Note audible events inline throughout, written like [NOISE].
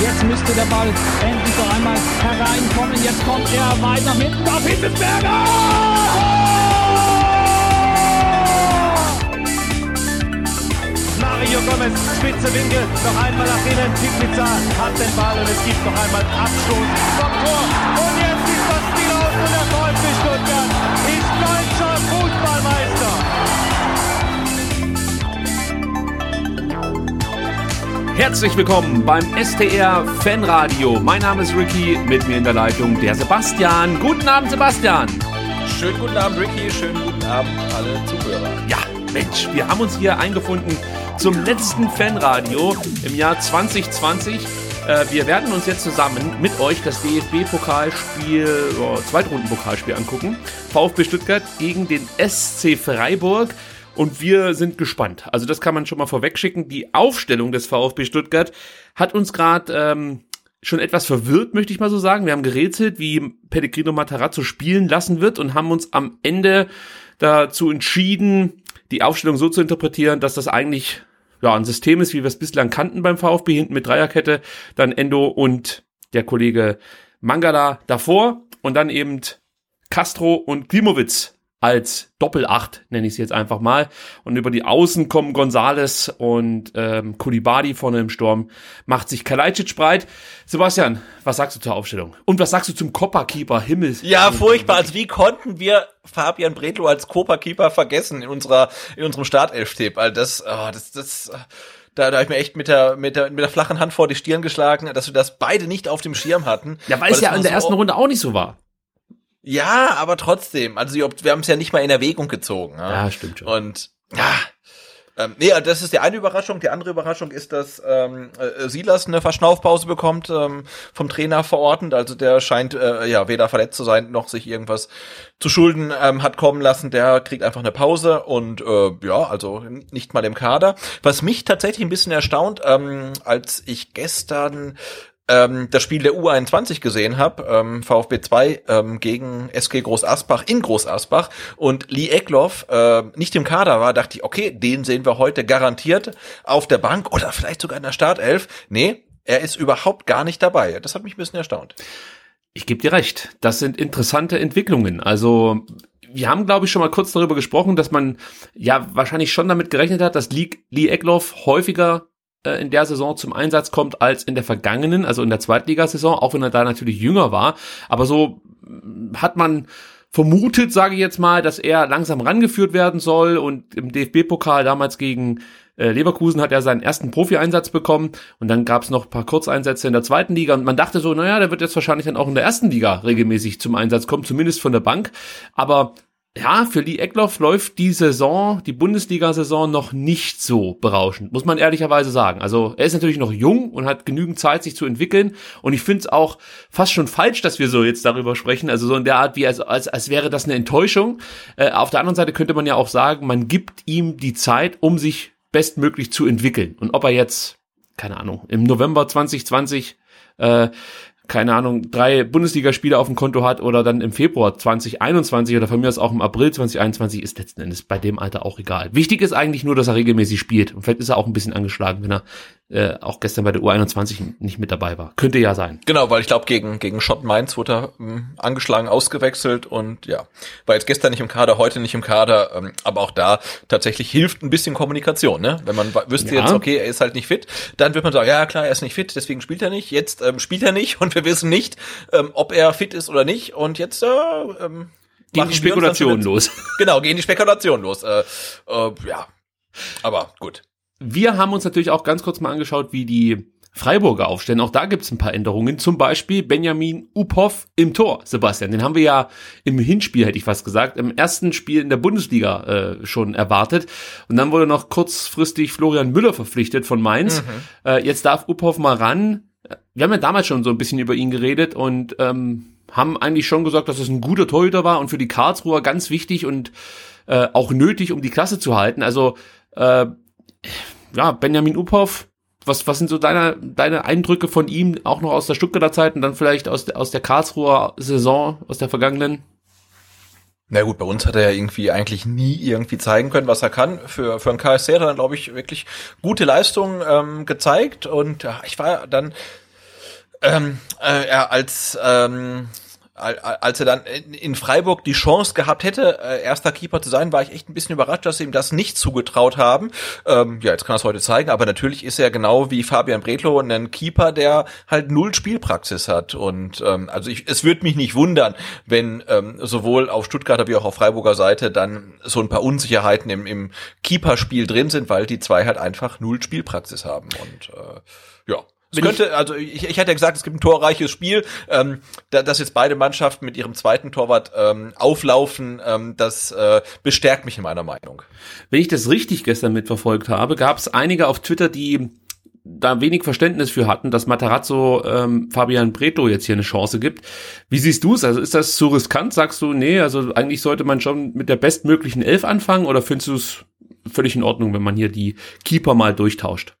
Jetzt müsste der Ball endlich noch einmal hereinkommen. Jetzt kommt er weit nach hinten auf Hitzelsberger! Mario Gomez, spitze Winkel, noch einmal nach innen. Pizza hat den Ball und es gibt noch einmal Abstoß vom Tor. Und jetzt ist das Spiel aus und der VfB Stuttgart Herzlich willkommen beim STR Fanradio. Mein Name ist Ricky, mit mir in der Leitung der Sebastian. Guten Abend, Sebastian. Schönen guten Abend, Ricky. Schönen guten Abend, alle Zuhörer. Ja, Mensch, wir haben uns hier eingefunden zum letzten Fanradio im Jahr 2020. Äh, wir werden uns jetzt zusammen mit euch das DFB-Pokalspiel, oh, Zweitrunden-Pokalspiel angucken. VfB Stuttgart gegen den SC Freiburg. Und wir sind gespannt. Also das kann man schon mal vorwegschicken. Die Aufstellung des VfB Stuttgart hat uns gerade ähm, schon etwas verwirrt, möchte ich mal so sagen. Wir haben gerätselt, wie Pellegrino Matarazzo spielen lassen wird und haben uns am Ende dazu entschieden, die Aufstellung so zu interpretieren, dass das eigentlich ja, ein System ist, wie wir es bislang kannten beim VfB, hinten mit Dreierkette, dann Endo und der Kollege Mangala davor und dann eben Castro und Klimowitz als Doppelacht, nenne ich es jetzt einfach mal. Und über die Außen kommen Gonzales und ähm, Kulibadi vorne im Sturm. Macht sich Kalajdzic breit. Sebastian, was sagst du zur Aufstellung? Und was sagst du zum Copperkeeper Himmels? Ja, furchtbar. Also wie konnten wir Fabian Bredlo als Copperkeeper vergessen in unserer in unserem Startelf-Tipp? Also das, oh, das, das da, da habe ich mir echt mit der, mit, der, mit der flachen Hand vor die Stirn geschlagen, dass wir das beide nicht auf dem Schirm hatten. Ja, weil es ja in der so ersten Runde auch nicht so war. Ja, aber trotzdem, also wir haben es ja nicht mal in Erwägung gezogen. Ja, ja stimmt schon. Und ja, ähm, nee, das ist die eine Überraschung. Die andere Überraschung ist, dass ähm, äh, Silas eine Verschnaufpause bekommt, ähm, vom Trainer verordnet. Also der scheint äh, ja weder verletzt zu sein, noch sich irgendwas zu Schulden ähm, hat kommen lassen. Der kriegt einfach eine Pause und äh, ja, also nicht mal im Kader. Was mich tatsächlich ein bisschen erstaunt, ähm, als ich gestern ähm, das Spiel der U21 gesehen habe, ähm, VfB 2 ähm, gegen SG Groß Asbach in Groß Asbach und Lee Eckloff äh, nicht im Kader war, dachte ich, okay, den sehen wir heute garantiert auf der Bank oder vielleicht sogar in der Startelf. Nee, er ist überhaupt gar nicht dabei. Das hat mich ein bisschen erstaunt. Ich gebe dir recht. Das sind interessante Entwicklungen. Also wir haben, glaube ich, schon mal kurz darüber gesprochen, dass man ja wahrscheinlich schon damit gerechnet hat, dass Lee, Lee Eckloff häufiger äh, in der Saison zum Einsatz kommt als in der vergangenen, also in der Zweitligasaison, auch wenn er da natürlich jünger war. Aber so mm, hat man vermutet, sage ich jetzt mal, dass er langsam rangeführt werden soll und im DFB-Pokal damals gegen äh, Leverkusen hat er seinen ersten Profi-Einsatz bekommen und dann gab es noch ein paar Kurzeinsätze in der zweiten Liga und man dachte so, naja, der wird jetzt wahrscheinlich dann auch in der ersten Liga regelmäßig zum Einsatz kommen, zumindest von der Bank. Aber ja, für Lee Eckloff läuft die Saison, die Bundesliga-Saison noch nicht so berauschend, muss man ehrlicherweise sagen. Also er ist natürlich noch jung und hat genügend Zeit, sich zu entwickeln. Und ich finde es auch fast schon falsch, dass wir so jetzt darüber sprechen. Also so in der Art, wie als, als, als wäre das eine Enttäuschung. Äh, auf der anderen Seite könnte man ja auch sagen, man gibt ihm die Zeit, um sich bestmöglich zu entwickeln. Und ob er jetzt, keine Ahnung, im November 2020 äh, keine Ahnung, drei Bundesligaspiele auf dem Konto hat oder dann im Februar 2021 oder von mir aus auch im April 2021, ist letzten Endes bei dem Alter auch egal. Wichtig ist eigentlich nur, dass er regelmäßig spielt. Und vielleicht ist er auch ein bisschen angeschlagen, wenn er äh, auch gestern bei der U21 nicht mit dabei war. Könnte ja sein. Genau, weil ich glaube, gegen, gegen Schott Mainz wurde er ähm, angeschlagen, ausgewechselt und ja, war jetzt gestern nicht im Kader, heute nicht im Kader, ähm, aber auch da tatsächlich hilft ein bisschen Kommunikation, ne? Wenn man wüsste ja. jetzt, okay, er ist halt nicht fit, dann wird man sagen, ja klar, er ist nicht fit, deswegen spielt er nicht. Jetzt ähm, spielt er nicht [LAUGHS] und wir wissen nicht, ähm, ob er fit ist oder nicht und jetzt äh, ähm, gehen die Spekulationen los. [LAUGHS] Genau, gehen die Spekulationen los. Äh, äh, ja, aber gut. Wir haben uns natürlich auch ganz kurz mal angeschaut, wie die Freiburger aufstellen. Auch da gibt's ein paar Änderungen. Zum Beispiel Benjamin Uphoff im Tor, Sebastian. Den haben wir ja im Hinspiel, hätte ich fast gesagt, im ersten Spiel in der Bundesliga äh, schon erwartet. Und dann wurde noch kurzfristig Florian Müller verpflichtet von Mainz. Mhm. Äh, jetzt darf Uphoff mal ran. Wir haben ja damals schon so ein bisschen über ihn geredet und ähm, haben eigentlich schon gesagt, dass es ein guter Torhüter war und für die Karlsruher ganz wichtig und äh, auch nötig, um die Klasse zu halten. Also äh, ja, Benjamin Uphoff, was, was sind so deine, deine Eindrücke von ihm, auch noch aus der Stuttgarter Zeit und dann vielleicht aus, aus der Karlsruher Saison, aus der vergangenen? Na gut, bei uns hat er ja irgendwie eigentlich nie irgendwie zeigen können, was er kann. Für, für einen KSC hat er dann, glaube ich, wirklich gute Leistungen ähm, gezeigt. Und ja, ich war dann ähm, äh, als ähm, als er dann in Freiburg die Chance gehabt hätte, äh, erster Keeper zu sein, war ich echt ein bisschen überrascht, dass sie ihm das nicht zugetraut haben. Ähm, ja, jetzt kann er es heute zeigen, aber natürlich ist er genau wie Fabian Bretlo ein Keeper, der halt null Spielpraxis hat. Und ähm, also ich, es würde mich nicht wundern, wenn ähm, sowohl auf Stuttgarter wie auch auf Freiburger Seite dann so ein paar Unsicherheiten im, im Keeperspiel drin sind, weil die zwei halt einfach null Spielpraxis haben. Und äh, ja, es könnte, also ich, ich hatte ja gesagt, es gibt ein torreiches Spiel. Ähm, da, dass jetzt beide Mannschaften mit ihrem zweiten Torwart ähm, auflaufen, ähm, das äh, bestärkt mich in meiner Meinung. Wenn ich das richtig gestern mitverfolgt habe, gab es einige auf Twitter, die da wenig Verständnis für hatten, dass Matarazzo ähm, Fabian Breto jetzt hier eine Chance gibt. Wie siehst du es? Also ist das zu riskant? Sagst du, nee, also eigentlich sollte man schon mit der bestmöglichen Elf anfangen oder findest du es völlig in Ordnung, wenn man hier die Keeper mal durchtauscht?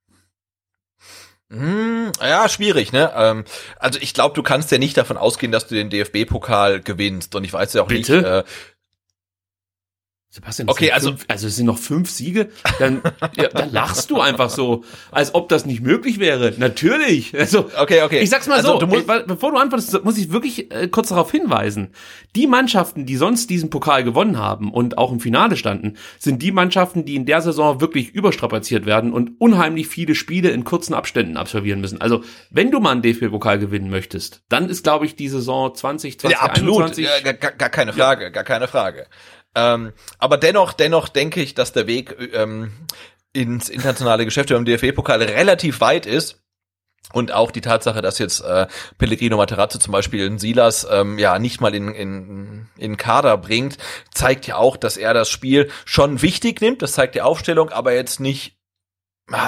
Hm, ja, schwierig, ne? Ähm, also ich glaube, du kannst ja nicht davon ausgehen, dass du den DFB-Pokal gewinnst. Und ich weiß ja auch Bitte? nicht, äh, Sebastian, okay, also, fünf, also es sind noch fünf Siege, dann, ja, dann lachst du einfach so, als ob das nicht möglich wäre. Natürlich. Also, okay, okay. Ich sag's mal also, so, du musst, bevor du antwortest, muss ich wirklich äh, kurz darauf hinweisen. Die Mannschaften, die sonst diesen Pokal gewonnen haben und auch im Finale standen, sind die Mannschaften, die in der Saison wirklich überstrapaziert werden und unheimlich viele Spiele in kurzen Abständen absolvieren müssen. Also, wenn du mal einen DFB-Pokal gewinnen möchtest, dann ist, glaube ich, die Saison 2020, ja, absolut. 21, ja, gar, gar keine Frage, ja. gar keine Frage. Ähm, aber dennoch, dennoch denke ich, dass der Weg ähm, ins internationale Geschäft im DFB-Pokal relativ weit ist. Und auch die Tatsache, dass jetzt äh, Pellegrino Materazzo zum Beispiel in Silas ähm, ja nicht mal in, in, in Kader bringt, zeigt ja auch, dass er das Spiel schon wichtig nimmt. Das zeigt die Aufstellung, aber jetzt nicht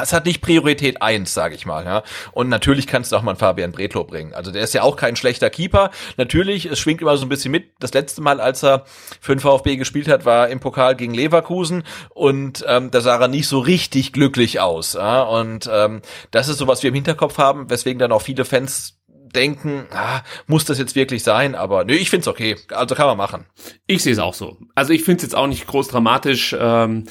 es hat nicht Priorität eins, sage ich mal. Ja. Und natürlich kannst du auch mal einen Fabian Bretlo bringen. Also der ist ja auch kein schlechter Keeper. Natürlich, es schwingt immer so ein bisschen mit. Das letzte Mal, als er für den VfB gespielt hat, war im Pokal gegen Leverkusen und ähm, da sah er nicht so richtig glücklich aus. Ja. Und ähm, das ist so, was wir im Hinterkopf haben, weswegen dann auch viele Fans denken, ah, muss das jetzt wirklich sein? Aber nö, ich find's okay. Also kann man machen. Ich sehe es auch so. Also ich find's jetzt auch nicht groß dramatisch. Ähm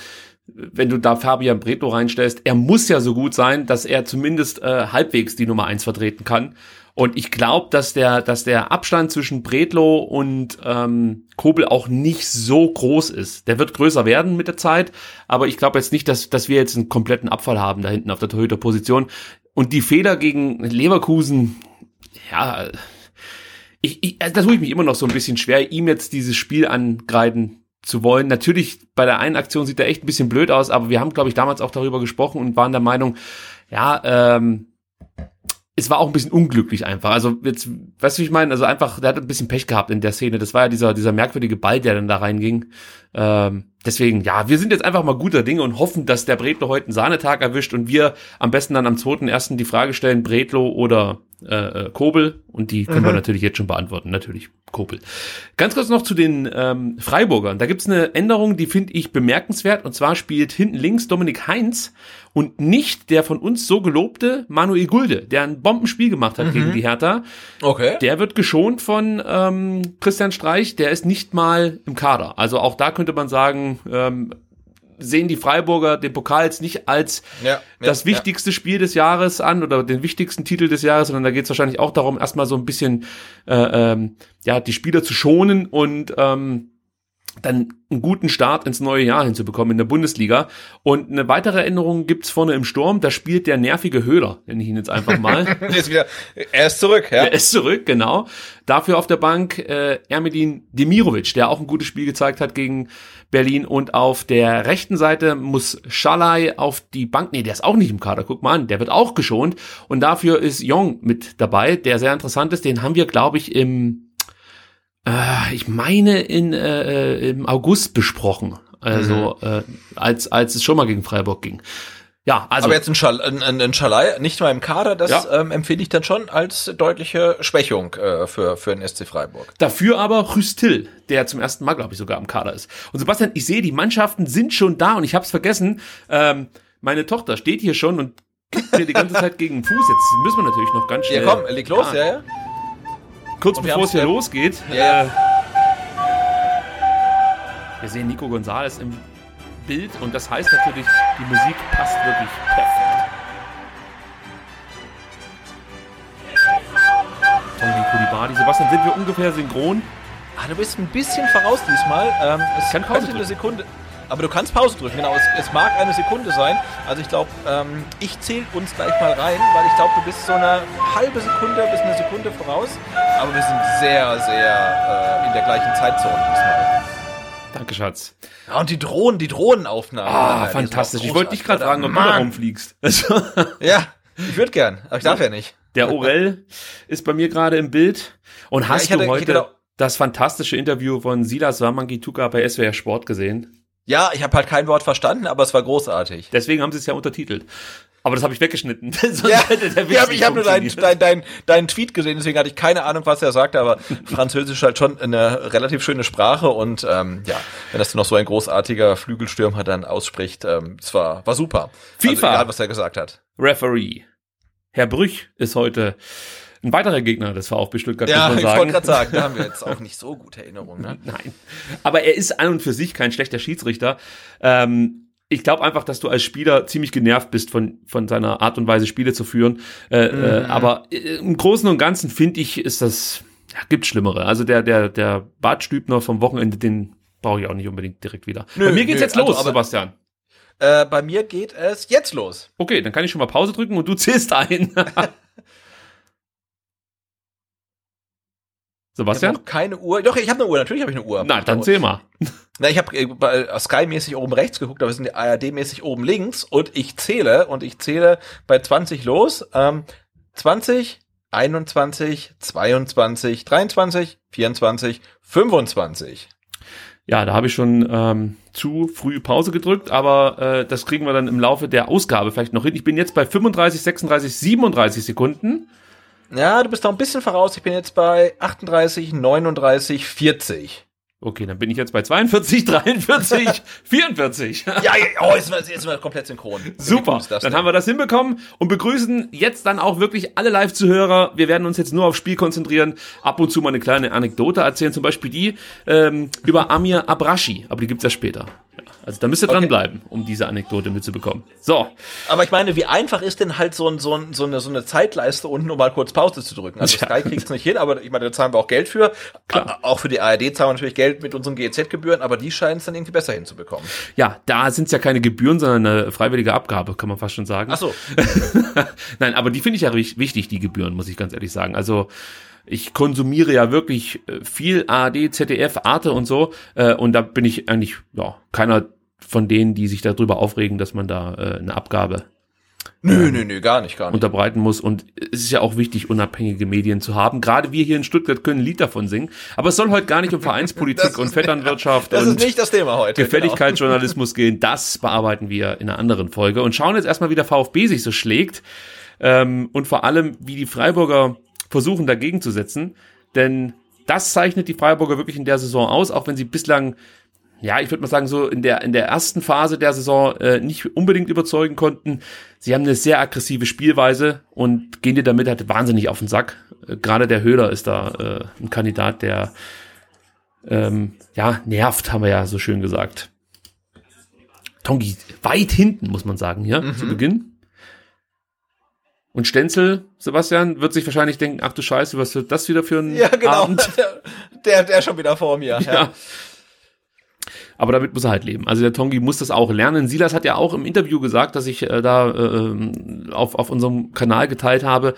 wenn du da Fabian Bretlo reinstellst, er muss ja so gut sein, dass er zumindest äh, halbwegs die Nummer eins vertreten kann. Und ich glaube, dass der, dass der Abstand zwischen Bretlo und ähm, Kobel auch nicht so groß ist. Der wird größer werden mit der Zeit, aber ich glaube jetzt nicht, dass, dass wir jetzt einen kompletten Abfall haben da hinten auf der Torhüterposition. Und die Fehler gegen Leverkusen, ja, ich, ich, da tue ich mich immer noch so ein bisschen schwer, ihm jetzt dieses Spiel angreifen zu wollen. Natürlich, bei der einen Aktion sieht er echt ein bisschen blöd aus, aber wir haben, glaube ich, damals auch darüber gesprochen und waren der Meinung, ja, ähm, es war auch ein bisschen unglücklich einfach. Also jetzt, weißt du, wie ich meine? Also einfach, der hat ein bisschen Pech gehabt in der Szene. Das war ja dieser, dieser merkwürdige Ball, der dann da reinging. Ähm, deswegen, ja, wir sind jetzt einfach mal guter Dinge und hoffen, dass der Bretlo heute einen Sahnetag erwischt und wir am besten dann am 2.1. die Frage stellen, Bretlo oder äh, äh, Kobel und die können mhm. wir natürlich jetzt schon beantworten, natürlich Kobel. Ganz kurz noch zu den ähm, Freiburgern. Da gibt's eine Änderung, die finde ich bemerkenswert und zwar spielt hinten links Dominik Heinz und nicht der von uns so gelobte Manuel Gulde, der ein Bombenspiel gemacht hat mhm. gegen die Hertha. Okay. Der wird geschont von ähm, Christian Streich, der ist nicht mal im Kader. Also auch da könnte man sagen, ähm, sehen die Freiburger den Pokal jetzt nicht als ja, das ja, wichtigste ja. Spiel des Jahres an oder den wichtigsten Titel des Jahres, sondern da geht es wahrscheinlich auch darum, erstmal so ein bisschen äh, ähm, ja die Spieler zu schonen und ähm, dann einen guten Start ins neue Jahr hinzubekommen in der Bundesliga. Und eine weitere Änderung gibt's vorne im Sturm. Da spielt der nervige Höhler, nenne ich ihn jetzt einfach mal. [LAUGHS] ist wieder, er ist zurück, ja. Er ist zurück, genau. Dafür auf der Bank äh, Ermedin Demirovic, der auch ein gutes Spiel gezeigt hat gegen Berlin. Und auf der rechten Seite muss Schalai auf die Bank. Nee, der ist auch nicht im Kader. Guck mal an, der wird auch geschont. Und dafür ist Jong mit dabei, der sehr interessant ist. Den haben wir, glaube ich, im äh, ich meine in äh, äh, im August besprochen. Also mhm. äh, als als es schon mal gegen Freiburg ging. Ja, also. Aber jetzt ein, Schal ein, ein Schalai, nicht mal im Kader, das ja. ähm, empfehle ich dann schon als deutliche Schwächung äh, für, für den SC Freiburg. Dafür aber Rüstil, der zum ersten Mal, glaube ich, sogar im Kader ist. Und Sebastian, ich sehe, die Mannschaften sind schon da und ich habe es vergessen. Ähm, meine Tochter steht hier schon und kickt mir die ganze Zeit gegen den Fuß. Jetzt müssen wir natürlich noch ganz schnell. Ja, komm, leg los, ja, ja. ja kurz Und bevor es hier losgeht. Ja. Äh, wir sehen Nico Gonzalez im Bild und das heißt natürlich, die Musik passt wirklich perfekt. Tongi Kulibadi. Sebastian, sind wir ungefähr synchron? Ah, du bist ein bisschen voraus diesmal. Ähm, es kann könnte eine Sekunde. Aber du kannst Pause drücken, genau. Es, es mag eine Sekunde sein. Also ich glaube, ähm, ich zähle uns gleich mal rein, weil ich glaube, du bist so eine halbe Sekunde bis eine Sekunde voraus. Aber wir sind sehr, sehr äh, in der gleichen Zeitzone diesmal. Danke, Schatz. Ja, und die Drohnen, die Drohnenaufnahmen. Ah, fantastisch. Ich wollte dich gerade fragen, ob Mann. du da rumfliegst. [LAUGHS] ja, ich würde gern, aber ich darf ja nicht. Der Orel ist bei mir gerade im Bild. Und hast ja, hatte, du heute das fantastische Interview von Silas Wamangituka bei SWR Sport gesehen? Ja, ich habe halt kein Wort verstanden, aber es war großartig. Deswegen haben sie es ja untertitelt. Aber das habe ich weggeschnitten. [LAUGHS] ja, ich habe nur deinen dein, dein, dein Tweet gesehen, deswegen hatte ich keine Ahnung, was er sagte, aber Französisch ist halt schon eine relativ schöne Sprache und ähm, ja, wenn das noch so ein großartiger Flügelstürmer dann ausspricht, ähm, es war, war super. FIFA. Also egal, was er gesagt hat. Referee. Herr Brüch ist heute ein weiterer Gegner des VfB Stuttgart, ja, ich wollte gerade sagen, da haben wir jetzt auch nicht so gute Erinnerungen. Ne? [LAUGHS] Nein, aber er ist an und für sich kein schlechter Schiedsrichter. Ähm, ich glaube einfach, dass du als Spieler ziemlich genervt bist von, von seiner Art und Weise, Spiele zu führen. Äh, äh mhm. äh, aber im Großen und Ganzen finde ich, ist das, ja, gibt Schlimmere. Also der, der, der Bartstübner vom Wochenende, den brauche ich auch nicht unbedingt direkt wieder. Nö, bei mir geht's nö, jetzt los, also, Sebastian. Äh, bei mir geht es jetzt los. Okay, dann kann ich schon mal Pause drücken und du zählst ein. [LAUGHS] Sebastian? Ich keine Uhr. Doch, ich habe eine Uhr. Natürlich habe ich eine Uhr. Na, dann zähl mal. Na, ich habe äh, Sky-mäßig oben rechts geguckt, aber wir sind ARD-mäßig oben links und ich zähle und ich zähle bei 20 los. Ähm, 20, 21, 22, 23, 24, 25. Ja, da habe ich schon ähm, zu früh Pause gedrückt, aber äh, das kriegen wir dann im Laufe der Ausgabe vielleicht noch hin. Ich bin jetzt bei 35, 36, 37 Sekunden. Ja, du bist noch ein bisschen voraus. Ich bin jetzt bei 38, 39, 40. Okay, dann bin ich jetzt bei 42, 43, 44. ja, ja, oh, jetzt, jetzt sind wir komplett synchron. Super, dann haben wir das hinbekommen und begrüßen jetzt dann auch wirklich alle Live-Zuhörer. Wir werden uns jetzt nur aufs Spiel konzentrieren, ab und zu mal eine kleine Anekdote erzählen, zum Beispiel die ähm, über Amir Abrashi, aber die gibt's ja später. Also da müsst ihr okay. dranbleiben, um diese Anekdote mitzubekommen. So. Aber ich meine, wie einfach ist denn halt so, ein, so, ein, so, eine, so eine Zeitleiste unten, um mal kurz Pause zu drücken? Also ja. Sky kriegt's nicht hin, aber ich meine, da zahlen wir auch Geld für. Klar. Auch für die ARD zahlen wir natürlich Geld mit unseren GEZ-Gebühren, aber die scheinen es dann irgendwie besser hinzubekommen. Ja, da sind's ja keine Gebühren, sondern eine freiwillige Abgabe, kann man fast schon sagen. Ach so. [LAUGHS] Nein, aber die finde ich ja wichtig, die Gebühren, muss ich ganz ehrlich sagen. Also ich konsumiere ja wirklich äh, viel ARD, ZDF, Arte und so. Äh, und da bin ich eigentlich ja keiner von denen, die sich darüber aufregen, dass man da äh, eine Abgabe Nö, ähm, nö, nö, gar nicht, gar nicht. Unterbreiten muss. Und es ist ja auch wichtig, unabhängige Medien zu haben. Gerade wir hier in Stuttgart können ein Lied davon singen. Aber es soll heute gar nicht um Vereinspolitik [LAUGHS] und Vetternwirtschaft [LAUGHS] das und ist nicht das Thema heute, Gefälligkeitsjournalismus genau. gehen. Das bearbeiten wir in einer anderen Folge und schauen jetzt erstmal, wie der VfB sich so schlägt. Ähm, und vor allem, wie die Freiburger versuchen, dagegen zu setzen. Denn das zeichnet die Freiburger wirklich in der Saison aus, auch wenn sie bislang ja, ich würde mal sagen, so in der, in der ersten Phase der Saison äh, nicht unbedingt überzeugen konnten. Sie haben eine sehr aggressive Spielweise und gehen dir damit halt wahnsinnig auf den Sack. Äh, Gerade der Höhler ist da äh, ein Kandidat, der ähm, ja, nervt, haben wir ja so schön gesagt. Tongi weit hinten, muss man sagen, hier mhm. zu Beginn. Und Stenzel, Sebastian, wird sich wahrscheinlich denken, ach du Scheiße, was wird das wieder für ein Ja, genau. Abend? [LAUGHS] Der, der, schon wieder vor mir. ja. ja. Aber damit muss er halt leben. Also der Tongi muss das auch lernen. Silas hat ja auch im Interview gesagt, dass ich äh, da äh, auf, auf unserem Kanal geteilt habe,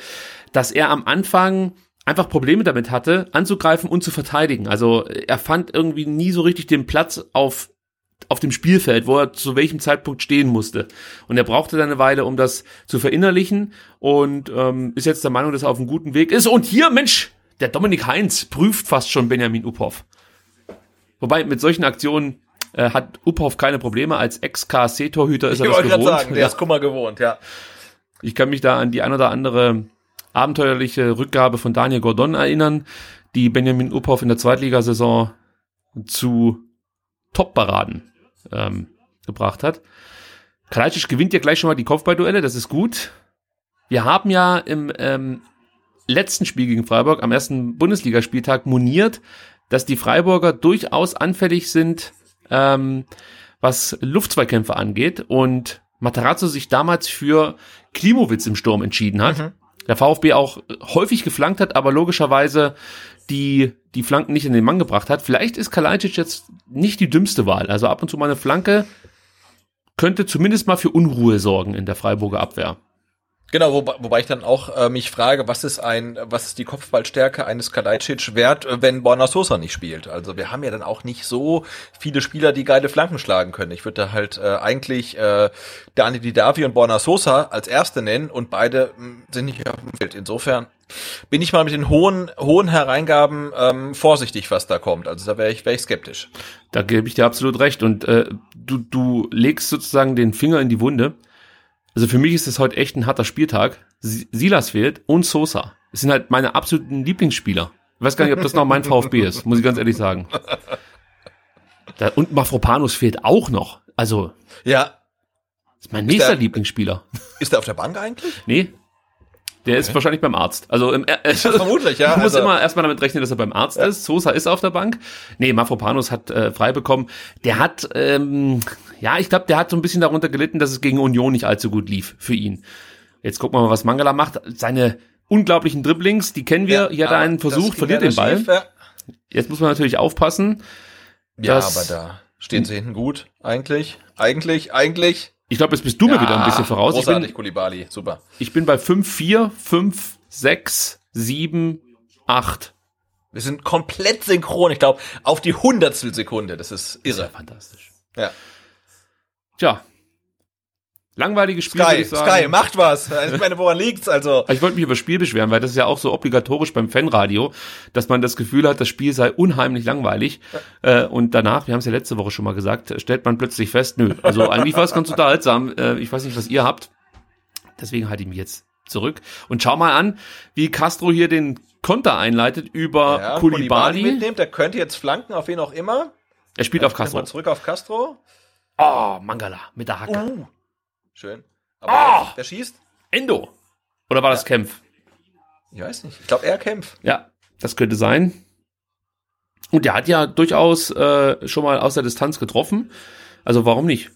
dass er am Anfang einfach Probleme damit hatte, anzugreifen und zu verteidigen. Also er fand irgendwie nie so richtig den Platz auf auf dem Spielfeld, wo er zu welchem Zeitpunkt stehen musste. Und er brauchte dann eine Weile, um das zu verinnerlichen und ähm, ist jetzt der Meinung, dass er auf einem guten Weg ist. Und hier, Mensch, der Dominik Heinz prüft fast schon Benjamin Uphoff. Wobei mit solchen Aktionen äh, hat Uphoff keine Probleme. Als Ex-KSC-Torhüter ist er Ich das wollte gerade gewohnt. sagen, der Ja. ist Kummer gewohnt, ja. Ich kann mich da an die ein oder andere abenteuerliche Rückgabe von Daniel Gordon erinnern, die Benjamin Uphoff in der Zweitligasaison zu Top-Paraden ähm, gebracht hat. Kalajdzic gewinnt ja gleich schon mal die Kopfballduelle, das ist gut. Wir haben ja im ähm, letzten Spiel gegen Freiburg am ersten Bundesligaspieltag moniert, dass die Freiburger durchaus anfällig sind, ähm, was Luftzweikämpfe angeht und Matarazzo sich damals für Klimowitz im Sturm entschieden hat. Der VfB auch häufig geflankt hat, aber logischerweise die, die Flanken nicht in den Mann gebracht hat. Vielleicht ist Kalajdzic jetzt nicht die dümmste Wahl. Also ab und zu mal eine Flanke könnte zumindest mal für Unruhe sorgen in der Freiburger Abwehr. Genau, wobei, wobei ich dann auch äh, mich frage, was ist ein, was ist die Kopfballstärke eines Kalajdzic wert, äh, wenn Borna Sosa nicht spielt? Also wir haben ja dann auch nicht so viele Spieler, die geile Flanken schlagen können. Ich würde da halt äh, eigentlich äh, Dani Didavi und Borna Sosa als erste nennen und beide mh, sind nicht auf dem Feld. Insofern bin ich mal mit den hohen, hohen Hereingaben ähm, vorsichtig, was da kommt. Also da wäre ich, wäre ich skeptisch. Da gebe ich dir absolut recht. Und äh, du, du legst sozusagen den Finger in die Wunde. Also für mich ist es heute echt ein harter Spieltag. Si- Silas fehlt und Sosa. Das sind halt meine absoluten Lieblingsspieler. Ich weiß gar nicht, ob das noch mein VfB ist, muss ich ganz ehrlich sagen. Da, und Mafropanus fehlt auch noch. Also, Ja, das ist mein nächster der- Lieblingsspieler. ist er auf der Bank eigentlich? Nee. Der ist wahrscheinlich beim Arzt. Also im, äh, Vermutlich, ja. [LAUGHS] Du musst Also- immer erstmal damit rechnen, dass er beim Arzt ist. Sosa ist auf der Bank. Nee, Mafropanus hat äh, frei bekommen. Der hat, ähm, ja, ich glaube, der hat so ein bisschen darunter gelitten, dass es gegen Union nicht allzu gut lief für ihn. Jetzt gucken wir mal, was Mangala macht. Seine unglaublichen Dribblings, die kennen wir. Hier hat er einen das Versuch, ging verliert den Ball. schief, ja. Jetzt muss man natürlich aufpassen. Ja, Das- aber da stehen sie hinten gut. Eigentlich, eigentlich, eigentlich. Ich glaube, jetzt bist du mir wieder ein bisschen voraus. Ich Großartig, bin, Kulibali, super. ich bin bei 5-4, 5, 6, 7, 8. Wir sind komplett synchron. Ich glaube, auf die Hundertstel Sekunde. Das ist Ist ja irre. fantastisch. Ja. Tja. Langweiliges Spiel, würde Sky, ich sagen. Sky, macht was. [LAUGHS] Ich meine, woran liegt's? Also, Ich wollte mich über das Spiel beschweren, weil das ist ja auch so obligatorisch beim Fanradio, dass man das Gefühl hat, das Spiel sei unheimlich langweilig. Äh, und danach, wir haben es ja letzte Woche schon mal gesagt, stellt man plötzlich fest, nö, also eigentlich war es ganz unterhaltsam. Äh, ich weiß nicht, was ihr habt. Deswegen halte ich mich jetzt zurück. Und schau mal an, wie Castro hier den Konter einleitet über ja, Kulibali. mitnimmt. Der könnte jetzt flanken, auf wen auch immer. Er spielt auf Castro. Castro. Zurück auf Castro. Oh, Mangala mit der Hacke. Uh. Schön. Aber Ah! wer schießt? Endo. Oder war das Kempf? Ich weiß nicht. Ich glaube, er kämpft. Ja, das könnte sein. Und der hat ja durchaus äh, schon mal aus der Distanz getroffen. Also warum nicht?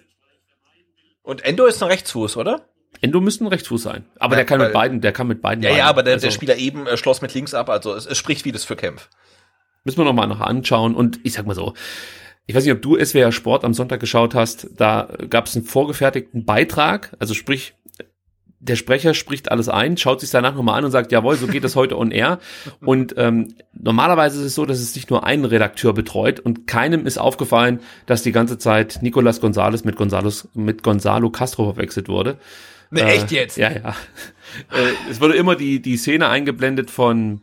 Und Endo ist ein Rechtsfuß, oder? Endo müsste ein Rechtsfuß sein. Aber Ja, der kann mit beiden, der kann mit beiden. Ja, ja, Beinen. aber der, also, der Spieler eben äh, schloss mit links ab. Also es, es spricht vieles für Kempf. Müssen wir nochmal nachher anschauen. Und ich sag mal so, ich weiß nicht, ob du SWR Sport am Sonntag geschaut hast. Da gab es einen vorgefertigten Beitrag. Also sprich, der Sprecher spricht alles ein, schaut sich danach nochmal an und sagt, jawohl, so geht das heute on air. [LAUGHS] Und ähm, normalerweise ist es so, dass es nicht nur einen Redakteur betreut und keinem ist aufgefallen, dass die ganze Zeit Nicolas Gonzalez mit, Gonzales, mit Gonzalo Castro verwechselt wurde. Ne, Äh, echt jetzt? Ja, ja. äh, es wurde immer die, die Szene eingeblendet von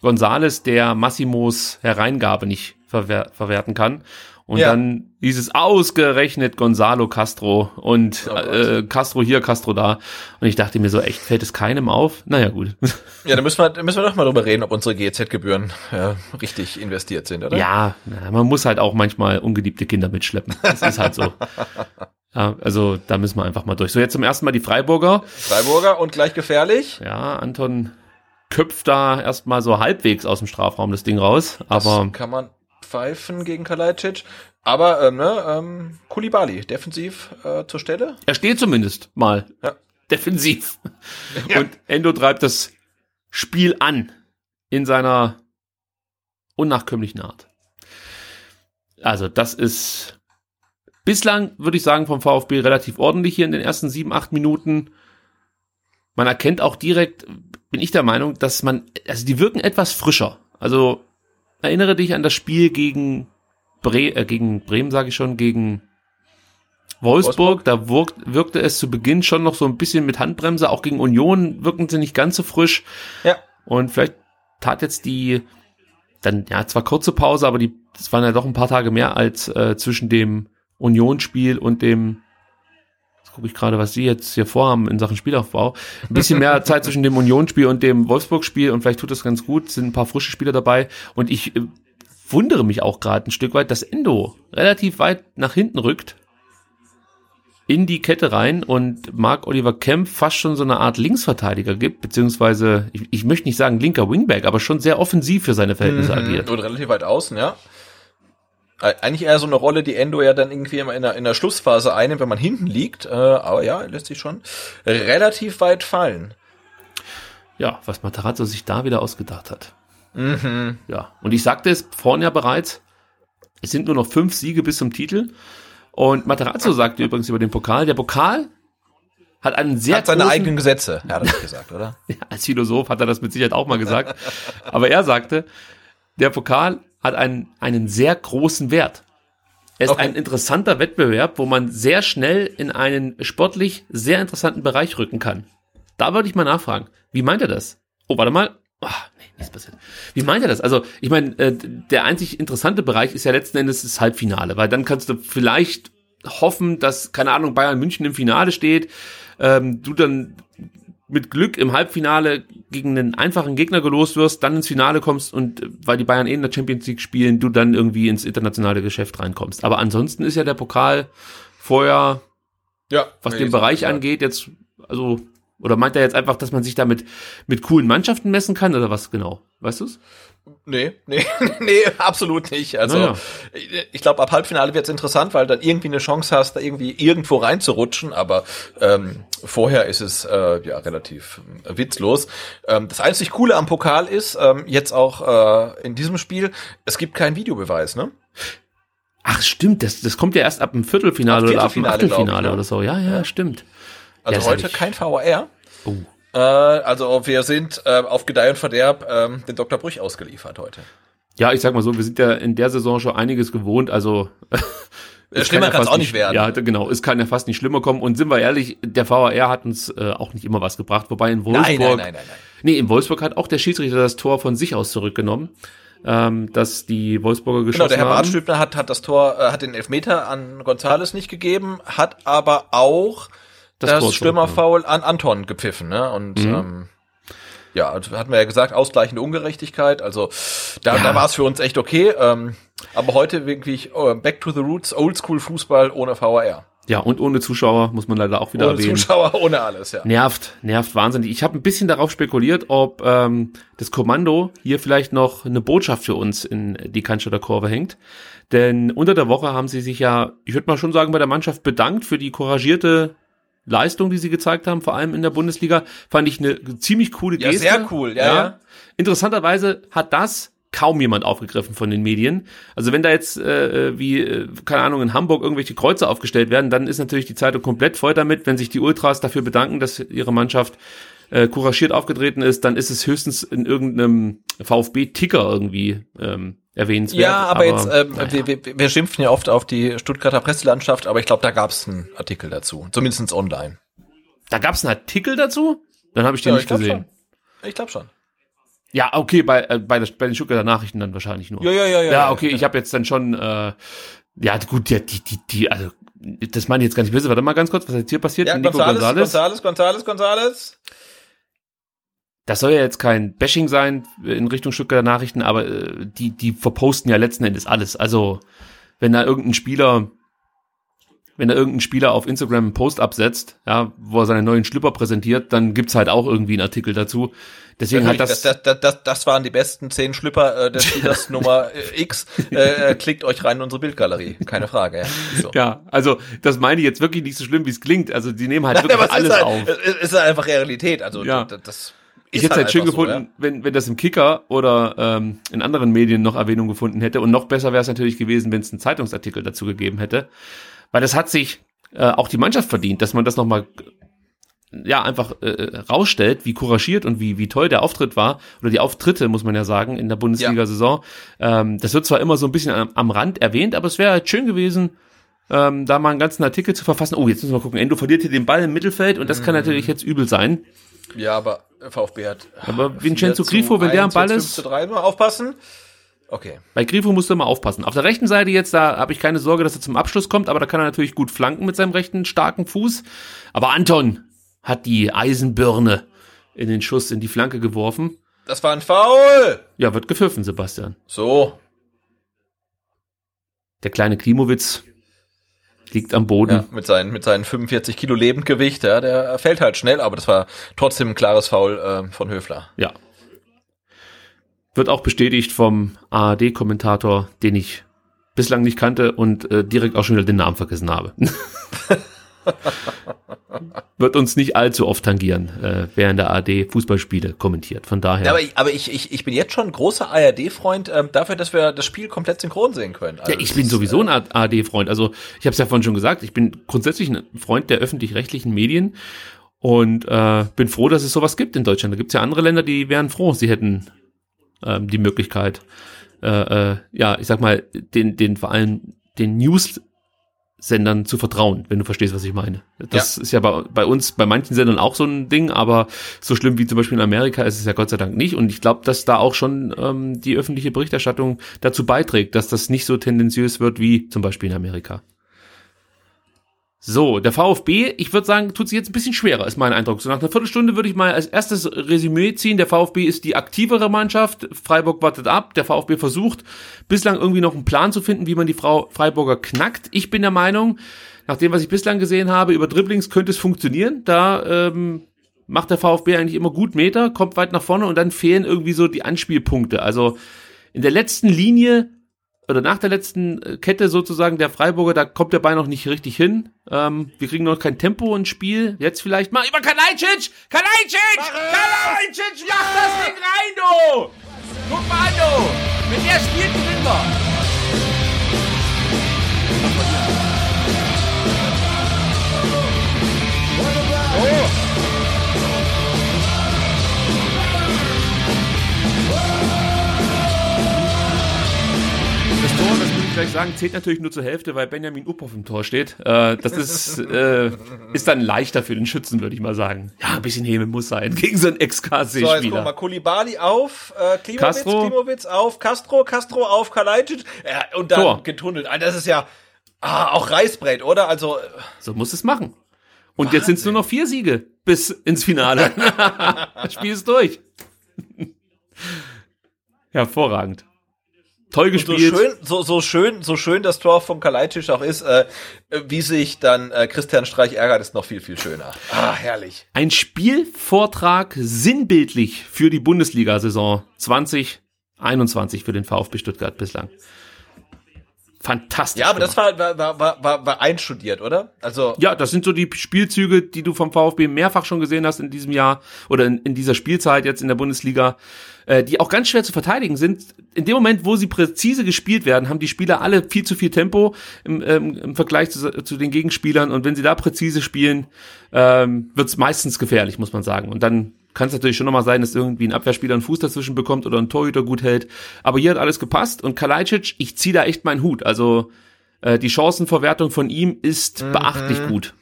Gonzales, der Massimos Hereingabe nicht verwer verwerten kann. Und Ja. dann hieß es ausgerechnet Gonzalo Castro und Oh äh, Castro hier, Castro da. Und ich dachte mir so, echt, fällt es keinem auf? Naja, gut. [LAUGHS] Ja, da müssen wir, da müssen wir doch mal drüber reden, ob unsere GEZ-Gebühren ja, richtig investiert sind, oder? ja, man muss halt auch manchmal ungeliebte Kinder mitschleppen. Das ist halt so. [LAUGHS] Ja, also da müssen wir einfach mal durch. So, jetzt zum ersten Mal die Freiburger. Freiburger und gleich gefährlich. Ja, Anton köpft da erstmal so halbwegs aus dem Strafraum das Ding raus. Aber das kann man pfeifen gegen Kalajdzic. Aber ähm, ne, ähm, Kulibali, defensiv äh, zur Stelle. er steht zumindest mal Ja. defensiv. [LAUGHS] Ja. Und Endo treibt das Spiel an in seiner unnachkömmlichen Art. Also das ist bislang würde ich sagen vom VfB relativ ordentlich hier in den ersten sieben, acht Minuten. Man erkennt auch direkt, bin ich der Meinung, dass man, also die wirken etwas frischer. Also erinnere dich an das Spiel gegen, Bre äh, gegen Bremen, sage ich schon, gegen Wolfsburg, Wolfsburg? da wirkt, wirkte es zu Beginn schon noch so ein bisschen mit Handbremse, auch gegen Union wirken sie nicht ganz so frisch. Ja. Und vielleicht tat jetzt die, dann, ja, zwar kurze Pause, aber die, das waren ja doch ein paar Tage mehr als äh, zwischen dem Unionsspiel und dem, gucke ich gerade, was sie jetzt hier vorhaben in Sachen Spielaufbau. Ein bisschen mehr Zeit zwischen dem Unionsspiel und dem Wolfsburg-Spiel und vielleicht tut das ganz gut, sind ein paar frische Spieler dabei und ich äh, wundere mich auch gerade ein Stück weit, dass Endo relativ weit nach hinten rückt in die Kette rein und Mark Oliver Kemp fast schon so eine Art Linksverteidiger gibt, beziehungsweise ich, ich möchte nicht sagen linker Wingback, aber schon sehr offensiv für seine Verhältnisse mhm. agiert. Und relativ weit außen, ja. Eigentlich eher so eine Rolle, die Endo ja dann irgendwie immer in der, in der Schlussphase einnimmt, wenn man hinten liegt. Äh, aber ja, lässt sich schon relativ weit fallen. Ja, was Matarazzo sich da wieder ausgedacht hat. Mhm. Ja, und ich sagte es vorhin ja bereits, es sind nur noch fünf Siege bis zum Titel. Und Materazzo sagte übrigens über den Pokal, der Pokal hat einen sehr hat seine eigenen Gesetze, er hat das [LAUGHS] gesagt, oder? ja, als Philosoph hat er das mit Sicherheit auch mal gesagt. Aber er sagte, der Pokal hat einen, einen sehr großen Wert. Er ist okay. ein interessanter Wettbewerb, wo man sehr schnell in einen sportlich sehr interessanten Bereich rücken kann. Da würde ich mal nachfragen. Wie meint er das? Oh, warte mal. Oh, nee, nichts passiert. Wie meint er das? Also, ich meine, äh, der einzig interessante Bereich ist ja letzten Endes das Halbfinale, weil dann kannst du vielleicht hoffen, dass, keine Ahnung, Bayern München im Finale steht, ähm, du dann mit Glück im Halbfinale gegen einen einfachen Gegner gelost wirst, dann ins Finale kommst und äh, weil die Bayern eh in der Champions League spielen, du dann irgendwie ins internationale Geschäft reinkommst. Aber ansonsten ist ja der Pokal vorher, ja, was den Bereich angeht, jetzt, also oder meint er jetzt einfach, dass man sich damit mit coolen Mannschaften messen kann oder was genau? Weißt du's? Nee, nee, [LAUGHS] nee, absolut nicht. Also naja. ich glaube, ab Halbfinale wird's interessant, weil dann irgendwie eine Chance hast, da irgendwie irgendwo reinzurutschen, aber ähm, vorher ist es äh, ja relativ äh, witzlos. Ähm, das einzig Coole am Pokal ist, ähm, jetzt auch äh, in diesem Spiel, es gibt keinen Videobeweis, ne? Ach stimmt, das, das kommt ja erst ab dem Viertelfinale, oder ab dem Achtelfinale ich, ne? oder so. Ja, ja, ja. stimmt. Also ja, heute kein VR. Oh. Äh, also wir sind äh, auf Gedeih und Verderb äh, den Dr. Brüch ausgeliefert heute. Ja, ich sag mal so, wir sind ja in der Saison schon einiges gewohnt, also es schlimmer kann es auch nicht werden. Ja, genau, es kann ja fast nicht schlimmer kommen. Und sind wir ehrlich, der VAR hat uns äh, auch nicht immer was gebracht, wobei in Wolfsburg. Nein, nein, nein, nein, nein. Nee, in Wolfsburg hat auch der Schiedsrichter das Tor von sich aus zurückgenommen. Ähm, dass die Wolfsburger geschossen haben. Genau, der Herr Bartstübner hat, hat das Tor, äh, hat den Elfmeter an Gonzales nicht gegeben, hat aber auch das, das Stürmerfoul an Anton gepfiffen, ne? Und mhm. ähm, ja, also hatten wir ja gesagt, ausgleichende Ungerechtigkeit. Also da, ja. da war es für uns echt okay. Ähm, aber heute wirklich oh, Back to the Roots, Oldschool Fußball ohne VAR. Ja, und ohne Zuschauer, muss man leider auch wieder ohne erwähnen. Ohne Zuschauer, ohne alles, ja. Nervt, nervt wahnsinnig. Ich habe ein bisschen darauf spekuliert, ob ähm, das Kommando hier vielleicht noch eine Botschaft für uns in die Cannstatter Kurve hängt. Denn unter der Woche haben sie sich ja, ich würde mal schon sagen, bei der Mannschaft bedankt für die couragierte Leistung, die sie gezeigt haben, vor allem in der Bundesliga, fand ich eine ziemlich coole Geste. Ja, sehr cool, ja, ja. ja. Interessanterweise hat das kaum jemand aufgegriffen von den Medien. Also wenn da jetzt äh, wie äh, keine Ahnung in Hamburg irgendwelche Kreuze aufgestellt werden, dann ist natürlich die Zeitung komplett voll damit. Wenn sich die Ultras dafür bedanken, dass ihre Mannschaft äh, couragiert aufgetreten ist, dann ist es höchstens in irgendeinem VfB-Ticker irgendwie ähm, erwähnenswert. Ja, aber, aber jetzt, ähm, naja. wir, wir, wir schimpfen ja oft auf die Stuttgarter Presselandschaft, aber ich glaube, da gab es einen Artikel dazu, zumindest online. Da gab es einen Artikel dazu? Dann habe ich den ja, nicht ich gesehen. Schon. Ich glaube schon. Ja, okay, bei, äh, bei, der, bei den Stuttgarter Nachrichten dann wahrscheinlich nur. Ja, ja, ja. Ja, ja okay, ja. ich habe jetzt dann schon, äh, ja gut, die, die, die, die, also das meine ich jetzt gar nicht böse. Warte mal ganz kurz, was jetzt hier passiert? Ja, Nico Gonzales, Gonzales, Gonzales, Gonzales, Gonzales das soll ja jetzt kein Bashing sein in Richtung Stuttgarter Nachrichten, aber äh, die, die verposten ja letzten Endes alles. Also, wenn da irgendein Spieler, wenn da irgendein Spieler auf Instagram einen Post absetzt, ja, wo er seine neuen Schlüpper präsentiert, dann gibt's halt auch irgendwie einen Artikel dazu. Deswegen hat das, das, das, das, das waren die besten zehn Schlüpper äh, des Spielers [LAUGHS] Nummer äh, X. Äh, äh, klickt euch rein in unsere Bildgalerie, keine Frage. Ja, so. ja also das meine ich jetzt wirklich nicht so schlimm, wie es klingt. Also die nehmen halt wirklich alles halt, auf. Es ist halt einfach Realität. Also ja. das ich hätte es halt, halt schön gefunden, so, ja? wenn, wenn das im Kicker oder ähm, in anderen Medien noch Erwähnung gefunden hätte. Und noch besser wäre es natürlich gewesen, wenn es einen Zeitungsartikel dazu gegeben hätte. Weil das hat sich äh, auch die Mannschaft verdient, dass man das nochmal ja einfach äh, rausstellt, wie couragiert und wie wie toll der Auftritt war oder die Auftritte muss man ja sagen in der Bundesliga-Saison. Ähm, das wird zwar immer so ein bisschen am, am Rand erwähnt, aber es wäre halt schön gewesen, ähm, da mal einen ganzen Artikel zu verfassen. Oh, jetzt müssen wir gucken. Endo verliert hier den Ball im Mittelfeld und das kann natürlich jetzt übel sein. Ja, aber VfB hat. Aber Vincenzo Grifo, wenn der am Ball ist. 5 zu 3, mal aufpassen. Okay. Bei Grifo musst du immer aufpassen. Auf der rechten Seite jetzt, da habe ich keine Sorge, dass er zum Abschluss kommt, aber da kann er natürlich gut flanken mit seinem rechten starken Fuß. Aber Anton hat die Eisenbirne in den Schuss in die Flanke geworfen. Das war ein Foul. Ja, wird gepfiffen, Sebastian. So. Der kleine Klimowitz liegt am Boden. Ja, mit seinen, mit seinen 45 Kilo Lebendgewicht, ja, der fällt halt schnell, aber das war trotzdem ein klares Foul äh, von Höfler. Ja. Wird auch bestätigt vom ARD-Kommentator, den ich bislang nicht kannte und äh, direkt auch schon wieder den Namen vergessen habe. [LAUGHS] [LAUGHS] Wird uns nicht allzu oft tangieren, äh, in der ARD Fußballspiele kommentiert. Von daher. Ja, aber ich, aber ich, ich, ich bin jetzt schon großer ARD-Freund ähm, dafür, dass wir das Spiel komplett synchron sehen können. Also ja, ich bin sowieso ein ARD-Freund. Also ich habe es ja vorhin schon gesagt, ich bin grundsätzlich ein Freund der öffentlich-rechtlichen Medien und äh, bin froh, dass es sowas gibt in Deutschland. Da gibt es ja andere Länder, die wären froh, sie hätten ähm, die Möglichkeit, äh, äh, ja, ich sag mal, den, den vor allem den News Sendern zu vertrauen, wenn du verstehst, was ich meine. Das ja. ist ja bei, bei uns, bei manchen Sendern auch so ein Ding, aber so schlimm wie zum Beispiel in Amerika ist es ja Gott sei Dank nicht. Und ich glaube, dass da auch schon ähm, die öffentliche Berichterstattung dazu beiträgt, dass das nicht so tendenziös wird wie zum Beispiel in Amerika. So, der VfB, ich würde sagen, tut sich jetzt ein bisschen schwerer, ist mein Eindruck. So nach einer Viertelstunde würde ich mal als erstes Resümee ziehen. Der VfB ist die aktivere Mannschaft. Freiburg wartet ab. Der VfB versucht bislang irgendwie noch einen Plan zu finden, wie man die Frau Freiburger knackt. Ich bin der Meinung, nach dem, was ich bislang gesehen habe, über Dribblings könnte es funktionieren. Da ähm, macht der VfB eigentlich immer gut Meter, kommt weit nach vorne und dann fehlen irgendwie so die Anspielpunkte. Also in der letzten Linie oder nach der letzten äh, Kette sozusagen der Freiburger, da kommt der Ball noch nicht richtig hin. Ähm, wir kriegen noch kein Tempo ins Spiel. Jetzt vielleicht mal über Kalajdzic! Kalajdzic! Kalajdzic, mach das Ding rein, du! Guck mal an, du! Wenn der spielt, gewinnen wir! Oh! Gleich sagen, zählt natürlich nur zur Hälfte, weil Benjamin Uphoff im Tor steht. Äh, das ist, äh, ist dann leichter für den Schützen, würde ich mal sagen. Ja, ein bisschen Häme muss sein [LAUGHS] gegen so einen Ex-KC-Spieler. So, jetzt guck mal, Kulibali auf, äh, Klimowitz, Castro. Klimowitz auf, Castro, Castro auf, Kalajdzic äh, und dann Tor. getunnelt. Ah, das ist ja ah, auch Reißbrett, oder? Also So muss es machen. Und Wahnsinn. jetzt sind es nur noch vier Siege bis ins Finale. das [LAUGHS] Spiel ist durch. [LAUGHS] Hervorragend toll gespielt. so schön, so, so schön, so schön das Tor von Kalajdzic auch ist, äh, wie sich dann äh, Christian Streich ärgert, ist noch viel, viel schöner. Ah, herrlich. Ein Spielvortrag sinnbildlich für die Bundesliga-Saison 2021 für den VfB Stuttgart bislang. Fantastisch. Ja, aber das war, war, war, war, war einstudiert, oder? Also. Ja, das sind so die Spielzüge, die du vom VfB mehrfach schon gesehen hast in diesem Jahr oder in, in dieser Spielzeit jetzt in der Bundesliga äh, die auch ganz schwer zu verteidigen sind. In dem Moment, wo sie präzise gespielt werden, haben die Spieler alle viel zu viel Tempo im, ähm, im Vergleich zu, zu, den Gegenspielern. Und wenn sie da präzise spielen, ähm, wird es meistens gefährlich, muss man sagen. Und dann kann es natürlich schon nochmal sein, dass irgendwie ein Abwehrspieler einen Fuß dazwischen bekommt oder ein Torhüter gut hält. Aber hier hat alles gepasst. Und Kalajdzic, ich ziehe da echt meinen Hut. Also äh, die Chancenverwertung von ihm ist mhm. beachtlich gut.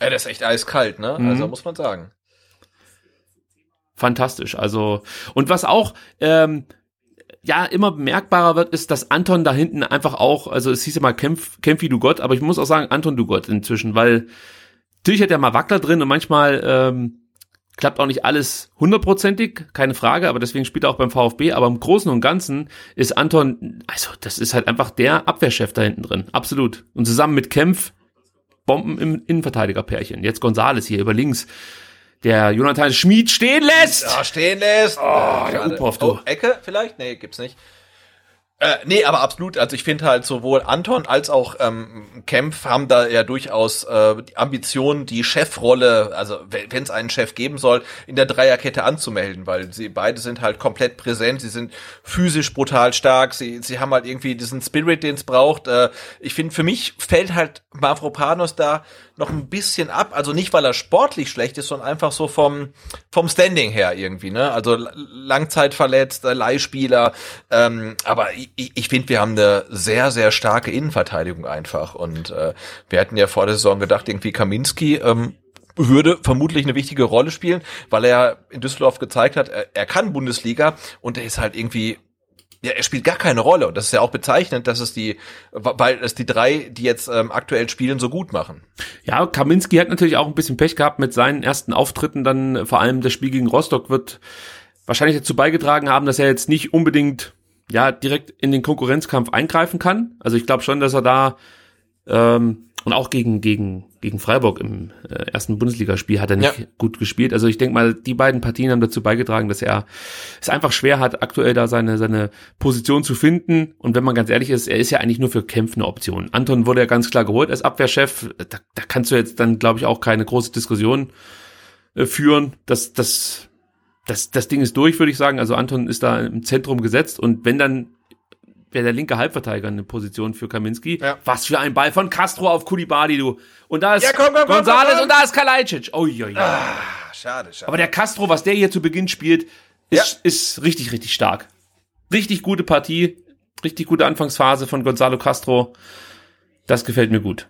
Ja, das ist echt eiskalt, ne? Mhm. Also muss man sagen fantastisch. Also, und was auch, ähm, ja, immer bemerkbarer wird, ist, dass Anton da hinten einfach auch, also es hieß ja mal Kämpf, Kämpf wie du Gott, aber ich muss auch sagen, Anton du Gott inzwischen, weil natürlich hat er mal Wackler drin und manchmal ähm, klappt auch nicht alles hundertprozentig, keine Frage, aber deswegen spielt er auch beim VfB, aber im Großen und Ganzen ist Anton, also das ist halt einfach der Abwehrchef da hinten drin, absolut. Und zusammen mit Kempf Bomben im Innenverteidigerpärchen. Jetzt Gonzales hier über links der Jonathan Schmid stehen lässt. Ja, stehen lässt. Oh, der Uphoff, du. Oh, Ecke vielleicht? Nee, gibt's nicht. Äh, nee, aber absolut. Also ich finde halt sowohl Anton als auch ähm, Kempf haben da ja durchaus äh, die Ambitionen, die Chefrolle, also wenn es einen Chef geben soll, in der Dreierkette anzumelden, weil sie beide sind halt komplett präsent, sie sind physisch brutal stark, sie, sie haben halt irgendwie diesen Spirit, den es braucht. Äh, ich finde, für mich fällt halt Mavropanos da noch ein bisschen ab. Also nicht, weil er sportlich schlecht ist, sondern einfach so vom, vom Standing her irgendwie, ne? Also Langzeitverletzt, Leihspieler. Ähm, aber ich, ich finde, wir haben eine sehr, sehr starke Innenverteidigung einfach. Und äh, wir hatten ja vor der Saison gedacht, irgendwie Kaminski ähm, würde vermutlich eine wichtige Rolle spielen, weil er in Düsseldorf gezeigt hat, er, er kann Bundesliga und er ist halt irgendwie ja, er spielt gar keine Rolle. Und das ist ja auch bezeichnend, dass es die, weil es die drei, die jetzt ähm, aktuell spielen, so gut machen. Ja, Kaminski hat natürlich auch ein bisschen Pech gehabt mit seinen ersten Auftritten. Dann vor allem das Spiel gegen Rostock wird wahrscheinlich dazu beigetragen haben, dass er jetzt nicht unbedingt ja direkt in den Konkurrenzkampf eingreifen kann. Also ich glaube schon, dass er da ähm, und auch gegen, gegen, gegen Freiburg im äh, ersten Bundesligaspiel hat er nicht ja. gut gespielt. Also ich denke mal, die beiden Partien haben dazu beigetragen, dass er es einfach schwer hat, aktuell da seine, seine Position zu finden. Und wenn man ganz ehrlich ist, er ist ja eigentlich nur für Kämpfe eine Option. Anton wurde ja ganz klar geholt als Abwehrchef. Da, da kannst du jetzt dann, glaube ich, auch keine große Diskussion äh, führen. Das, das, das, das Ding ist durch, würde ich sagen. Also Anton ist da im Zentrum gesetzt. Und wenn dann wäre der linke Halbverteidiger eine Position für Kaminski. Ja. Was für ein Ball von Castro auf Kulibali, du. Und da ist ja, komm, komm, Gonzales komm, und da ist Kalajdzic. Oh, ja, ja. Ah, schade, schade. Aber der Castro, was der hier zu Beginn spielt, ist, ja. ist richtig, richtig stark. Richtig gute Partie, richtig gute Anfangsphase von Gonzalo Castro. Das gefällt mir gut.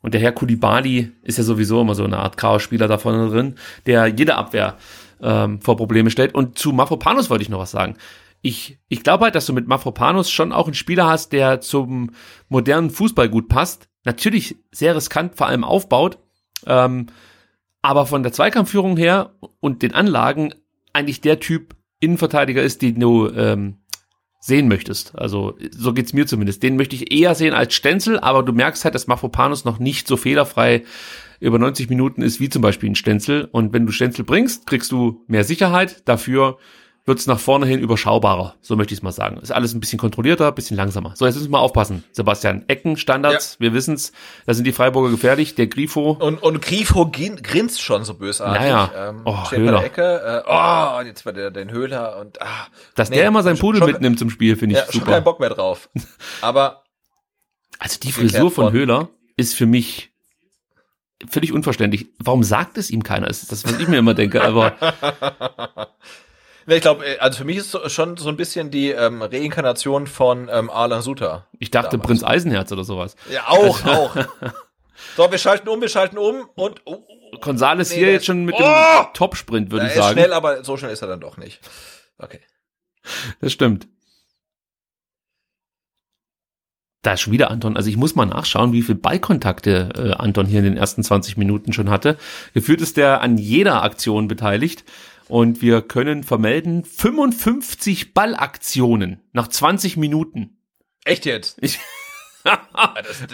Und der Herr Kulibali ist ja sowieso immer so eine Art Chaos-Spieler da vorne drin, der jede Abwehr ähm, vor Probleme stellt. Und zu Mafropanos wollte ich noch was sagen ich, ich glaube halt, dass du mit Mafropanos schon auch einen Spieler hast, der zum modernen Fußball gut passt. Natürlich sehr riskant, vor allem aufbaut, ähm, aber von der Zweikampfführung her und den Anlagen eigentlich der Typ Innenverteidiger ist, den du ähm, sehen möchtest. Also so geht's mir zumindest. Den möchte ich eher sehen als Stenzel, aber du merkst halt, dass Mafropanos noch nicht so fehlerfrei über 90 Minuten ist wie zum Beispiel ein Stenzel. Und wenn du Stenzel bringst, kriegst du mehr Sicherheit. Dafür wird es nach vorne hin überschaubarer. So möchte ich es mal sagen. Ist alles ein bisschen kontrollierter, bisschen langsamer. So, jetzt müssen wir mal aufpassen. Sebastian, Ecken, Standards, ja. wir wissen's, da sind die Freiburger gefährlich, der Grifo. Und, und Grifo grinst schon so bösartig. Naja. Ähm, oh, steht Höhler. bei der Ecke. Äh, oh, und jetzt war der den Höhler und ah. Dass nee, der immer seinen Pudel schon, mitnimmt zum Spiel, finde ich ja, super. Schon keinen Bock mehr drauf. [LAUGHS] Aber. Also die Frisur von Höhler ist für mich völlig unverständlich. Warum sagt es ihm keiner? Das ist das, was ich mir immer denke, aber. [LAUGHS] Ich glaube, äh, also für mich ist es schon so ein bisschen die ähm, Reinkarnation von ähm, Alan Suter. Ich dachte damals. Prinz Eisenherz oder sowas. Ja, auch, auch. [LAUGHS] So, wir schalten um, wir schalten um und oh, oh, Gonzales nee, hier jetzt schon mit oh! dem Top-Sprint, würde ich sagen. Ist schnell, aber so schnell ist er dann doch nicht. Okay. Das stimmt. Da ist schon wieder Anton. Also ich muss mal nachschauen, wie viele Ballkontakte äh, Anton hier in den ersten 20 Minuten schon hatte. Gefühlt ist der an jeder Aktion beteiligt. Und wir können vermelden 55 Ballaktionen nach 20 Minuten. Echt jetzt? Ich, [LAUGHS] das,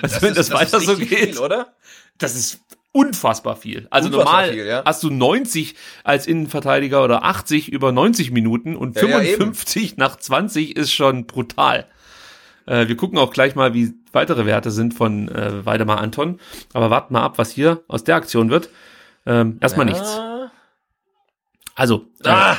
das, also, wenn das, das weiter so geht, viel, oder? Das ist unfassbar viel. Also unfassbar normal viel, ja. hast du 90 als Innenverteidiger oder 80 über 90 Minuten und 55 ja, nach 20 ist schon brutal. Äh, wir gucken auch gleich mal, wie weitere Werte sind von äh, Weidemar Anton. Aber warten mal ab, was hier aus der Aktion wird. Ähm, erstmal nichts. Also, äh, ah!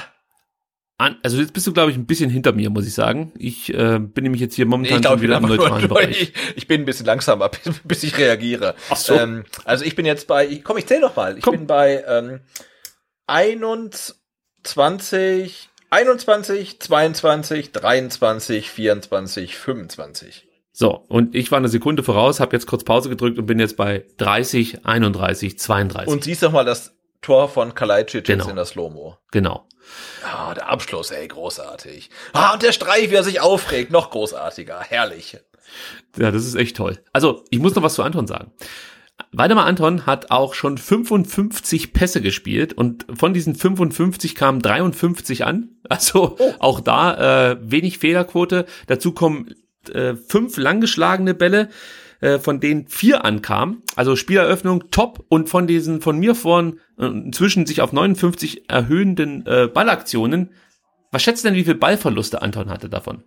an, also jetzt bist du, glaube ich, ein bisschen hinter mir, muss ich sagen. Ich äh, bin nämlich jetzt hier momentan glaub, schon wieder im neutralen [LAUGHS] Bereich. Ich, ich, bin ein bisschen langsamer, [LAUGHS] bis ich reagiere. Ach so. Ähm, also ich bin jetzt bei, komm, ich zähle noch mal. Ich komm. bin bei ähm, 21, 21, 22, 23, 24, 25. So, und ich war eine Sekunde voraus, habe jetzt kurz Pause gedrückt und bin jetzt bei 30, 31, 32. Und siehst doch mal das Tor von Kalajdzic genau. in der Slow-Mo. Genau. Ah, der Abschluss, ey, großartig. Ah, und der Streich, wie er sich aufregt, noch großartiger, herrlich. Ja, das ist echt toll. Also, ich muss noch was zu Anton sagen. Waldemar Anton hat auch schon 55 Pässe gespielt und von diesen 55 kamen 53 an. Also oh. auch da äh, wenig Fehlerquote. Dazu kommen äh, fünf langgeschlagene Bälle äh, von denen vier ankamen. Also Spieleröffnung top und von diesen von mir vorn äh, inzwischen sich auf 59 erhöhenden äh, Ballaktionen Was schätzt du denn, wie viel Ballverluste Anton hatte davon?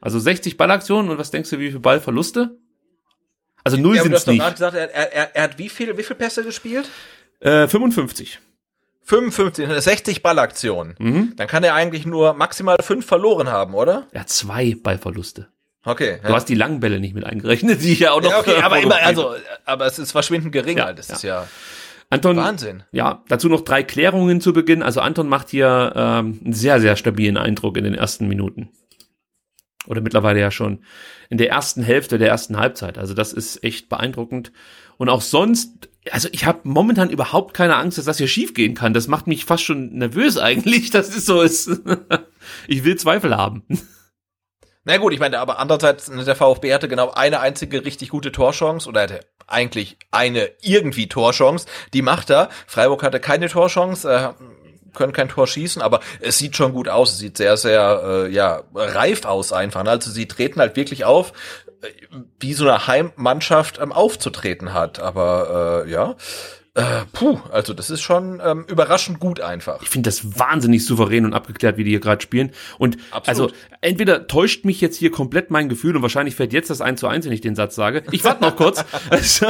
Also 60 Ballaktionen und was denkst du, wie viel Ballverluste? Also null Ja, sind du hast es nicht. gesagt, er, er, er, er hat wie viel, wie viel Pässe gespielt? Äh, 55. 55, 60 Ballaktionen. Mhm. Dann kann er eigentlich nur maximal fünf verloren haben, oder? Er hat zwei Ballverluste. Okay. Du hast die langen Bälle nicht mit eingerechnet, die ich ja auch noch. ja, okay, äh, aber immer, also, aber es ist verschwindend gering, Ja, halt. Das ja. ist ja Anton, Wahnsinn. Ja, dazu noch drei Klärungen zu Beginn. Also Anton macht hier ähm, einen sehr, sehr stabilen Eindruck in den ersten Minuten. Oder mittlerweile ja schon in der ersten Hälfte der ersten Halbzeit. Also das ist echt beeindruckend. Und auch sonst, also ich habe momentan überhaupt keine Angst, dass das hier schief gehen kann. Das macht mich fast schon nervös [LAUGHS] eigentlich, dass es so ist. ich will Zweifel haben. Na gut, ich meine, aber andererseits, ne, der VfB hatte genau eine einzige richtig gute Torchance oder hatte eigentlich eine irgendwie Torchance. Die macht er. Freiburg hatte keine Torchance, äh, können kein Tor schießen, aber es sieht schon gut aus. Es sieht sehr, sehr, äh, ja, reif aus einfach. ne? Also sie treten halt wirklich auf, äh, wie so eine Heimmannschaft ähm, aufzutreten hat. Aber äh, ja, äh, puh, also das ist schon ähm, überraschend gut einfach. Ich finde das wahnsinnig souverän und abgeklärt, wie die hier gerade spielen. Und Absolut. also entweder täuscht mich jetzt hier komplett mein Gefühl und wahrscheinlich fällt jetzt das 1 zu 1, wenn ich den Satz sage. Ich warte noch kurz. [LAUGHS] [LAUGHS] Also,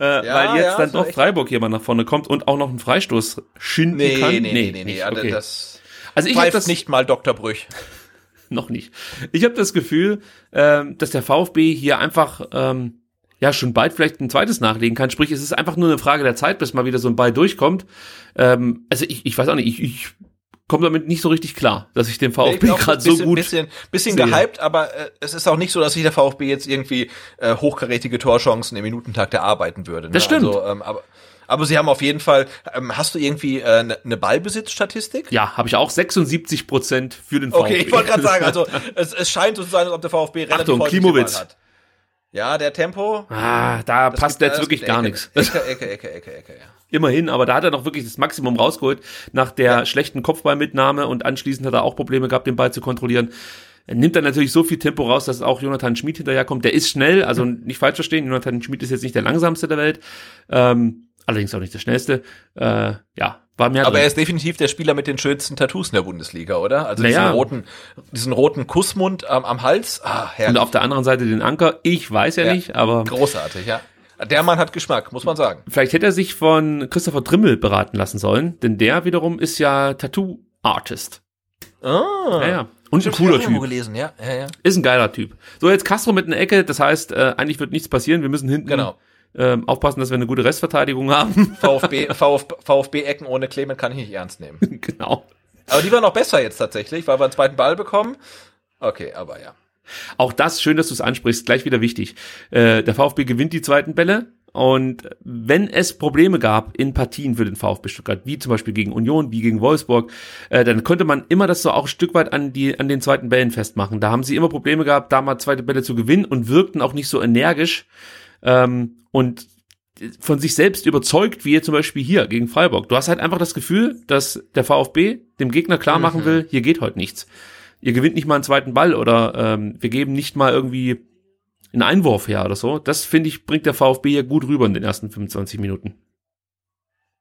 äh, Ja, weil jetzt ja, dann doch. Freiburg hier mal nach vorne kommt und auch noch einen Freistoß schinden Nee, kann. nee, nee, nee, nee, also okay. das also ich habe das nicht mal Dr. Brüch. [LAUGHS] noch nicht. Ich habe das Gefühl, ähm, dass der VfB hier einfach ähm, ja schon bald vielleicht ein zweites nachlegen kann. Sprich, es ist einfach nur eine Frage der Zeit, bis mal wieder so ein Ball durchkommt. Ähm, also ich, ich weiß auch nicht, ich, ich komme damit nicht so richtig klar, dass ich den VfB glaub, gerade so gut Bisschen, bisschen sehe. gehypt, aber äh, es ist auch nicht so, dass sich der VfB jetzt irgendwie äh, hochkarätige Torchancen im Minutentakt erarbeiten würde. Ne? Das stimmt. Also, ähm, aber, aber sie haben auf jeden Fall, ähm, hast du irgendwie eine äh, ne- ne Ballbesitzstatistik? Ja, habe ich auch 76 Prozent für den VfB. Okay, ich wollte gerade sagen, also [LAUGHS] es, es scheint so zu sein, als ob der VfB relativ Achtung, Klimowitz. Hat. Ja, der Tempo. ah, da passt jetzt wirklich gar nichts. Ecke, Ecke, Ecke, Ecke, Ecke, ja. Immerhin, aber da hat er noch wirklich das Maximum rausgeholt nach der schlechten Kopfballmitnahme und anschließend hat er auch Probleme gehabt, den Ball zu kontrollieren. Er nimmt dann natürlich so viel Tempo raus, dass auch Jonathan Schmid hinterherkommt. Der ist schnell, also nicht falsch verstehen, Jonathan Schmid ist jetzt nicht der langsamste der Welt, ähm, allerdings auch nicht der schnellste. Äh, ja, war mehr Aber drin. er ist definitiv der Spieler mit den schönsten Tattoos in der Bundesliga, oder? Also Naja. diesen roten, diesen roten Kussmund am, am Hals. Ah, und herrlich. auf der anderen Seite den Anker. Ich weiß ja, Ja. nicht, aber Großartig, ja. Der Mann hat Geschmack, muss man sagen. vielleicht hätte er sich von Christopher Trimmel beraten lassen sollen, denn der wiederum ist ja Tattoo-Artist. Ah, Ja, ja. Und ein cooler Typ. gelesen, ja, ja, ja. Ist ein geiler Typ. So, jetzt Castro mit einer Ecke, das heißt, äh, eigentlich wird nichts passieren. Wir müssen hinten Genau. Ähm, aufpassen, dass wir eine gute Restverteidigung haben. [LAUGHS] [LAUGHS] VfB, VfB, VfB-Ecken ohne Clement kann ich nicht ernst nehmen. genau. Aber die war noch besser jetzt tatsächlich, weil wir einen zweiten Ball bekommen. Okay, aber ja. Auch das, schön, dass du es ansprichst, gleich wieder wichtig. Äh, der VfB gewinnt die zweiten Bälle. Und wenn es Probleme gab in Partien für den VfB Stuttgart, wie zum Beispiel gegen Union, wie gegen Wolfsburg, äh, dann konnte man immer das so auch ein Stück weit an, die, an den zweiten Bällen festmachen. Da haben sie immer Probleme gehabt, da mal zweite Bälle zu gewinnen und wirkten auch nicht so energisch ähm, und von sich selbst überzeugt, wie zum Beispiel hier gegen Freiburg. Du hast halt einfach das Gefühl, dass der VfB dem Gegner klar machen will, hier geht heute nichts. Ihr gewinnt nicht mal einen zweiten Ball oder ähm, wir geben nicht mal irgendwie einen Einwurf her oder so. Das finde ich, bringt der VfB ja gut rüber in den ersten 25 Minuten.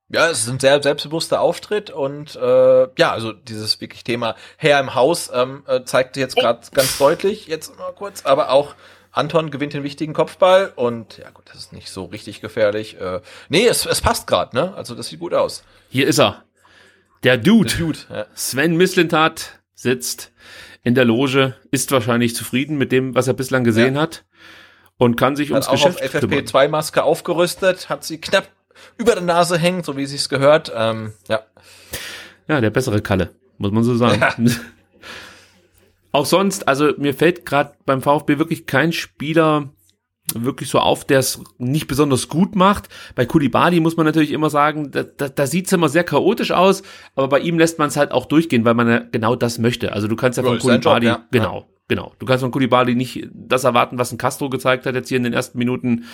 Ja, es ist ein sehr selbstbewusster Auftritt und äh, ja, also dieses wirklich Thema Herr im Haus ähm, äh, zeigt jetzt gerade ganz deutlich, jetzt mal kurz, aber auch Anton gewinnt den wichtigen Kopfball und ja gut, das ist nicht so richtig gefährlich. Äh, nee, es, es passt gerade, ne? Also das sieht gut aus. Hier ist er. Der Dude. Dude, ja. Sven Mislintat sitzt in der Loge, ist wahrscheinlich zufrieden mit dem, was er bislang gesehen hat und kann sich ums Hat auch auf Geschäft kümmern. FFP2-Maske aufgerüstet, hat sie knapp über der Nase hängen, so wie sich's gehört. Ähm, ja. Ja, der bessere Kalle, muss man so sagen. [LAUGHS] Auch sonst, also mir fällt gerade beim VfB wirklich kein Spieler wirklich so auf, der es nicht besonders gut macht. Bei Kulibali muss man natürlich immer sagen, da, da, da sieht es immer sehr chaotisch aus, aber bei ihm lässt man es halt auch durchgehen, weil man ja genau das möchte. Also du kannst ja von Kulibali, ja. genau, genau. Du kannst von Kulibali nicht das erwarten, was ein Castro gezeigt hat jetzt hier in den ersten Minuten.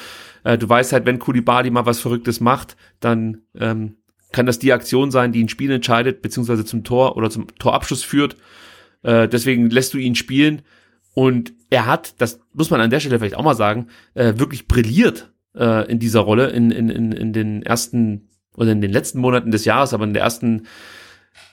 Äh, du weißt halt, wenn Kulibali mal was Verrücktes macht, dann ähm, kann das die Aktion sein, die ein Spiel entscheidet, beziehungsweise zum Tor oder zum Torabschluss führt. Äh, deswegen lässt du ihn spielen. Und er hat, das muss man an der Stelle vielleicht auch mal sagen, äh, wirklich brilliert äh, in dieser Rolle in, in, in, in den ersten oder in den letzten Monaten des Jahres, aber in der ersten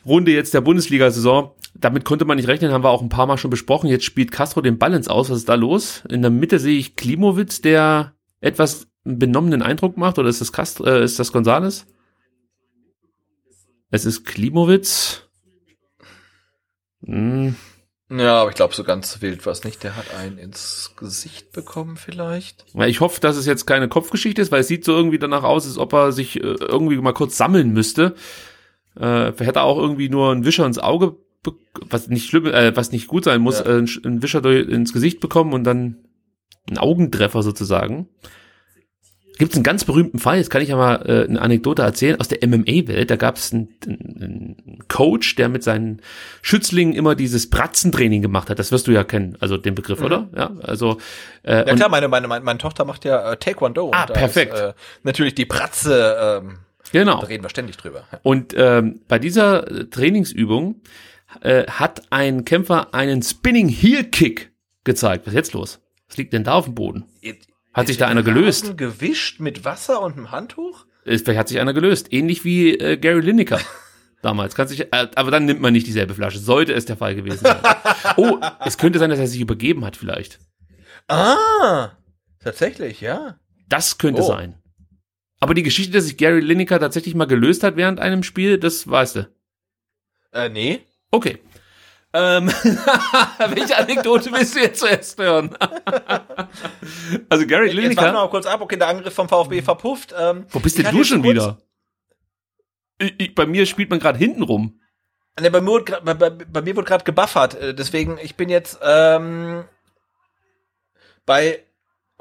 Runde jetzt der Bundesliga-Saison. Damit konnte man nicht rechnen, haben wir auch ein paar Mal schon besprochen. Jetzt spielt Castro den ins Aus. Was ist da los? In der Mitte sehe ich Klimowitz, der etwas einen benommenen Eindruck macht. Oder ist das Castro, äh, ist das Gonzales? Es ist Klimowitz. Hm. Ja, aber ich glaube, so ganz wild war es nicht. Der hat einen ins Gesicht bekommen vielleicht. Ja, ich hoffe, dass es jetzt keine Kopfgeschichte ist, weil es sieht so irgendwie danach aus, als ob er sich äh, irgendwie mal kurz sammeln müsste. Äh, hätte er auch irgendwie nur einen Wischer ins Auge, was nicht schlimm, äh, was nicht gut sein muss, Ja. äh, einen Wischer durch, ins Gesicht bekommen und dann einen Augentreffer sozusagen. Gibt es einen ganz berühmten Fall, jetzt kann ich ja mal äh, eine Anekdote erzählen, aus der MMA-Welt. Da gab es einen, einen Coach, der mit seinen Schützlingen immer dieses Bratzentraining gemacht hat. Das wirst du ja kennen, also den Begriff, oder? Ja, also äh, Ja klar, meine, meine, meine, meine Tochter macht ja äh, Taekwondo. und Ah, perfekt. Ist, äh, natürlich die Pratze, ähm, genau. da reden wir ständig drüber. Und ähm, bei dieser äh, Trainingsübung äh, hat ein Kämpfer einen Spinning Heel Kick gezeigt. Was ist jetzt los? Was liegt denn da auf dem Boden? Hat sich da einer gelöst? Rasen Gewischt mit Wasser und einem Handtuch? Äh, Vielleicht hat sich einer gelöst. Ähnlich wie äh, Gary Lineker. [LAUGHS] Damals. Kann sich, äh, aber dann nimmt man nicht dieselbe Flasche. Sollte es der Fall gewesen sein. [LAUGHS] Oh, es könnte sein, dass er sich übergeben hat vielleicht. Ah, tatsächlich, ja. Das könnte Oh. sein. Aber die Geschichte, dass sich Gary Lineker tatsächlich mal gelöst hat während einem Spiel, das weißt du. Äh, nee. Okay. Ähm, [LAUGHS] welche Anekdote willst du jetzt zuerst hören? also Gary Jetzt warten wir Lineker, mal kurz ab. Okay, der Angriff vom VfB verpufft. Ähm, wo bist denn du schon kurz- wieder? Ich, ich, bei mir spielt man gerade hinten rum. Ne, bei mir wurde bei, bei mir wurde gerade gebuffert. äh, Deswegen, ich bin jetzt ähm, bei.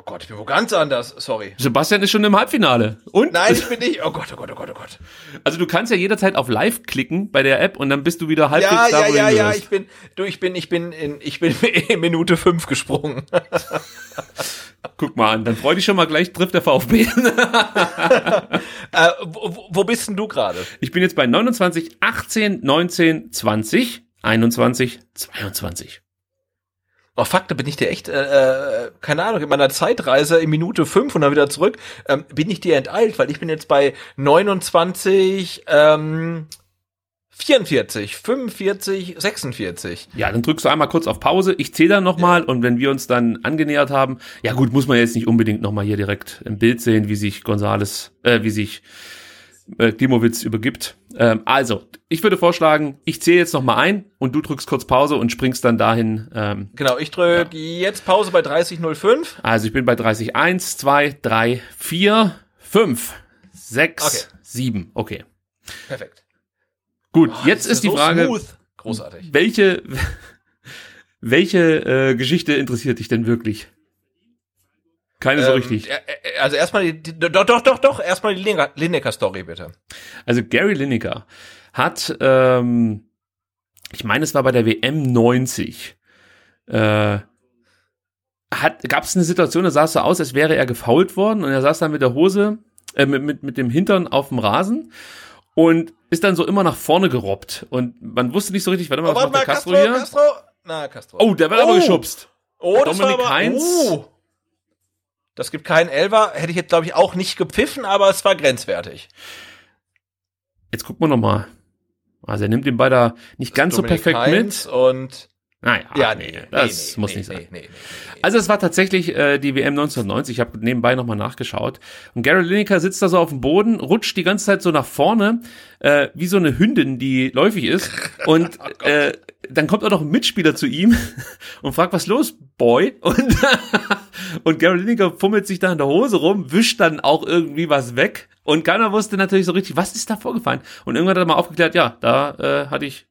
Oh Gott, ich bin wo ganz anders. Sorry. Sebastian ist schon im Halbfinale. Und? Nein, ich bin nicht. Oh Gott, oh Gott, oh Gott, oh Gott. Also du kannst ja jederzeit auf Live klicken bei der App und dann bist du wieder halbwegs Ja, da, ja, wo du ja, ja. hingehörst. Ich bin, du, ich bin, ich bin in, ich bin [LAUGHS] in Minute fünf gesprungen. Guck mal an, dann freu dich schon mal gleich, trifft der VfB. [LAUGHS] äh, wo- wo bist denn du gerade? ich bin jetzt bei 29, 18, 19, 20, 21, 22. Oh fuck, da bin ich dir echt, äh, äh, keine Ahnung, in meiner Zeitreise in Minute fünf und dann wieder zurück, ähm, bin ich dir enteilt, weil ich bin jetzt bei 29, ähm, 44, 45, 46. Ja, dann drückst du einmal kurz auf Pause. Ich zähle dann nochmal und wenn wir uns dann angenähert haben, ja gut, muss man jetzt nicht unbedingt nochmal hier direkt im Bild sehen, wie sich Gonzales, äh, wie sich äh, Klimowitz übergibt. Ähm, also, ich würde vorschlagen, ich zähle jetzt nochmal ein und du drückst kurz Pause und springst dann dahin. Ähm, Genau, ich drücke jetzt Pause bei 30.05. also ich bin bei 30, 1, 2, 3, 4, 5, 6, Okay. 7. Okay. Perfekt. Gut, Oh, jetzt das ist die so Frage, smooth. Großartig. welche, [LAUGHS] welche äh, Geschichte interessiert dich denn wirklich? Keine so Ähm, richtig. äh, äh, Also erstmal die, die, doch, doch, doch, doch, erstmal die Lineker- Lineker-Story bitte. Also Gary Lineker hat, ähm, ich meine, es war bei der WM 90, äh, hat, gab es eine Situation, da sah es so aus, als wäre er gefault worden und er saß dann mit der Hose, äh, mit, mit, mit dem Hintern auf dem Rasen und ist dann so immer nach vorne gerobbt und man wusste nicht so richtig, warte mal, Oh, was warte macht der Castro, Castro, hier? Castro. Na, Castro. Oh, der wird aber Oh. geschubst. Oh, das Dominik war aber, Heinz. Oh. Das gibt keinen Elfer. Hätte ich jetzt, glaube ich, auch nicht gepfiffen, aber es war grenzwertig. Jetzt gucken wir noch mal. Also er nimmt den Ball da nicht ganz Dominik so perfekt Heinz mit. Und Naja, ja, nee, das nee, muss nee, nicht nee, sein. Nee, nee, nee. Also es war tatsächlich äh, die WM 1990. Ich habe nebenbei nochmal nachgeschaut. Und Gary Lineker sitzt da so auf dem Boden, rutscht die ganze Zeit so nach vorne, äh, wie so eine Hündin, die läufig ist. [LAUGHS] Und Oh äh, dann kommt auch noch ein Mitspieler zu ihm [LAUGHS] und fragt, was los, Boy? Und, [LAUGHS] und Gary Lineker fummelt sich da in der Hose rum, wischt dann auch irgendwie was weg. Und keiner wusste natürlich so richtig, was ist da vorgefallen. Und irgendwann hat er mal aufgeklärt, ja, da äh, hatte ich,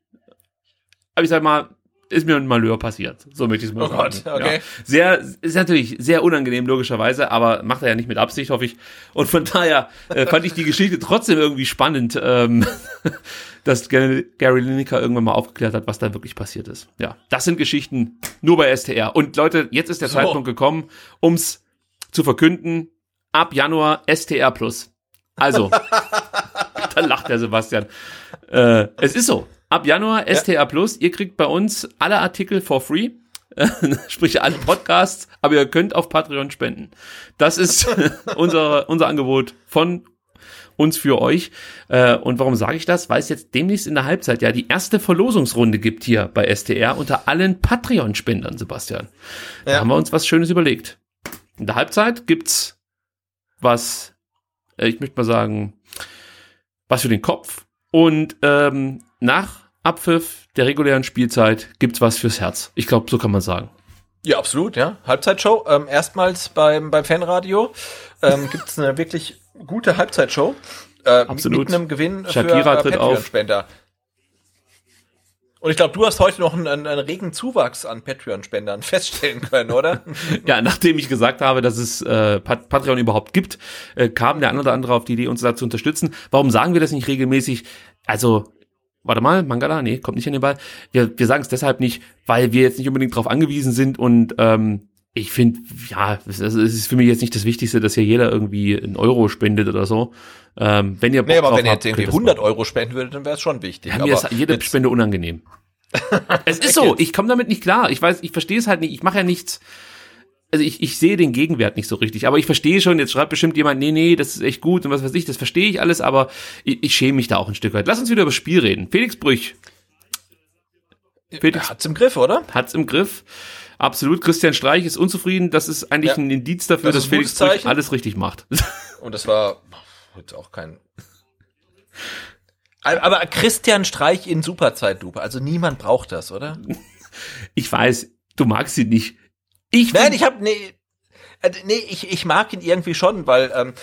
aber ich sag mal, ist mir ein Malheur passiert. So möchte ich es mal Oh sagen. Gott, okay. Ja. Sehr, ist natürlich sehr unangenehm, logischerweise, aber macht er ja nicht mit Absicht, hoffe ich. Und von daher äh, fand ich die Geschichte trotzdem irgendwie spannend, ähm, [LAUGHS] dass Gary Lineker irgendwann mal aufgeklärt hat, was da wirklich passiert ist. Ja, das sind Geschichten nur bei STR. Und Leute, jetzt ist der So. Zeitpunkt gekommen, ums zu verkünden, ab Januar STR Plus. Also, [LAUGHS] [LAUGHS] da lacht der Sebastian. Äh, es ist so. Ab Januar STR Plus, ihr kriegt bei uns alle Artikel for free. [LAUGHS] Sprich alle Podcasts, aber ihr könnt auf Patreon spenden. Das ist [LAUGHS] unser, unser Angebot von uns für euch. Äh, und warum sage ich das? Weil es jetzt demnächst in der Halbzeit ja die erste Verlosungsrunde gibt hier bei STR unter allen Patreon-Spendern, Sebastian. Da Ja. haben wir uns was Schönes überlegt. In der Halbzeit gibt's was, äh, ich möchte mal sagen, was für den Kopf. Und ähm, nach Abpfiff der regulären Spielzeit gibt's was fürs Herz. Ich glaube, so kann man sagen. Ja, absolut, ja. Halbzeitshow. Ähm, erstmals beim, beim Fanradio ähm, gibt es eine wirklich gute Halbzeitshow. Äh, Absolut. Mit einem Gewinn Shakira für tritt äh, auf. Patreon-Spender. Und ich glaube, du hast heute noch einen, einen, regen Zuwachs an Patreon-Spendern [LAUGHS] feststellen können, oder? Ja, nachdem ich gesagt habe, dass es äh, Pat Patreon überhaupt gibt, äh, kam der ein oder andere auf die Idee, uns da zu unterstützen. Warum sagen wir das nicht regelmäßig? Also, warte mal, Mangala, nee, kommt nicht an den Ball. Wir, wir sagen es deshalb nicht, weil wir jetzt nicht unbedingt darauf angewiesen sind und ähm, ich finde, ja, es ist für mich jetzt nicht das Wichtigste, dass hier jeder irgendwie einen Euro spendet oder so. Ähm, wenn ihr Bock nee, aber wenn ihr jetzt irgendwie könnt ihr das 100 machen. Euro spenden würdet, dann wäre es schon wichtig. Ja, mir ist jede Spende unangenehm. [LAUGHS] es ist so, ich komme damit nicht klar. Ich weiß, ich verstehe es halt nicht. Ich mache ja nichts. Also ich, ich sehe den Gegenwert nicht so richtig, aber ich verstehe schon, jetzt schreibt bestimmt jemand, nee, nee, das ist echt gut und was weiß ich, das verstehe ich alles, aber ich, ich schäme mich da auch ein Stück weit. Lass uns wieder über das Spiel reden. Felix Brüch Felix Hat's im Griff, oder? hat's im Griff. Absolut. Christian Streich ist unzufrieden. Das ist eigentlich Ja. ein Indiz dafür, Das dass Felix Zeichen. alles richtig macht. [LAUGHS] Und das war jetzt auch kein. Aber Christian Streich in Superzeitlupe. Also niemand braucht das, oder? Ich weiß, du magst ihn nicht. Ich Nein, ich habe nee, äh, nee, ich, ich mag ihn irgendwie schon, weil ähm,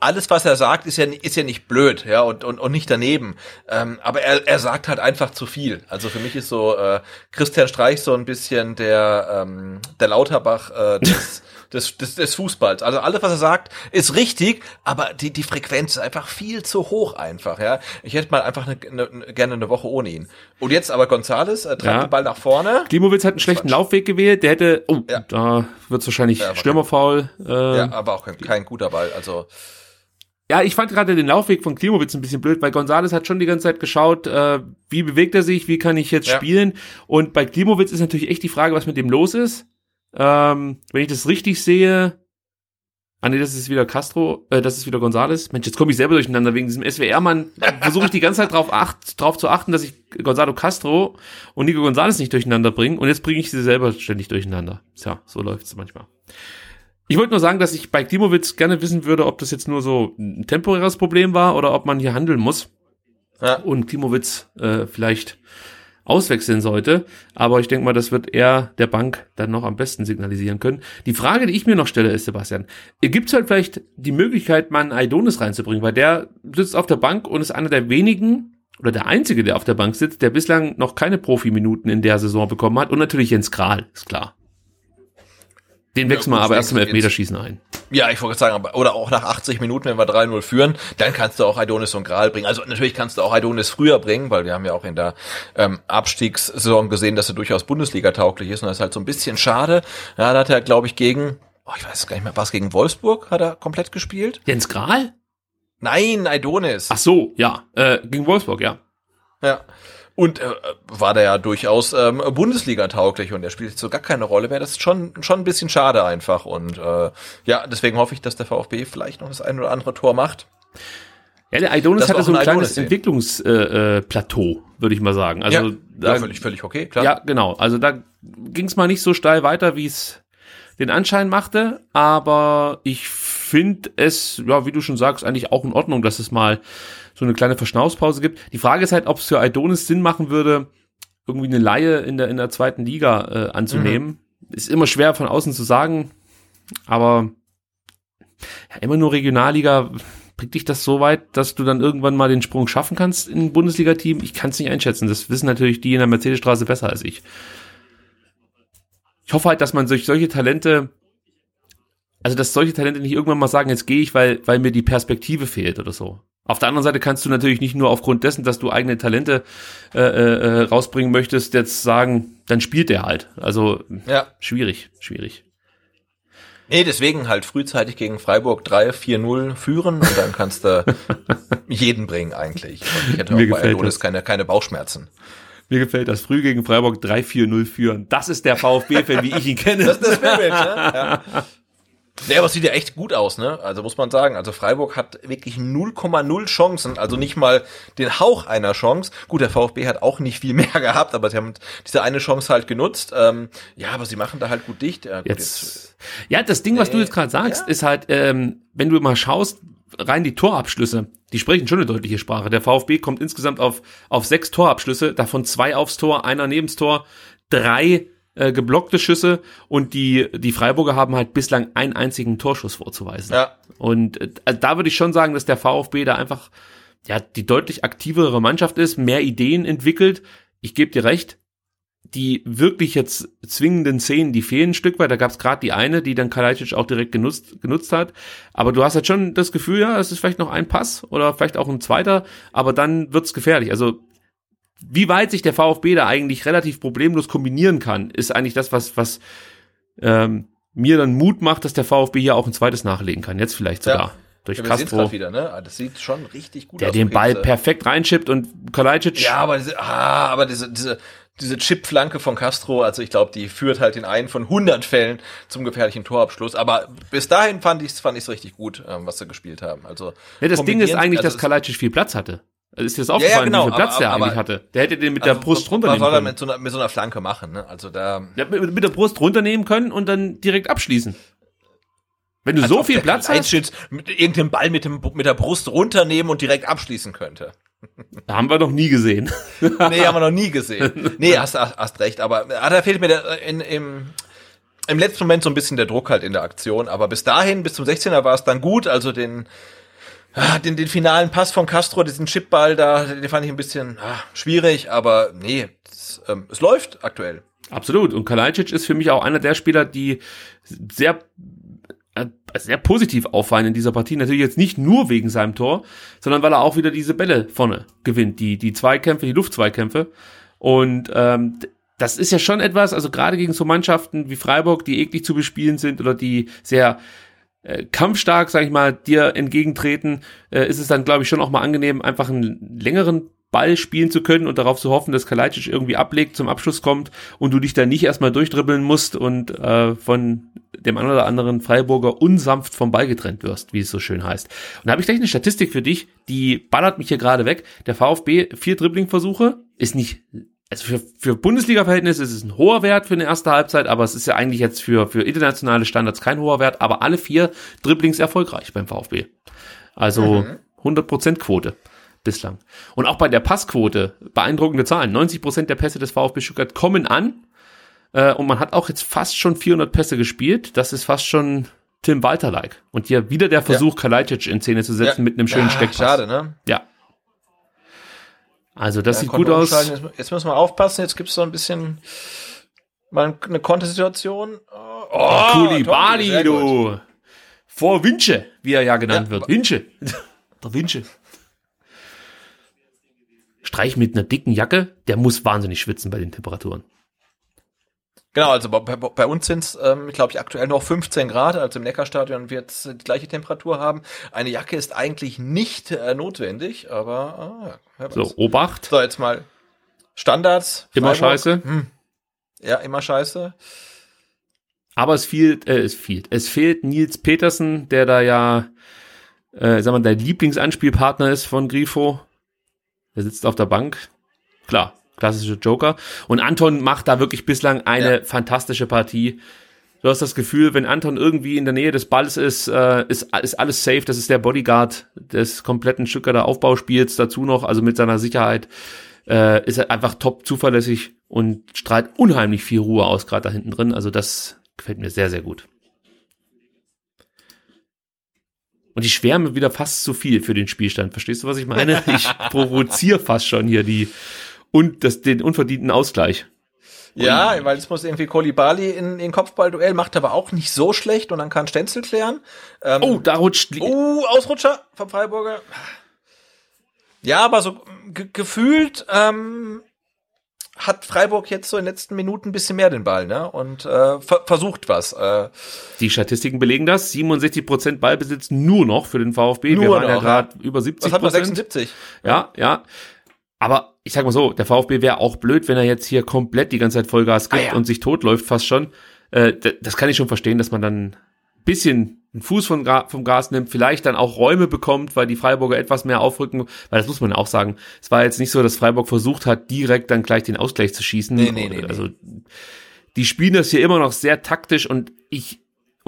alles, was er sagt, ist ja ist ja nicht blöd, ja und und, und nicht daneben. Ähm, aber er, er sagt halt einfach zu viel. Also für mich ist so äh, Christian Streich so ein bisschen der ähm, der Lauterbach äh, des, [LAUGHS] des, des, des Fußballs. Also alles, was er sagt, ist richtig, aber die die Frequenz ist einfach viel zu hoch einfach. Ja, ich hätte mal einfach eine, eine, gerne eine Woche ohne ihn. Und jetzt aber Gonzales äh, treibt Ja. den Ball nach vorne. Klimowitz hat einen schlechten Laufweg gewählt. Der hätte, oh, Ja. da wird's wahrscheinlich Ja, Stürmerfaul. Äh, Ja, ja. aber auch kein, kein guter Ball. Also ich fand gerade den Laufweg von Klimowitz ein bisschen blöd, weil Gonzales hat schon die ganze Zeit geschaut, äh, wie bewegt er sich, wie kann ich jetzt Ja. spielen. Und bei Klimowitz ist natürlich echt die Frage, was mit dem los ist. Ähm, wenn ich das richtig sehe, ah nee, das ist wieder Castro, äh, das ist wieder Gonzales. Mensch, jetzt komme ich selber durcheinander wegen diesem SWR-Mann. Versuche ich die ganze Zeit drauf, acht, drauf zu achten, dass ich Gonzalo Castro und Nico Gonzales nicht durcheinander bringe. Und jetzt bringe ich sie selber ständig durcheinander. Tja, so läuft's manchmal. Ich wollte nur sagen, dass ich bei Klimowitz gerne wissen würde, ob das jetzt nur so ein temporäres Problem war oder ob man hier handeln muss Ja. und Klimowitz äh, vielleicht auswechseln sollte. Aber ich denke mal, das wird er der Bank dann noch am besten signalisieren können. Die Frage, die ich mir noch stelle, ist, Sebastian, gibt es halt vielleicht die Möglichkeit, mal einen Aidonis reinzubringen, weil der sitzt auf der Bank und ist einer der wenigen oder der einzige, der auf der Bank sitzt, der bislang noch keine Profiminuten in der Saison bekommen hat. Und natürlich Jens Kral, ist klar. Den wechseln wir aber erst im Elfmeterschießen ein. Ja, ich wollte sagen, aber, oder auch nach 80 Minuten, wenn wir 3-0 führen, dann kannst du auch Aidonis und Gral bringen. Also natürlich kannst du auch Aidonis früher bringen, weil wir haben ja auch in der ähm, Abstiegssaison gesehen, dass er durchaus Bundesliga tauglich ist und das ist halt so ein bisschen schade. Ja, da hat er, glaube ich, gegen, oh, ich weiß gar nicht mehr, was gegen Wolfsburg hat er komplett gespielt? Jens Kral? Nein, Aidonis. Ach so, ja. Äh, gegen Wolfsburg, ja. Ja. Und äh, war der ja durchaus ähm, Bundesliga tauglich und er spielt so gar keine Rolle mehr. Das ist schon schon ein bisschen schade einfach und äh, ja, deswegen hoffe ich, dass der VfB vielleicht noch das ein oder andere Tor macht. Ja, der war hatte so ein ein kleines. Entwicklungsplateau, äh, Plateau, würde ich mal sagen. Also ja, da, ja, völlig völlig okay, klar. ja, genau. Also da ging es mal nicht so steil weiter, wie es den Anschein machte, aber ich finde es, ja, wie du schon sagst, eigentlich auch in Ordnung, dass es mal so eine kleine Verschnaufspause gibt. Die Frage ist halt, ob es für Aidonis Sinn machen würde, irgendwie eine Laie in der in der zweiten Liga äh, anzunehmen. Ist immer schwer von außen zu sagen, aber ja, immer nur Regionalliga bringt dich das so weit, dass du dann irgendwann mal den Sprung schaffen kannst in ein Bundesliga-Team? Ich kann es nicht einschätzen. Das wissen natürlich die in der Mercedesstraße besser als ich. Ich hoffe halt, dass man solche Talente, also dass solche Talente nicht irgendwann mal sagen, jetzt gehe ich, weil, weil mir die Perspektive fehlt oder so. Auf der anderen Seite kannst du natürlich nicht nur aufgrund dessen, dass du eigene Talente äh, äh, rausbringen möchtest, jetzt sagen, dann spielt der halt. Also Ja. schwierig, schwierig. Nee, deswegen halt frühzeitig gegen Freiburg 3-4-0 führen und dann kannst du [LAUGHS] jeden bringen eigentlich. Und ich hätte Mir auch bei das. keine, keine Bauchschmerzen. Mir gefällt das früh gegen Freiburg 3-4-0 führen. Das ist der VfB-Fan, wie ich ihn kenne. Das ist der Spirit, ne? [LAUGHS] Ja. Nee, aber es sieht ja echt gut aus, ne? Also muss man sagen. Also Freiburg hat wirklich 0,0 Chancen, also nicht mal den Hauch einer Chance. Gut, der VfB hat auch nicht viel [LAUGHS] mehr gehabt, aber sie haben diese eine Chance halt genutzt. Ähm, ja, aber sie machen da halt gut dicht. Ja, gut, Jetzt, ja das Ding, was du jetzt gerade sagst, ist halt, ähm, wenn du mal schaust, rein die Torabschlüsse, die sprechen schon eine deutliche Sprache. Der VfB kommt insgesamt auf, auf sechs Torabschlüsse, davon zwei aufs Tor, einer nebens Tor, drei äh, geblockte Schüsse und die, die Freiburger haben halt bislang einen einzigen Torschuss vorzuweisen. Ja. Und äh, also da würde ich schon sagen, dass der VfB da einfach ja die deutlich aktivere Mannschaft ist, mehr Ideen entwickelt. Ich gebe dir recht, die wirklich jetzt zwingenden Szenen, die fehlen ein Stück weit. Da gab es gerade die eine, die dann Kalajdzic auch direkt genutzt, genutzt hat. Aber du hast halt schon das Gefühl, ja, es ist vielleicht noch ein Pass oder vielleicht auch ein zweiter, aber dann wird's gefährlich. Also wie weit sich der VfB da eigentlich relativ problemlos kombinieren kann, ist eigentlich das, was, was ähm, mir dann Mut macht, dass der VfB hier auch ein zweites nachlegen kann. Jetzt vielleicht sogar. Ja. Durch Ja, Castro, wieder, ne? Ah, Das sieht schon richtig gut der aus. den Ball perfekt reinschippt und Kalajdzic Ja, aber diese, ah, aber diese, diese, diese Chip-Flanke von Castro, also ich glaube, die führt halt in einen von 100 Fällen zum gefährlichen Torabschluss. Aber bis dahin fand ich es fand ich's richtig gut, ähm, was sie gespielt haben. Also Ja, das Ding ist eigentlich, also dass Kalajdzic viel Platz hatte. Ist dir das aufgefallen, genau, wie viel Platz aber- der aber- eigentlich hatte? Der hätte den mit also, der Brust was runternehmen soll er können. mit so, einer, mit so einer Flanke machen? Ne? Also da Ja, mit, mit der Brust runternehmen können und dann direkt abschließen. Wenn du als so viel Platz hast, mit irgendeinem Ball mit, dem, mit der Brust runternehmen und direkt abschließen könnte. [LAUGHS] haben wir noch nie gesehen. [LAUGHS] Nee, haben wir noch nie gesehen. Nee, hast, hast, hast recht, aber ah, da fehlt mir der, in, im, im letzten Moment so ein bisschen der Druck halt in der Aktion. Aber bis dahin, bis zum 16er war es dann gut. Also den, ah, den, den finalen Pass von Castro, diesen Chipball da, den fand ich ein bisschen ah, schwierig, aber nee, das, ähm, es läuft aktuell. Absolut. Und Kalajdzic ist für mich auch einer der Spieler, die sehr äh, sehr positiv auffallen in dieser Partie. Natürlich jetzt nicht nur wegen seinem Tor, sondern weil er auch wieder diese Bälle vorne gewinnt, die die Zweikämpfe, die Luftzweikämpfe. Und ähm, das ist ja schon etwas, also gerade gegen so Mannschaften wie Freiburg, die eklig zu bespielen sind oder die sehr äh, kampfstark, sag ich mal, dir entgegentreten, äh, ist es dann, glaube ich, schon auch mal angenehm, einfach einen längeren Ball spielen zu können und darauf zu hoffen, dass Kalajdzic irgendwie ablegt, zum Abschluss kommt und du dich da nicht erstmal durchdribbeln musst und äh, von dem einen oder anderen Freiburger unsanft vom Ball getrennt wirst, wie es so schön heißt. Und da habe ich gleich eine Statistik für dich, die ballert mich hier gerade weg. Der VfB, vier Dribbling-Versuche, ist nicht, also für, für Bundesliga-Verhältnisse ist es ein hoher Wert für eine erste Halbzeit, aber es ist ja eigentlich jetzt für, für internationale Standards kein hoher Wert, aber alle vier Dribblings erfolgreich beim VfB. Also 100% Quote bislang. Und auch bei der Passquote, beeindruckende Zahlen. 90% der Pässe des VfB Stuttgart kommen an. Äh, und man hat auch jetzt fast schon 400 Pässe gespielt. Das ist fast schon Tim Walter-like. Und hier wieder der Versuch, Kalajdzic in Szene zu setzen mit einem schönen ja, Steckpass. Schade, ne? Ja. Also das Ja, sieht gut aus. Jetzt, jetzt müssen wir aufpassen, jetzt gibt es so ein bisschen mal eine Kontersituation. Oh, Oh, Kulibali, sehr gut. du. Vor Winche, wie er ja genannt Ja, wird. Winche. Der Winche. Streich mit einer dicken Jacke, der muss wahnsinnig schwitzen bei den Temperaturen. Genau, also bei, bei, uns sind es, ähm, glaube ich, aktuell noch 15 Grad, also im Neckarstadion wird es die gleiche Temperatur haben. Eine Jacke ist eigentlich nicht äh, notwendig, aber ah, weiß. So, Obacht. so, jetzt mal Standards. Immer Freiburg. scheiße. Ja, immer scheiße. Aber es fehlt, äh, es fehlt, es fehlt Nils Petersen, der da ja, äh, sag mal, der Lieblingsanspielpartner ist von Grifo. Der sitzt auf der Bank. Klar, klassischer Joker. Und Anton macht da wirklich bislang eine Ja. fantastische Partie. Du hast das Gefühl, wenn Anton irgendwie in der Nähe des Balls ist, äh, ist, ist alles safe. Das ist der Bodyguard des kompletten Stuttgarter Aufbauspiels dazu noch, also mit seiner Sicherheit. Äh, ist er einfach top zuverlässig und strahlt unheimlich viel Ruhe aus, gerade da hinten drin. Also das gefällt mir sehr, sehr gut. Und ich schwärme wieder fast zu viel für den Spielstand. Verstehst du, was ich meine? [LAUGHS] Ich provoziere fast schon hier die und das, den unverdienten Ausgleich. Ja, weil es muss irgendwie Kolibali in in Kopfballduell, macht aber auch nicht so schlecht und dann kann Stenzel klären. Ähm, Oh, da rutscht. Oh, Ausrutscher vom Freiburger. Ja, aber so ge gefühlt ähm, hat Freiburg jetzt so in den letzten Minuten ein bisschen mehr den Ball, ne? Und äh, ver versucht was. Äh, Die Statistiken belegen das. 67% Ballbesitz nur noch für den VfB. Wir Nur waren ja noch, gerade über 70%. was hat man 76? Ja, ja. Aber ich sag mal so, der VfB wäre auch blöd, wenn er jetzt hier komplett die ganze Zeit Vollgas gibt Ah, ja. und sich totläuft fast schon. Äh, das kann ich schon verstehen, dass man dann bisschen einen Fuß vom, vom Gas nimmt, vielleicht dann auch Räume bekommt, weil die Freiburger etwas mehr aufrücken, weil das muss man auch sagen. Es war jetzt nicht so, dass Freiburg versucht hat, direkt dann gleich den Ausgleich zu schießen. Nee, nee, nee, also die spielen das hier immer noch sehr taktisch und ich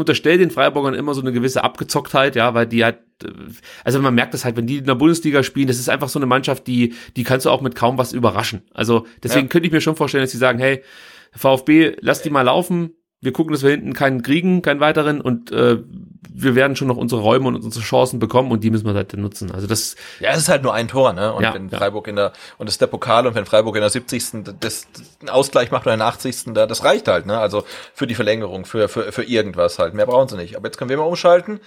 unterstelle den Freiburgern immer so eine gewisse Abgezocktheit, ja, weil die halt, also man merkt das halt, wenn die in der Bundesliga spielen, das ist einfach so eine Mannschaft, die, die kannst du auch mit kaum was überraschen. Also deswegen ja. könnte ich mir schon vorstellen, dass sie sagen, hey, VfB, lass die mal laufen, wir gucken, dass wir hinten keinen kriegen, keinen weiteren und äh, wir werden schon noch unsere Räume und unsere Chancen bekommen und die müssen wir halt nutzen. Also das Ja, es ist halt nur ein Tor, ne? Und Ja, wenn ja. Freiburg in der und das ist der Pokal und wenn Freiburg in der 70. das, einen Ausgleich macht oder in der 80. da das reicht halt, ne? Also für die Verlängerung, für für für irgendwas halt. Mehr brauchen sie nicht. Aber jetzt können wir mal umschalten.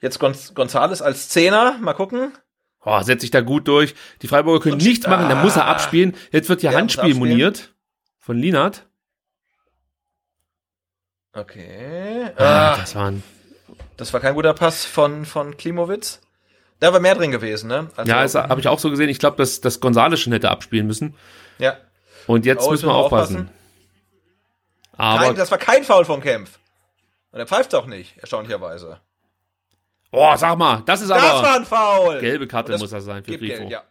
Jetzt Gonz Gonzales als Zehner, mal gucken. oh, setzt sich da gut durch. Die Freiburger können Und- nichts machen, dann muss er Ah. abspielen. Jetzt wird hier Ja, Handspiel moniert von Linard. Okay. Ah, Ah, das war ein das war kein guter Pass von von Klimowitz. Da war mehr drin gewesen, ne? Also, ja, das habe ich auch so gesehen. Ich glaube, dass das Gonzales schon hätte abspielen müssen. ja. Und jetzt Oh, müssen wir wir aufpassen. Aber Kein, das war kein Foul von Kempf. Und er pfeift auch nicht, erstaunlicherweise. oh, sag mal, das ist Das aber war ein Foul. gelbe Karte das muss das sein für Grifo. Geld, ja.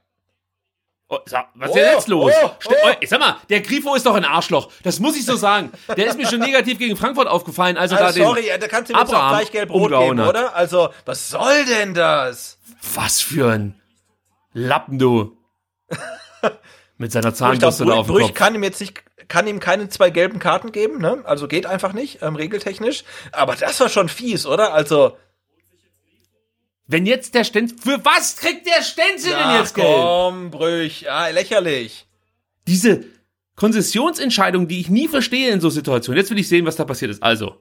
Oh, sag, was Oh, ist denn jetzt los? oh, oh. oh, sag mal, der Grifo ist doch ein Arschloch. Das muss ich so sagen. Der ist mir schon negativ gegen Frankfurt aufgefallen, also da Also, den sorry, da kannst du mir jetzt auch gleich gelb-rot geben, oder? Also, was soll denn das? Was für ein Lappen, du. [LAUGHS] Mit seiner Zahnbürste da auf dem Kopf. kann ihm jetzt nicht, kann ihm keine zwei gelben Karten geben, ne? Also geht einfach nicht, ähm, regeltechnisch. Aber das war schon fies, oder? Also, Wenn jetzt der Stenzel, für was kriegt der Stenzel denn jetzt Geld? komm, Brüch, ja, lächerlich. Diese Konzessionsentscheidung, die ich nie verstehe in so Situationen. Jetzt will ich sehen, was da passiert ist. Also,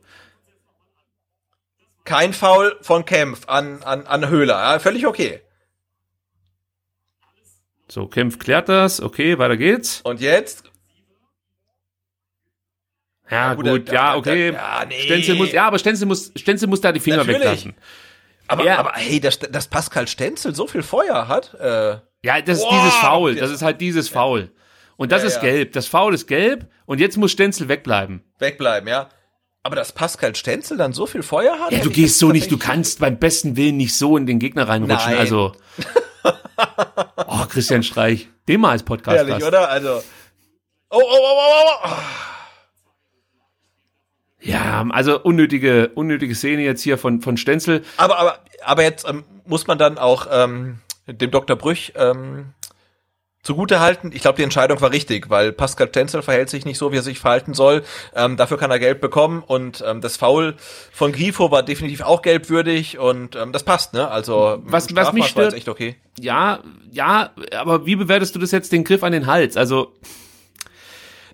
Kein Foul von Kempf an, an, an Höhler, ja, völlig okay. so, Kempf klärt das. Okay, weiter geht's. Und jetzt? Ja, gut, gut, da- ja, okay. ja, nee. Stenzel muss, ja, aber Stenzel muss, Stenzel muss da die Finger Natürlich. weglassen. Aber, Ja. aber hey, dass, dass Pascal Stenzel so viel Feuer hat, äh, Ja, das ist Boah, dieses Foul. Das ist halt dieses Foul. Und das Ja, ist ja. gelb. Das Foul ist gelb und jetzt muss Stenzel wegbleiben. wegbleiben, ja. Aber dass Pascal Stenzel dann so viel Feuer hat? Ja, du gehst so nicht, du kannst beim besten Willen nicht so in den Gegner reinrutschen. Nein. Also. [LAUGHS] Oh, Christian Streich. Den mal als Podcast. Ehrlich, oder? Also. Oh, oh, oh, oh, oh, oh. Ja, also unnötige, unnötige Szene jetzt hier von, von Stenzel. Aber, aber, aber jetzt ähm, muss man dann auch ähm, dem Dr. Brüch ähm, zugute halten. Ich glaube, die Entscheidung war richtig, weil Pascal Stenzel verhält sich nicht so, wie er sich verhalten soll. Ähm, dafür kann er gelb bekommen und ähm, das Foul von Grifo war definitiv auch gelbwürdig und ähm, das passt, ne? Also Was- was mich stört- jetzt echt okay. Ja, ja, aber wie bewertest du das jetzt, den Griff an den Hals? Also,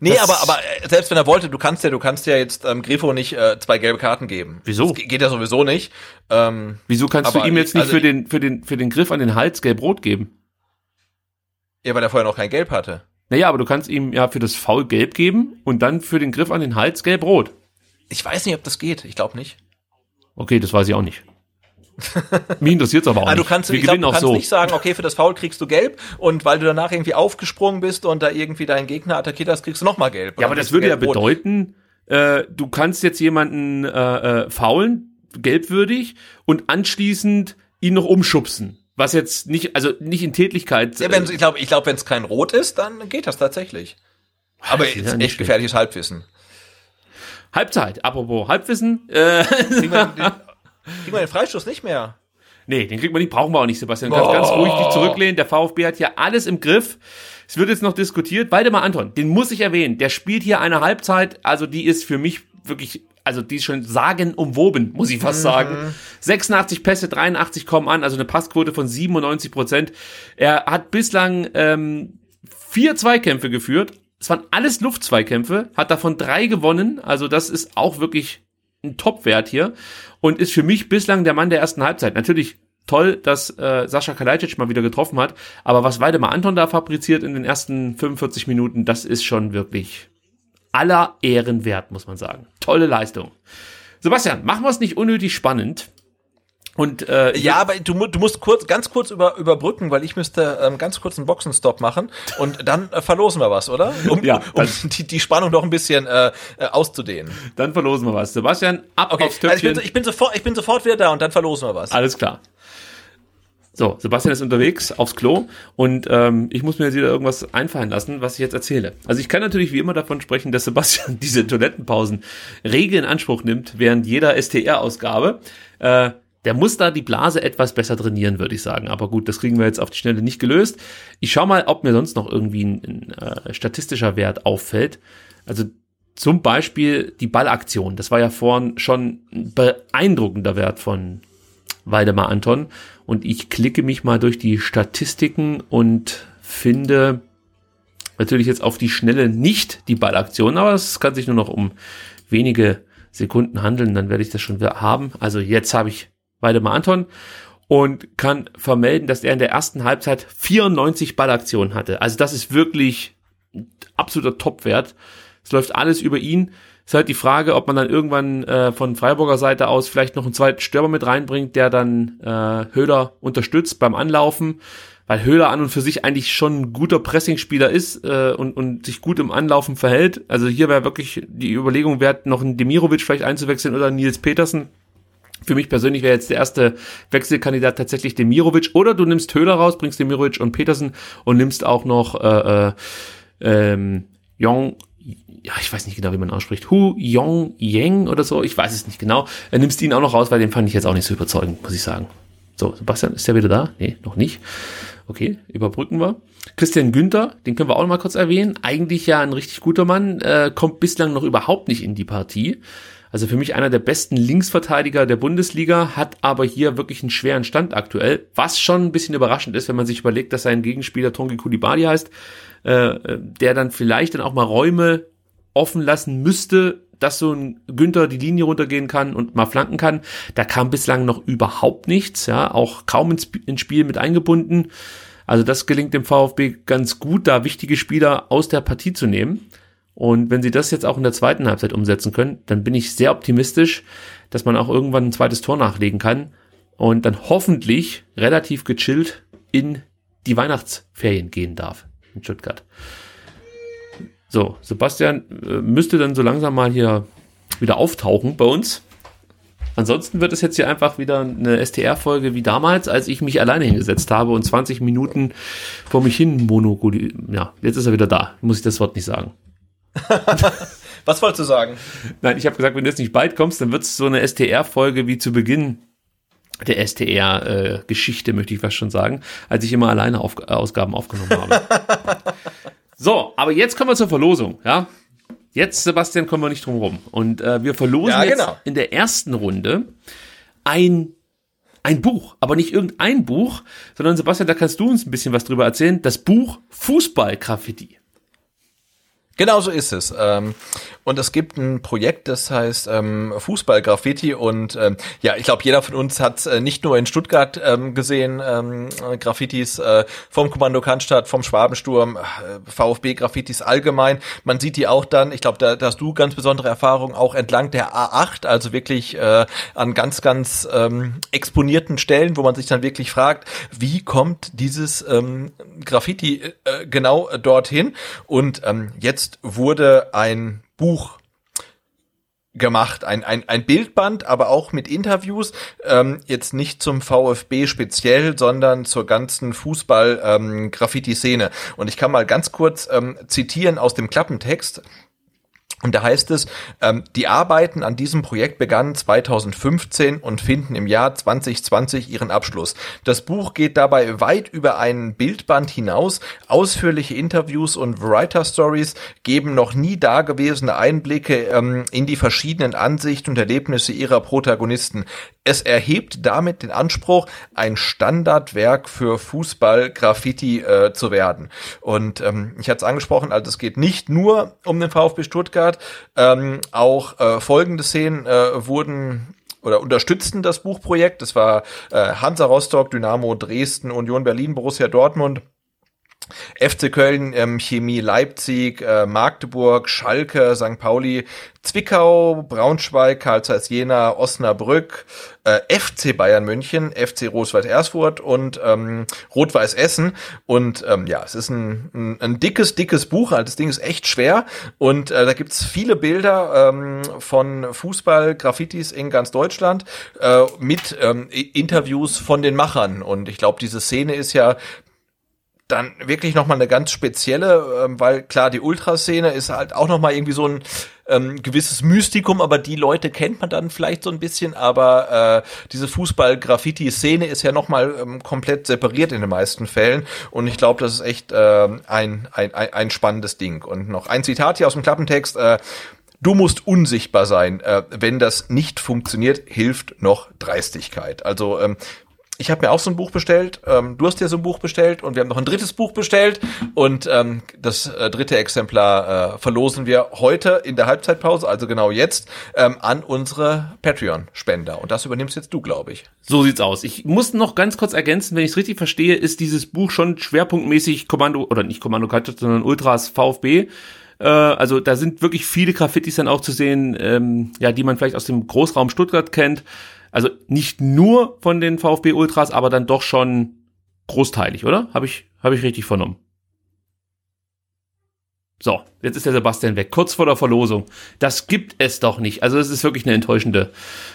Nee, Das- aber, aber äh, selbst wenn er wollte, du kannst ja, du kannst ja jetzt ähm, Grifo nicht äh, zwei gelbe Karten geben. Wieso? Das ge- geht ja sowieso nicht. Ähm, wieso kannst du ihm jetzt nicht also für den, für den, für den Griff an den Hals gelb-rot geben? ja, weil er vorher noch kein Gelb hatte. Naja, aber du kannst ihm ja für das Foul gelb geben und dann für den Griff an den Hals gelb-rot. Ich weiß nicht, ob das geht. Ich glaube nicht. Okay, das weiß ich auch nicht. [LAUGHS] Mich interessiert's aber auch Ah, du nicht. kannst, Wir ich glaub, du kannst so. nicht sagen, okay, für das Foul kriegst du gelb und weil du danach irgendwie aufgesprungen bist und da irgendwie deinen Gegner attackiert hast, kriegst du nochmal gelb. Ja, aber das würde ja bedeuten, äh, du kannst jetzt jemanden äh, äh, faulen, gelbwürdig, und anschließend ihn noch umschubsen. Was jetzt nicht, also nicht in Tätlichkeit. Ja, wenn, ich glaube, ich glaub, wenn es kein Rot ist, dann geht das tatsächlich. Aber Das ist ja nicht echt gefährliches Halbwissen. Halbzeit, apropos Halbwissen. Äh, [LAUGHS] Kriegen wir den, Freistoß nicht mehr. nee, den kriegt man nicht, brauchen wir auch nicht, Sebastian. Du kannst ganz ruhig dich zurücklehnen. Der VfB hat hier alles im Griff. Es wird jetzt noch diskutiert. Waldemar Anton, den muss ich erwähnen. Der spielt hier eine Halbzeit, also die ist für mich wirklich, also die ist schon sagenumwoben, muss ich fast sagen. 86 Pässe, 83 kommen an, also eine Passquote von 97 Prozent. Er hat bislang ähm, vier Zweikämpfe geführt. Es waren alles Luftzweikämpfe, hat davon drei gewonnen. Also das ist auch wirklich ein Topwert hier und ist für mich bislang der Mann der ersten Halbzeit. Natürlich toll, dass äh, Sascha Kalajdzic mal wieder getroffen hat, aber was Weidemar Anton da fabriziert in den ersten 45 Minuten, das ist schon wirklich aller Ehren wert, muss man sagen. Tolle Leistung. Sebastian, machen wir es nicht unnötig spannend Und äh, ja, aber du, du musst kurz, ganz kurz über, überbrücken, weil ich müsste ähm, ganz kurz einen Boxenstopp machen und dann äh, verlosen wir was, oder? Um, Ja, um die, die Spannung noch ein bisschen äh, äh, auszudehnen. dann verlosen wir was. Sebastian, ab Okay, aufs also ich, Töpfchen. bin, ich, bin sofort, ich bin sofort wieder da und dann verlosen wir was. Alles klar. So, Sebastian ist unterwegs aufs Klo und ähm, ich muss mir jetzt wieder irgendwas einfallen lassen, was ich jetzt erzähle. Also ich kann natürlich wie immer davon sprechen, dass Sebastian [LAUGHS] diese Toilettenpausen rege in Anspruch nimmt während jeder STR-Ausgabe. Äh, der muss da die Blase etwas besser trainieren, würde ich sagen. Aber gut, das kriegen wir jetzt auf die Schnelle nicht gelöst. Ich schau mal, ob mir sonst noch irgendwie ein, ein äh, statistischer Wert auffällt. Also zum Beispiel die Ballaktion. Das war ja vorhin schon ein beeindruckender Wert von Waldemar Anton. Und ich klicke mich mal durch die Statistiken und finde natürlich jetzt auf die Schnelle nicht die Ballaktion, aber es kann sich nur noch um wenige Sekunden handeln, dann werde ich das schon haben. Also jetzt habe ich Waldemar Anton und kann vermelden, dass er in der ersten Halbzeit 94 Ballaktionen hatte. Also das ist wirklich absoluter Topwert. Es läuft alles über ihn. Ist halt die Frage, ob man dann irgendwann äh, von Freiburger Seite aus vielleicht noch einen zweiten Stürmer mit reinbringt, der dann äh, Höhler unterstützt beim Anlaufen, weil Höhler an und für sich eigentlich schon ein guter Pressingspieler ist äh, und, und sich gut im Anlaufen verhält. Also hier wäre wirklich die Überlegung wert, noch einen Demirovic vielleicht einzuwechseln oder Nils Petersen. Für mich persönlich wäre jetzt der erste Wechselkandidat tatsächlich Demirovic oder du nimmst Höhler raus, bringst Demirovic und Petersen und nimmst auch noch äh, äh, ähm, Jong, ja, ich weiß nicht genau, wie man ausspricht, Hu Yong Yang oder so, ich weiß es nicht genau. Er nimmst ihn auch noch raus, weil den fand ich jetzt auch nicht so überzeugend, muss ich sagen. So, Sebastian, ist der wieder da? Nee, noch nicht. Okay, überbrücken wir. Christian Günther, den können wir auch noch mal kurz erwähnen. Eigentlich ja ein richtig guter Mann, äh, kommt bislang noch überhaupt nicht in die Partie. Also für mich einer der besten Linksverteidiger der Bundesliga, hat aber hier wirklich einen schweren Stand aktuell, was schon ein bisschen überraschend ist, wenn man sich überlegt, dass sein Gegenspieler Tongi Kulibali heißt, äh, der dann vielleicht dann auch mal Räume offen lassen müsste, dass so ein Günther die Linie runtergehen kann und mal flanken kann. Da kam bislang noch überhaupt nichts, ja, auch kaum ins, ins Spiel mit eingebunden. Also das gelingt dem VfB ganz gut, da wichtige Spieler aus der Partie zu nehmen. Und wenn sie das jetzt auch in der zweiten Halbzeit umsetzen können, dann bin ich sehr optimistisch, dass man auch irgendwann ein zweites Tor nachlegen kann und dann hoffentlich relativ gechillt in die Weihnachtsferien gehen darf in Stuttgart. So, Sebastian äh, müsste dann so langsam mal hier wieder auftauchen bei uns. Ansonsten wird es jetzt hier einfach wieder eine STR-Folge wie damals, als ich mich alleine hingesetzt habe und 20 Minuten vor mich hin monogoli. Ja, jetzt ist er wieder da. Muss ich das Wort nicht sagen. [LAUGHS] Was wolltest du sagen? Nein, ich habe gesagt, wenn du jetzt nicht bald kommst, dann wird es so eine STR-Folge wie zu Beginn der STR-Geschichte, möchte ich fast schon sagen, als ich immer alleine auf, Ausgaben aufgenommen habe. [LAUGHS] so, aber jetzt kommen wir zur Verlosung, ja. Jetzt, Sebastian, kommen wir nicht drum rum. Und äh, wir verlosen Ja, jetzt genau. in der ersten Runde ein, ein Buch, aber nicht irgendein Buch, sondern Sebastian, da kannst du uns ein bisschen was drüber erzählen. Das Buch Fußball-Graffiti. Genau so ist es. Ähm, und es gibt ein Projekt, das heißt ähm, Fußball-Graffiti. Und ähm, ja, ich glaube, jeder von uns hat äh, nicht nur in Stuttgart ähm, gesehen, ähm, äh, Graffitis äh, vom Kommando Cannstatt, vom Schwabensturm, äh, VfB-Graffitis allgemein. Man sieht die auch dann, ich glaube, da, da hast du ganz besondere Erfahrungen, auch entlang der A8, also wirklich äh, an ganz, ganz ähm, exponierten Stellen, wo man sich dann wirklich fragt, wie kommt dieses ähm, Graffiti äh, genau dorthin? Und ähm, jetzt wurde ein Buch gemacht, ein, ein, ein Bildband, aber auch mit Interviews, ähm, jetzt nicht zum VfB speziell, sondern zur ganzen Fußball-Graffiti-Szene. Und ich kann mal ganz kurz ähm, zitieren aus dem Klappentext. Und da heißt es, ähm, die Arbeiten an diesem Projekt begannen 2015 und finden im Jahr 2020 ihren Abschluss. Das Buch geht dabei weit über einen Bildband hinaus. Ausführliche Interviews und Writer Stories geben noch nie dagewesene Einblicke ähm, in die verschiedenen Ansichten und Erlebnisse ihrer Protagonisten. Es erhebt damit den Anspruch, ein Standardwerk für Fußball-Graffiti äh, zu werden. Und ähm, ich hatte es angesprochen, also es geht nicht nur um den VfB Stuttgart, ähm, auch äh, folgende Szenen äh, wurden oder unterstützten das Buchprojekt. Das war äh, Hansa Rostock, Dynamo Dresden, Union Berlin, Borussia Dortmund. FC Köln, ähm, Chemie Leipzig, äh, Magdeburg, Schalke, St. Pauli, Zwickau, Braunschweig, Karl Zeiss Jena, Osnabrück, äh, FC Bayern München, FC Rot-Weiß Erfurt und ähm, Rot-Weiß Essen. Und ähm, ja, es ist ein, ein, ein dickes, dickes Buch. Also das Ding ist echt schwer. Und äh, da gibt's viele Bilder ähm, von Fußball-Graffitis in ganz Deutschland äh, mit ähm, Interviews von den Machern. Und ich glaube, diese Szene ist ja dann wirklich noch mal eine ganz spezielle, ähm, weil klar die Ultraszene ist halt auch noch mal irgendwie so ein ähm, gewisses Mystikum, aber die Leute kennt man dann vielleicht so ein bisschen, aber äh, diese Fußball-Graffiti-Szene ist ja noch mal ähm, komplett separiert in den meisten Fällen und ich glaube, das ist echt äh, ein, ein, ein, ein spannendes Ding. Und noch ein Zitat hier aus dem Klappentext. Äh, Du musst unsichtbar sein. Äh, wenn das nicht funktioniert, hilft noch Dreistigkeit. Also ähm, ich habe mir auch so ein Buch bestellt, ähm, du hast dir so ein Buch bestellt und wir haben noch ein drittes Buch bestellt und ähm, das äh, dritte Exemplar äh, verlosen wir heute in der Halbzeitpause, also genau jetzt, ähm, an unsere Patreon-Spender. Und das übernimmst jetzt du, glaube ich. So sieht's aus. Ich muss noch ganz kurz ergänzen, wenn ich es richtig verstehe, ist dieses Buch schon schwerpunktmäßig Kommando, oder nicht Kommando Karte, sondern Ultras VfB. Äh, also da sind wirklich viele Graffitis dann auch zu sehen, ähm, ja, die man vielleicht aus dem Großraum Stuttgart kennt. Also nicht nur von den VfB Ultras, aber dann doch schon großteilig, oder? Habe ich, hab ich richtig vernommen. So, jetzt ist der Sebastian weg, kurz vor der Verlosung. Das gibt es doch nicht. Also es ist wirklich eine enttäuschende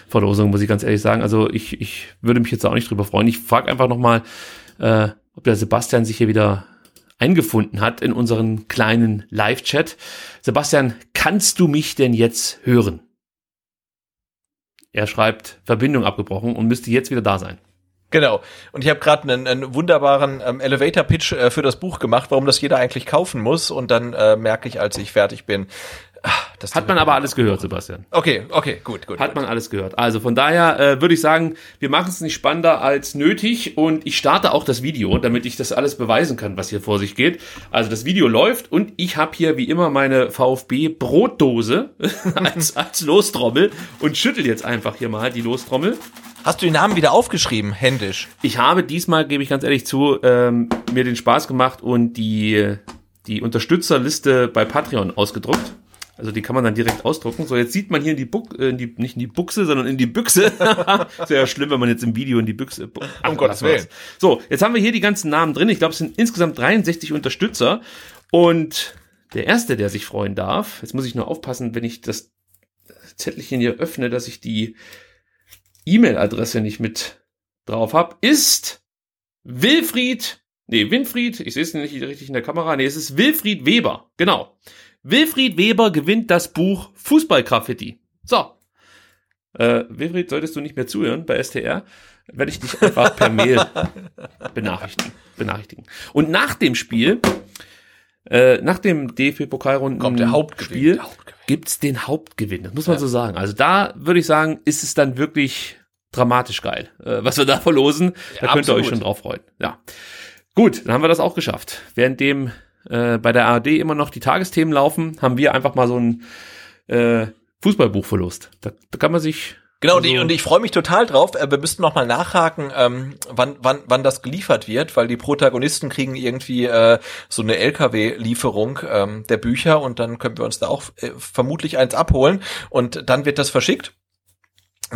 Verlosung, muss ich ganz ehrlich sagen. Also ich, ich würde mich jetzt auch nicht drüber freuen. Ich frage einfach nochmal, äh, ob der Sebastian sich hier wieder eingefunden hat in unseren kleinen Live-Chat. Sebastian, kannst du mich denn jetzt hören? Er schreibt Verbindung abgebrochen und müsste jetzt wieder da sein. Genau. Und ich habe gerade einen, einen wunderbaren ähm, Elevator-Pitch äh, für das Buch gemacht, warum das jeder eigentlich kaufen muss. Und dann äh, merke ich, als ich fertig bin, Hat man aber alles gehört, Sebastian. Okay, okay, gut, gut. Hat gut. man alles gehört. Also von daher äh, würde ich sagen, wir machen es nicht spannender als nötig und ich starte auch das Video, damit ich das alles beweisen kann, was hier vor sich geht. Also das Video läuft und ich habe hier wie immer meine VfB Brotdose [LAUGHS] als, als Lostrommel und schüttel jetzt einfach hier mal die Lostrommel. Hast du den Namen wieder aufgeschrieben, händisch? Ich habe diesmal, gebe ich ganz ehrlich zu, ähm, mir den Spaß gemacht und die, die Unterstützerliste bei Patreon ausgedruckt. Also die kann man dann direkt ausdrucken. So, jetzt sieht man hier in die, Buch, äh, in die nicht in die Buchse, sondern in die Büchse. [LAUGHS] Sehr schlimm, wenn man jetzt im Video in die Büchse. Ach, um Gottes Willen. So, jetzt haben wir hier die ganzen Namen drin. Ich glaube, es sind insgesamt 63 Unterstützer. Und der erste, der sich freuen darf, jetzt muss ich nur aufpassen, wenn ich das Zettelchen hier öffne, dass ich die E-Mail-Adresse nicht mit drauf habe, ist Wilfried, nee, Winfried, ich sehe es nicht richtig in der Kamera, nee, es ist Wilfried Weber, genau. Wilfried Weber gewinnt das Buch Fußball-Graffiti. So. Äh, Wilfried, solltest du nicht mehr zuhören bei STR, werde ich dich einfach per Mail [LAUGHS] benachrichtigen. benachrichtigen. Und nach dem Spiel, äh, nach dem DFB-Pokalrunden Kommt der Hauptgewinn. Spiel, gibt's den Hauptgewinn. Das muss man ja. so sagen. Also da würde ich sagen, ist es dann wirklich dramatisch geil, äh, was wir da verlosen. Da ja, könnt ihr euch schon drauf freuen. Ja. Gut, dann haben wir das auch geschafft. Währenddem äh, bei der ARD immer noch die Tagesthemen laufen, haben wir einfach mal so ein äh, Fußballbuchverlust. Da, da kann man sich Genau, also, und ich freue mich total drauf. Äh, wir müssten noch mal nachhaken, ähm, wann, wann, wann das geliefert wird, weil die Protagonisten kriegen irgendwie äh, so eine LKW-Lieferung ähm, der Bücher und dann können wir uns da auch äh, vermutlich eins abholen und dann wird das verschickt.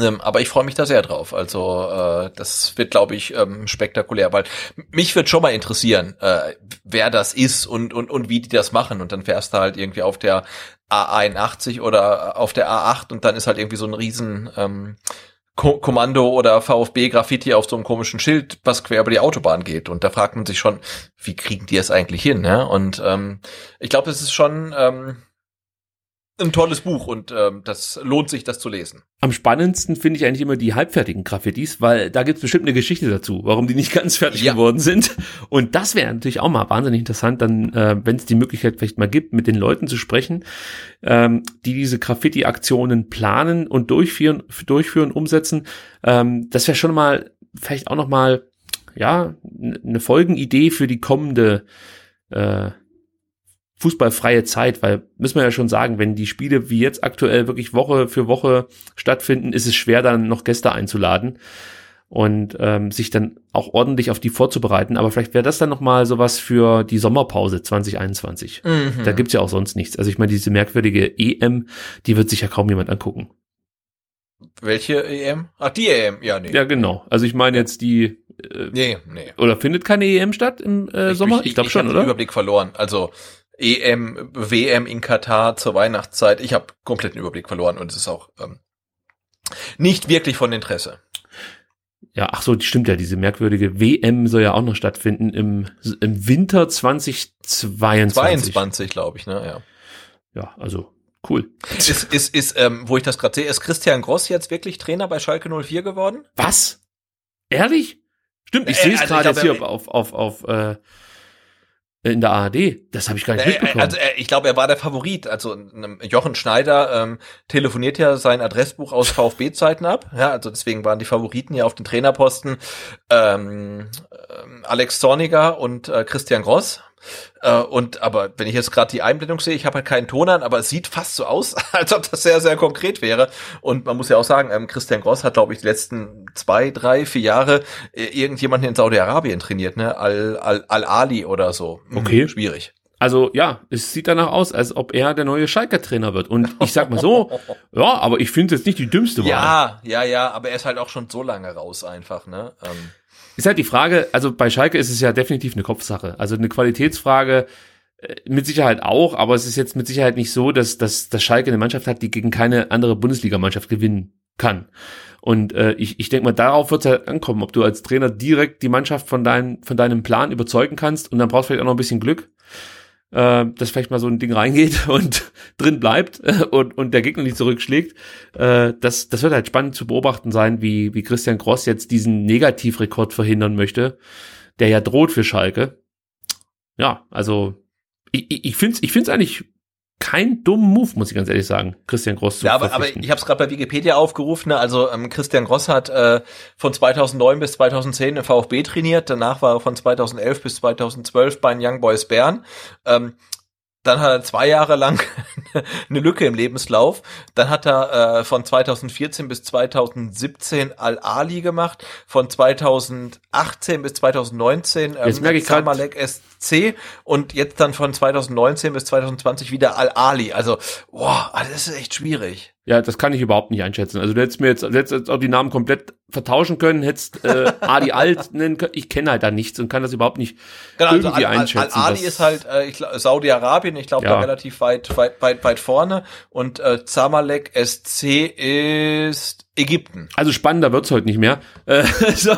Ähm, aber ich freue mich da sehr drauf. Also äh, das wird, glaube ich, ähm, spektakulär, weil mich wird schon mal interessieren, äh, wer das ist und, und, und wie die das machen. Und dann fährst du halt irgendwie auf der A81 oder auf der A8 und dann ist halt irgendwie so ein riesen ähm, Ko Kommando oder VfB-Graffiti auf so einem komischen Schild, was quer über die Autobahn geht. Und da fragt man sich schon, wie kriegen die es eigentlich hin? Ne? Und ähm, ich glaube, es ist schon... Ähm, ein tolles Buch und ähm, das lohnt sich, das zu lesen. Am spannendsten finde ich eigentlich immer die halbfertigen Graffitis, weil da gibt es bestimmt eine Geschichte dazu, warum die nicht [LAUGHS] ganz fertig ja. geworden sind. Und das wäre natürlich auch mal wahnsinnig interessant, dann, äh, wenn es die Möglichkeit vielleicht mal gibt, mit den Leuten zu sprechen, ähm, die diese Graffiti-Aktionen planen und durchführen, durchführen, umsetzen. Ähm, das wäre schon mal vielleicht auch noch mal ja eine Folgenidee für die kommende äh, fußballfreie Zeit, weil müssen wir ja schon sagen, wenn die Spiele wie jetzt aktuell wirklich Woche für Woche stattfinden, ist es schwer dann noch Gäste einzuladen. und ähm, sich dann auch ordentlich auf die vorzubereiten. Aber vielleicht wäre das dann nochmal sowas für die Sommerpause 2021. Mhm. Da gibt's ja auch sonst nichts. Also ich meine, diese merkwürdige EM, die wird sich ja kaum jemand angucken. Welche EM? Ach, die EM, ja, nee. Ja, genau. Also ich meine jetzt die. Äh, nee, nee. Oder findet keine EM statt im äh, Sommer? Ich, ich glaube schon, ich oder? Den Überblick verloren. Also EM, WM in Katar zur Weihnachtszeit. Ich habe kompletten Überblick verloren und es ist auch ähm, nicht wirklich von Interesse. Ja, ach so, stimmt ja. Diese merkwürdige WM soll ja auch noch stattfinden im, im Winter 2022. 22, glaube ich, ne? Ja. Ja, also Cool. Ist, ist, ist ähm, wo ich das gerade sehe, ist Christian Gross jetzt wirklich Trainer bei Schalke 04 geworden? Was? Ehrlich? Stimmt, ich äh, sehe es also gerade jetzt hier auf, auf, auf, äh, in der ARD. Das habe ich gar nicht äh, mitbekommen. Also äh, ich glaube, er war der Favorit. Also Jochen Schneider ähm, telefoniert ja sein Adressbuch aus VfB-Zeiten ab. Ja, also deswegen waren die Favoriten ja auf den Trainerposten ähm, ähm, Alex Zorniger und äh, Christian Gross. Äh, und aber wenn ich jetzt gerade die Einblendung sehe, ich habe halt keinen Ton an, aber es sieht fast so aus, [LAUGHS] als ob das sehr, sehr konkret wäre. Und man muss ja auch sagen, ähm, Christian Gross hat, glaube ich, die letzten zwei, drei, vier Jahre äh, irgendjemanden in Saudi-Arabien trainiert, ne? Al-Ali Al, Al oder so. Hm, okay. Schwierig. Also ja, es sieht danach aus, als ob er der neue Schalker Trainer wird. Und ich sag mal so, [LAUGHS] ja, aber ich finde es jetzt nicht die dümmste Wahl. Ja, ja, ja, aber er ist halt auch schon so lange raus einfach, ne? Ähm. Ist halt die Frage, also bei Schalke ist es ja definitiv eine Kopfsache. Also eine Qualitätsfrage äh, mit Sicherheit auch, aber es ist jetzt mit Sicherheit nicht so, dass, dass, dass Schalke eine Mannschaft hat, die gegen keine andere Bundesligamannschaft gewinnen kann. Und äh, ich, ich denke mal, darauf wird es halt ankommen, ob du als Trainer direkt die Mannschaft von, dein, von deinem Plan überzeugen kannst und dann brauchst du vielleicht auch noch ein bisschen Glück äh, dass vielleicht mal so ein Ding reingeht [LAUGHS] und drin bleibt äh, und, und der Gegner nicht zurückschlägt. Äh, das, das wird halt spannend zu beobachten sein, wie, wie Christian Gross jetzt diesen Negativrekord verhindern möchte, der ja droht für Schalke. Ja, also ich, ich finde es ich find's eigentlich kein dummen Move, muss ich ganz ehrlich sagen, Christian Gross zu Ja, aber, aber ich habe es gerade bei Wikipedia aufgerufen. Ne? Also ähm, Christian Gross hat äh, von 2009 bis 2010 im VfB trainiert. Danach war er von 2011 bis 2012 bei den Young Boys Bern. Ähm, dann hat er zwei Jahre lang [LAUGHS] eine Lücke im Lebenslauf. Dann hat er äh, von 2014 bis 2017 Al-Ali gemacht. Von 2018 bis 2019 ähm, jetzt merke ich Samalek SC und jetzt dann von 2019 bis 2020 wieder Al-Ali. Also, boah, das ist echt schwierig. Ja, das kann ich überhaupt nicht einschätzen. Also du hättest mir jetzt, du hättest jetzt auch die Namen komplett vertauschen können, hättest äh, [LAUGHS] Adi Alt nennen können. Ich kenne halt da nichts und kann das überhaupt nicht genau, also irgendwie also einschätzen. Al, Al, Ali ist halt äh, Saudi-Arabien, ich glaube ja. da relativ weit, weit, weit, weit vorne und äh, Zamalek SC ist Ägypten. Also spannender wird's heute nicht mehr. Äh, [LAUGHS] so.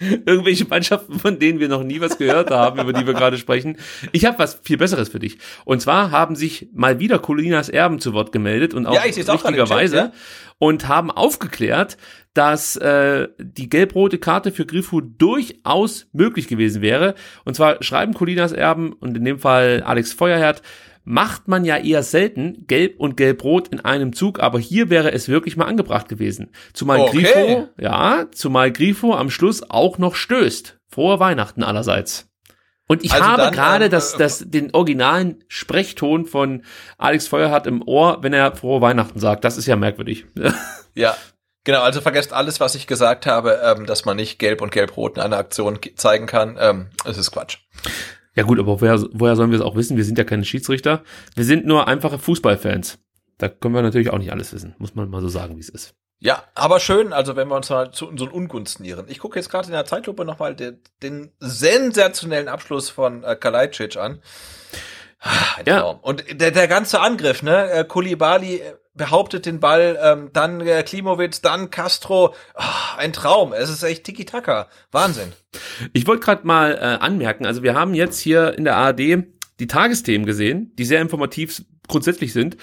Irgendwelche Mannschaften, von denen wir noch nie was gehört haben, über die wir gerade sprechen. Ich habe was viel Besseres für dich. Und zwar haben sich mal wieder Colinas Erben zu Wort gemeldet und auch ja, richtigerweise ja? und haben aufgeklärt, dass äh, die gelb-rote Karte für Grifo durchaus möglich gewesen wäre. Und zwar schreiben Colinas Erben und in dem Fall Alex Feuerherd, macht man ja eher selten gelb und gelb-rot in einem Zug, aber hier wäre es wirklich mal angebracht gewesen. Zumal okay. Grifo, ja, zumal Grifo am Schluss auch noch stößt. Frohe Weihnachten allerseits. Und ich also habe gerade ähm, das, äh, das, den originalen Sprechton von Alex Feuerhardt im Ohr, wenn er frohe Weihnachten sagt. Das ist ja merkwürdig. [LAUGHS] Ja, Genau, also vergesst alles, was ich gesagt habe, ähm, dass man nicht gelb und gelb-rot in einer Aktion zeigen kann. Ähm, es ist Quatsch. Ja gut, aber woher, woher sollen wir es auch wissen? Wir sind ja keine Schiedsrichter. Wir sind nur einfache Fußballfans. Da können wir natürlich auch nicht alles wissen. Muss man mal so sagen, wie es ist. Ja, aber schön, also wenn wir uns mal zu unseren Ungunsten irren. Ich gucke jetzt gerade in der Zeitlupe nochmal den, den sensationellen Abschluss von äh, Kalajdzic an. Ein ja. Traum. Und der, der ganze Angriff, ne? Äh, Kulibali äh, behauptet den Ball, ähm, dann äh, Klimowitz, dann Castro. Oh, ein Traum. Es ist echt Tiki-Taka. Wahnsinn. Ich wollte gerade mal äh, anmerken, also wir haben jetzt hier in der ARD die Tagesthemen gesehen, die sehr informativ grundsätzlich sind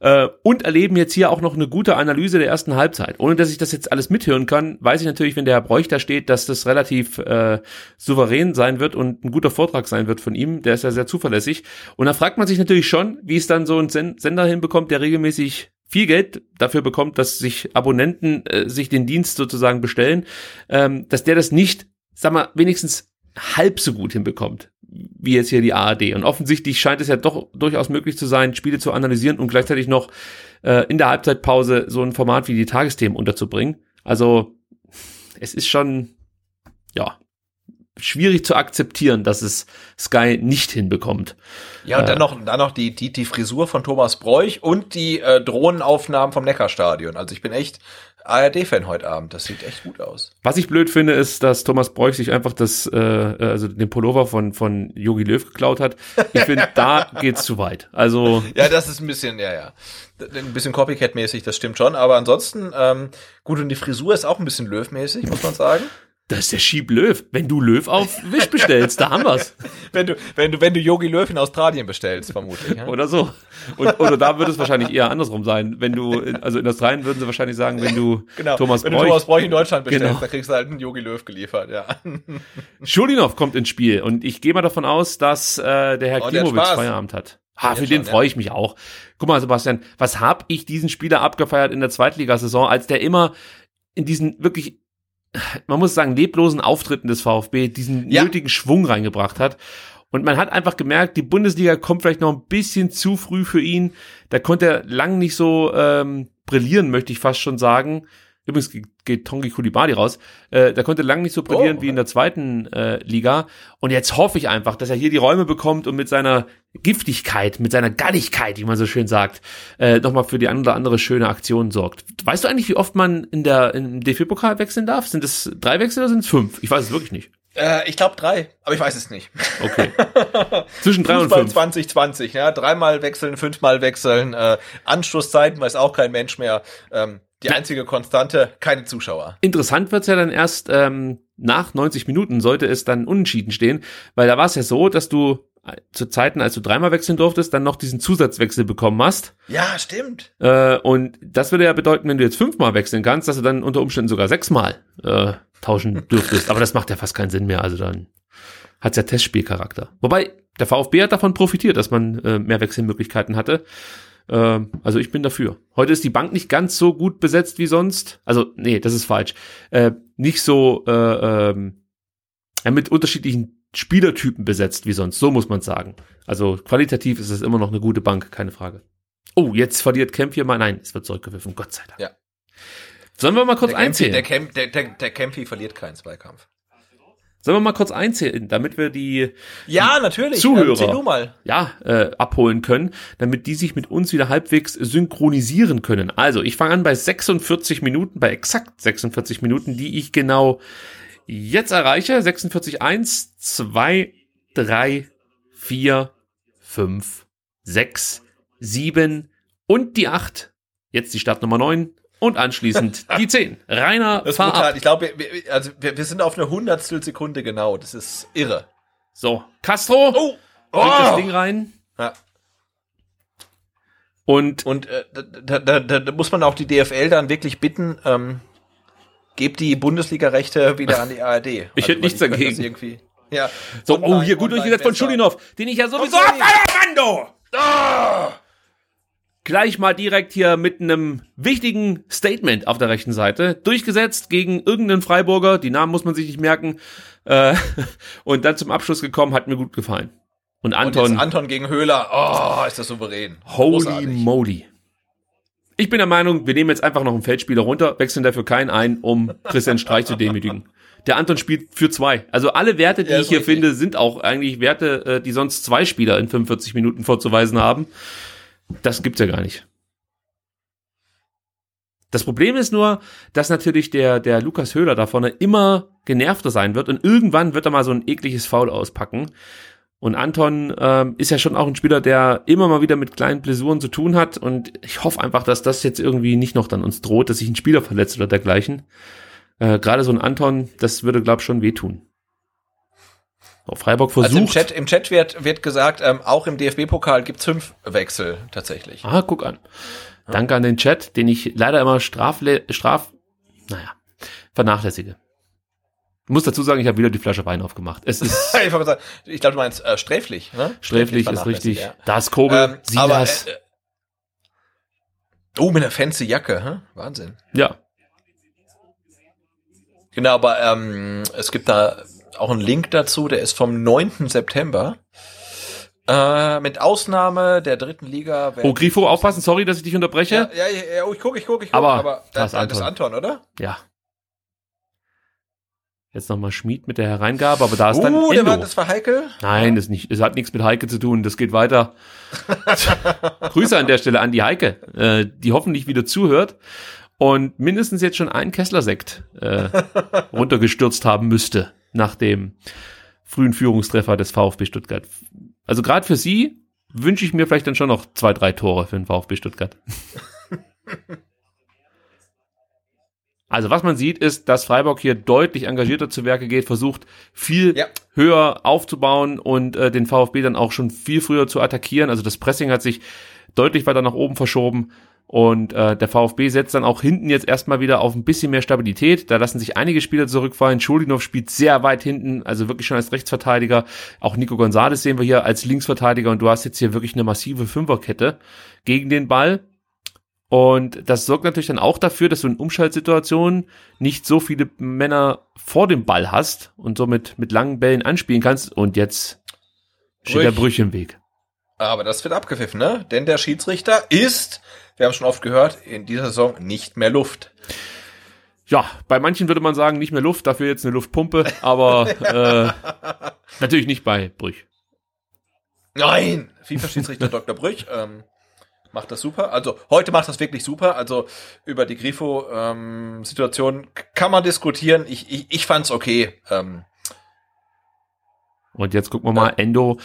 äh, und erleben jetzt hier auch noch eine gute Analyse der ersten Halbzeit. Ohne dass ich das jetzt alles mithören kann, weiß ich natürlich, wenn der Herr Bräuch da steht, dass das relativ äh, souverän sein wird und ein guter Vortrag sein wird von ihm. Der ist ja sehr zuverlässig. Und da fragt man sich natürlich schon, wie es dann so ein Sender hinbekommt, der regelmäßig viel Geld dafür bekommt, dass sich Abonnenten äh, sich den Dienst sozusagen bestellen, ähm, dass der das nicht, sag mal, wenigstens halb so gut hinbekommt wie jetzt hier die ARD. Und offensichtlich scheint es ja doch durchaus möglich zu sein, Spiele zu analysieren und gleichzeitig noch äh, in der Halbzeitpause so ein Format wie die Tagesthemen unterzubringen. Also es ist schon, ja, schwierig zu akzeptieren, dass es Sky nicht hinbekommt. Ja, und dann noch, dann noch die, die, die Frisur von Thomas Bräuch und die äh, Drohnenaufnahmen vom Neckarstadion. Also ich bin echt ARD-Fan heute Abend. Das sieht echt gut aus. Was ich blöd finde, ist, dass Thomas Bräuch sich einfach das, äh, also den Pullover von von Yogi Löw geklaut hat. Ich finde, da [LAUGHS] geht's zu weit. Also Ja, das ist ein bisschen, ja, ja. Ein bisschen Copycat-mäßig, das stimmt schon. Aber ansonsten, ähm, gut, und die Frisur ist auch ein bisschen Löw-mäßig, muss man sagen. Das ist der Schieb Löw. Wenn du Löw auf Wisch bestellst, da haben wir's. [LAUGHS] Wenn du, wenn du, wenn du Yogi Löw in Australien bestellst, vermutlich. Ja? Oder so. Und, oder da würde es wahrscheinlich eher andersrum sein. Wenn du, also in Australien würden sie wahrscheinlich sagen, wenn du [LAUGHS] Genau. Thomas wenn du Bräuch, Thomas Bräuch in Deutschland bestellst, Genau. dann kriegst du halt einen Yogi Löw geliefert, ja. [LAUGHS] Schulinov kommt ins Spiel und ich gehe mal davon aus, dass äh, der Herr Oh, Klimowitz. Feierabend hat. Ah, für Jetzt den freue ich mich auch. Guck mal, Sebastian, was hab ich diesen Spieler abgefeiert in der Zweitligasaison, als der immer in diesen wirklich, man muss sagen, leblosen Auftritten des VfB diesen Ja. nötigen Schwung reingebracht hat. Und man hat einfach gemerkt, die Bundesliga kommt vielleicht noch ein bisschen zu früh für ihn. Da konnte er lang nicht so ähm, brillieren, möchte ich fast schon sagen. Übrigens ge- geht Tongi Kulibadi raus. Äh, da konnte lang nicht so brillieren Oh. wie in der zweiten äh, Liga. Und jetzt hoffe ich einfach, dass er hier die Räume bekommt und mit seiner Giftigkeit, mit seiner Galligkeit, wie man so schön sagt, äh, nochmal für die eine oder andere schöne Aktion sorgt. Weißt du eigentlich, wie oft man in der im DFB-Pokal wechseln darf? Sind es drei Wechsel oder sind es fünf? Ich weiß es wirklich nicht. Äh, ich glaube drei, aber ich weiß es nicht. Okay. [LAUGHS] Zwischen drei und Fußball fünf. 2020, ja. Dreimal wechseln, fünfmal wechseln, äh, Anschlusszeiten weiß auch kein Mensch mehr. Ähm, die einzige Konstante, keine Zuschauer. Interessant wird's ja dann erst ähm, nach 90 Minuten, sollte es dann unentschieden stehen, weil da war es ja so, dass du äh, zu Zeiten, als du dreimal wechseln durftest, dann noch diesen Zusatzwechsel bekommen hast. Ja, stimmt. Äh, und das würde ja bedeuten, wenn du jetzt fünfmal wechseln kannst, dass du dann unter Umständen sogar sechsmal äh, tauschen [LAUGHS] dürftest. Aber das macht ja fast keinen Sinn mehr. Also dann hat's ja Testspielcharakter. Wobei, der VfB hat davon profitiert, dass man äh, mehr Wechselmöglichkeiten hatte. Äh, also ich bin dafür. Heute ist die Bank nicht ganz so gut besetzt wie sonst. Also, nee, das ist falsch. Äh, nicht so äh, ähm, mit unterschiedlichen Spielertypen besetzt wie sonst. So muss man sagen. Also qualitativ ist es immer noch eine gute Bank, keine Frage. Oh, jetzt verliert Kemp hier mal. Nein, es wird zurückgepfiffen, Gott sei Dank. Ja. Sollen wir mal kurz Der Kempfi, einzählen? der, Kemp, der, der, der Kempfi verliert keinen Zweikampf. Sollen wir mal kurz einzählen, damit wir die Ja, natürlich. Zuhörer. Ja, äh, abholen können, damit die sich mit uns wieder halbwegs synchronisieren können. Also, ich fange an bei 46 Minuten, bei exakt 46 Minuten, die ich genau jetzt erreiche. 46, 1, 2, 3, 4, 5, 6, 7 und die 8. Jetzt die Startnummer 9 und anschließend [LAUGHS] die 10. Rainer, Das ist fahr brutal. ab. Ich glaube, wir, also wir, wir sind auf eine Hundertstel Sekunde genau. Das ist irre. So, Castro, Oh! bringt das oh. Ding rein. Ja. Und Und äh, da, da, da, da muss man auch die DFL dann wirklich bitten, ähm, gebt die Bundesliga-Rechte wieder an die [LAUGHS] ARD. Ich Also, hätte nichts dagegen. Irgendwie, ja. So, Online- oh, hier gut durchgesetzt von. Schulinov, den ich ja sowieso Okay. abfeier, Mando! Gleich mal direkt hier mit einem wichtigen Statement auf der rechten Seite. Durchgesetzt gegen irgendeinen Freiburger, die Namen muss man sich nicht merken. Äh, [LAUGHS] und dann zum Abschluss gekommen, hat mir gut gefallen. Und Und Anton, jetzt Anton gegen Höhler. Oh, ist das souverän. holy Großartig. moly. Ich bin der Meinung, wir nehmen jetzt einfach noch einen Feldspieler runter, wechseln dafür keinen ein, um Christian Streich zu demütigen. Der Anton spielt für zwei. Also alle Werte, die Ja, ich hier richtig. finde, sind auch eigentlich Werte, äh, die sonst zwei Spieler in 45 Minuten vorzuweisen haben. Das gibt's ja gar nicht. Das Problem ist nur, dass natürlich der, der Lukas Höhler da vorne immer genervter sein wird und irgendwann wird er mal so ein ekliges Foul auspacken. Und Anton ähm, ist ja schon auch ein Spieler, der immer mal wieder mit kleinen Blessuren zu tun hat. Und ich hoffe einfach, dass das jetzt irgendwie nicht noch dann uns droht, dass sich ein Spieler verletzt oder dergleichen. Äh, Gerade so ein Anton, das würde, glaube ich, schon wehtun. So, Freiburg versucht. Also im Chat, im Chat wird, wird gesagt, ähm, auch im DFB-Pokal gibt's fünf Wechsel tatsächlich. Ah, guck an. Danke an den Chat, den ich leider immer strafle straf, naja, vernachlässige. Ich muss dazu sagen, ich habe wieder die Flasche Wein aufgemacht. Es ist [LAUGHS] Ich, glaube, du meinst äh, sträflich. Ne? sträflich, ist richtig. ja. Da ist Kobel, Ähm, sieh aber, das. äh, oh, mit einer fancy Jacke, hä? Wahnsinn. ja, Genau, aber ähm, es gibt da auch einen Link dazu, der ist vom 9. September. Äh, mit Ausnahme der dritten Liga. Oh, Grifo, aufpassen, sorry, dass ich dich unterbreche. ja, ja, ja, oh, ich gucke, ich gucke, ich gucke. Aber aber das das, ist das ist Anton, oder? Ja. Jetzt nochmal Schmied mit der Hereingabe, aber da ist dann Uh, der war, das war heikel. Nein, das nicht. Es hat nichts mit Heike zu tun. Das geht weiter. [LAUGHS] Grüße an der Stelle an die Heike, äh, die hoffentlich wieder zuhört und mindestens jetzt schon einen Kessler-Sekt äh, [LAUGHS] runtergestürzt haben müsste nach dem frühen Führungstreffer des VfB Stuttgart. Also gerade für sie wünsche ich mir vielleicht dann schon noch zwei, drei Tore für den VfB Stuttgart. [LAUGHS] Also was man sieht, ist, dass Freiburg hier deutlich engagierter zu Werke geht, versucht viel Ja. höher aufzubauen und äh, den VfB dann auch schon viel früher zu attackieren. Also das Pressing hat sich deutlich weiter nach oben verschoben und äh, der VfB setzt dann auch hinten jetzt erstmal wieder auf ein bisschen mehr Stabilität. Da lassen sich einige Spieler zurückfallen. Schulinov spielt sehr weit hinten, also wirklich schon als Rechtsverteidiger. Auch Nico Gonzalez sehen wir hier als Linksverteidiger und du hast jetzt hier wirklich eine massive Fünferkette gegen den Ball. Und das sorgt natürlich dann auch dafür, dass du in Umschaltsituationen nicht so viele Männer vor dem Ball hast und somit mit langen Bällen anspielen kannst. Und jetzt steht Brüch. der Brüch im Weg. Aber das wird abgepfiffen, ne? Denn der Schiedsrichter ist, wir haben schon oft gehört, in dieser Saison nicht mehr Luft. Ja, bei manchen würde man sagen, nicht mehr Luft, dafür jetzt eine Luftpumpe, aber äh, [LAUGHS] natürlich nicht bei Brüch. Nein! FIFA-Schiedsrichter [LAUGHS] Dr. Brüch ähm, macht das super. Also heute macht das wirklich super. Also über die Grifo-Situation kann man diskutieren. Ich, ich, ich fand's okay. Ähm, Und jetzt gucken wir mal Endo.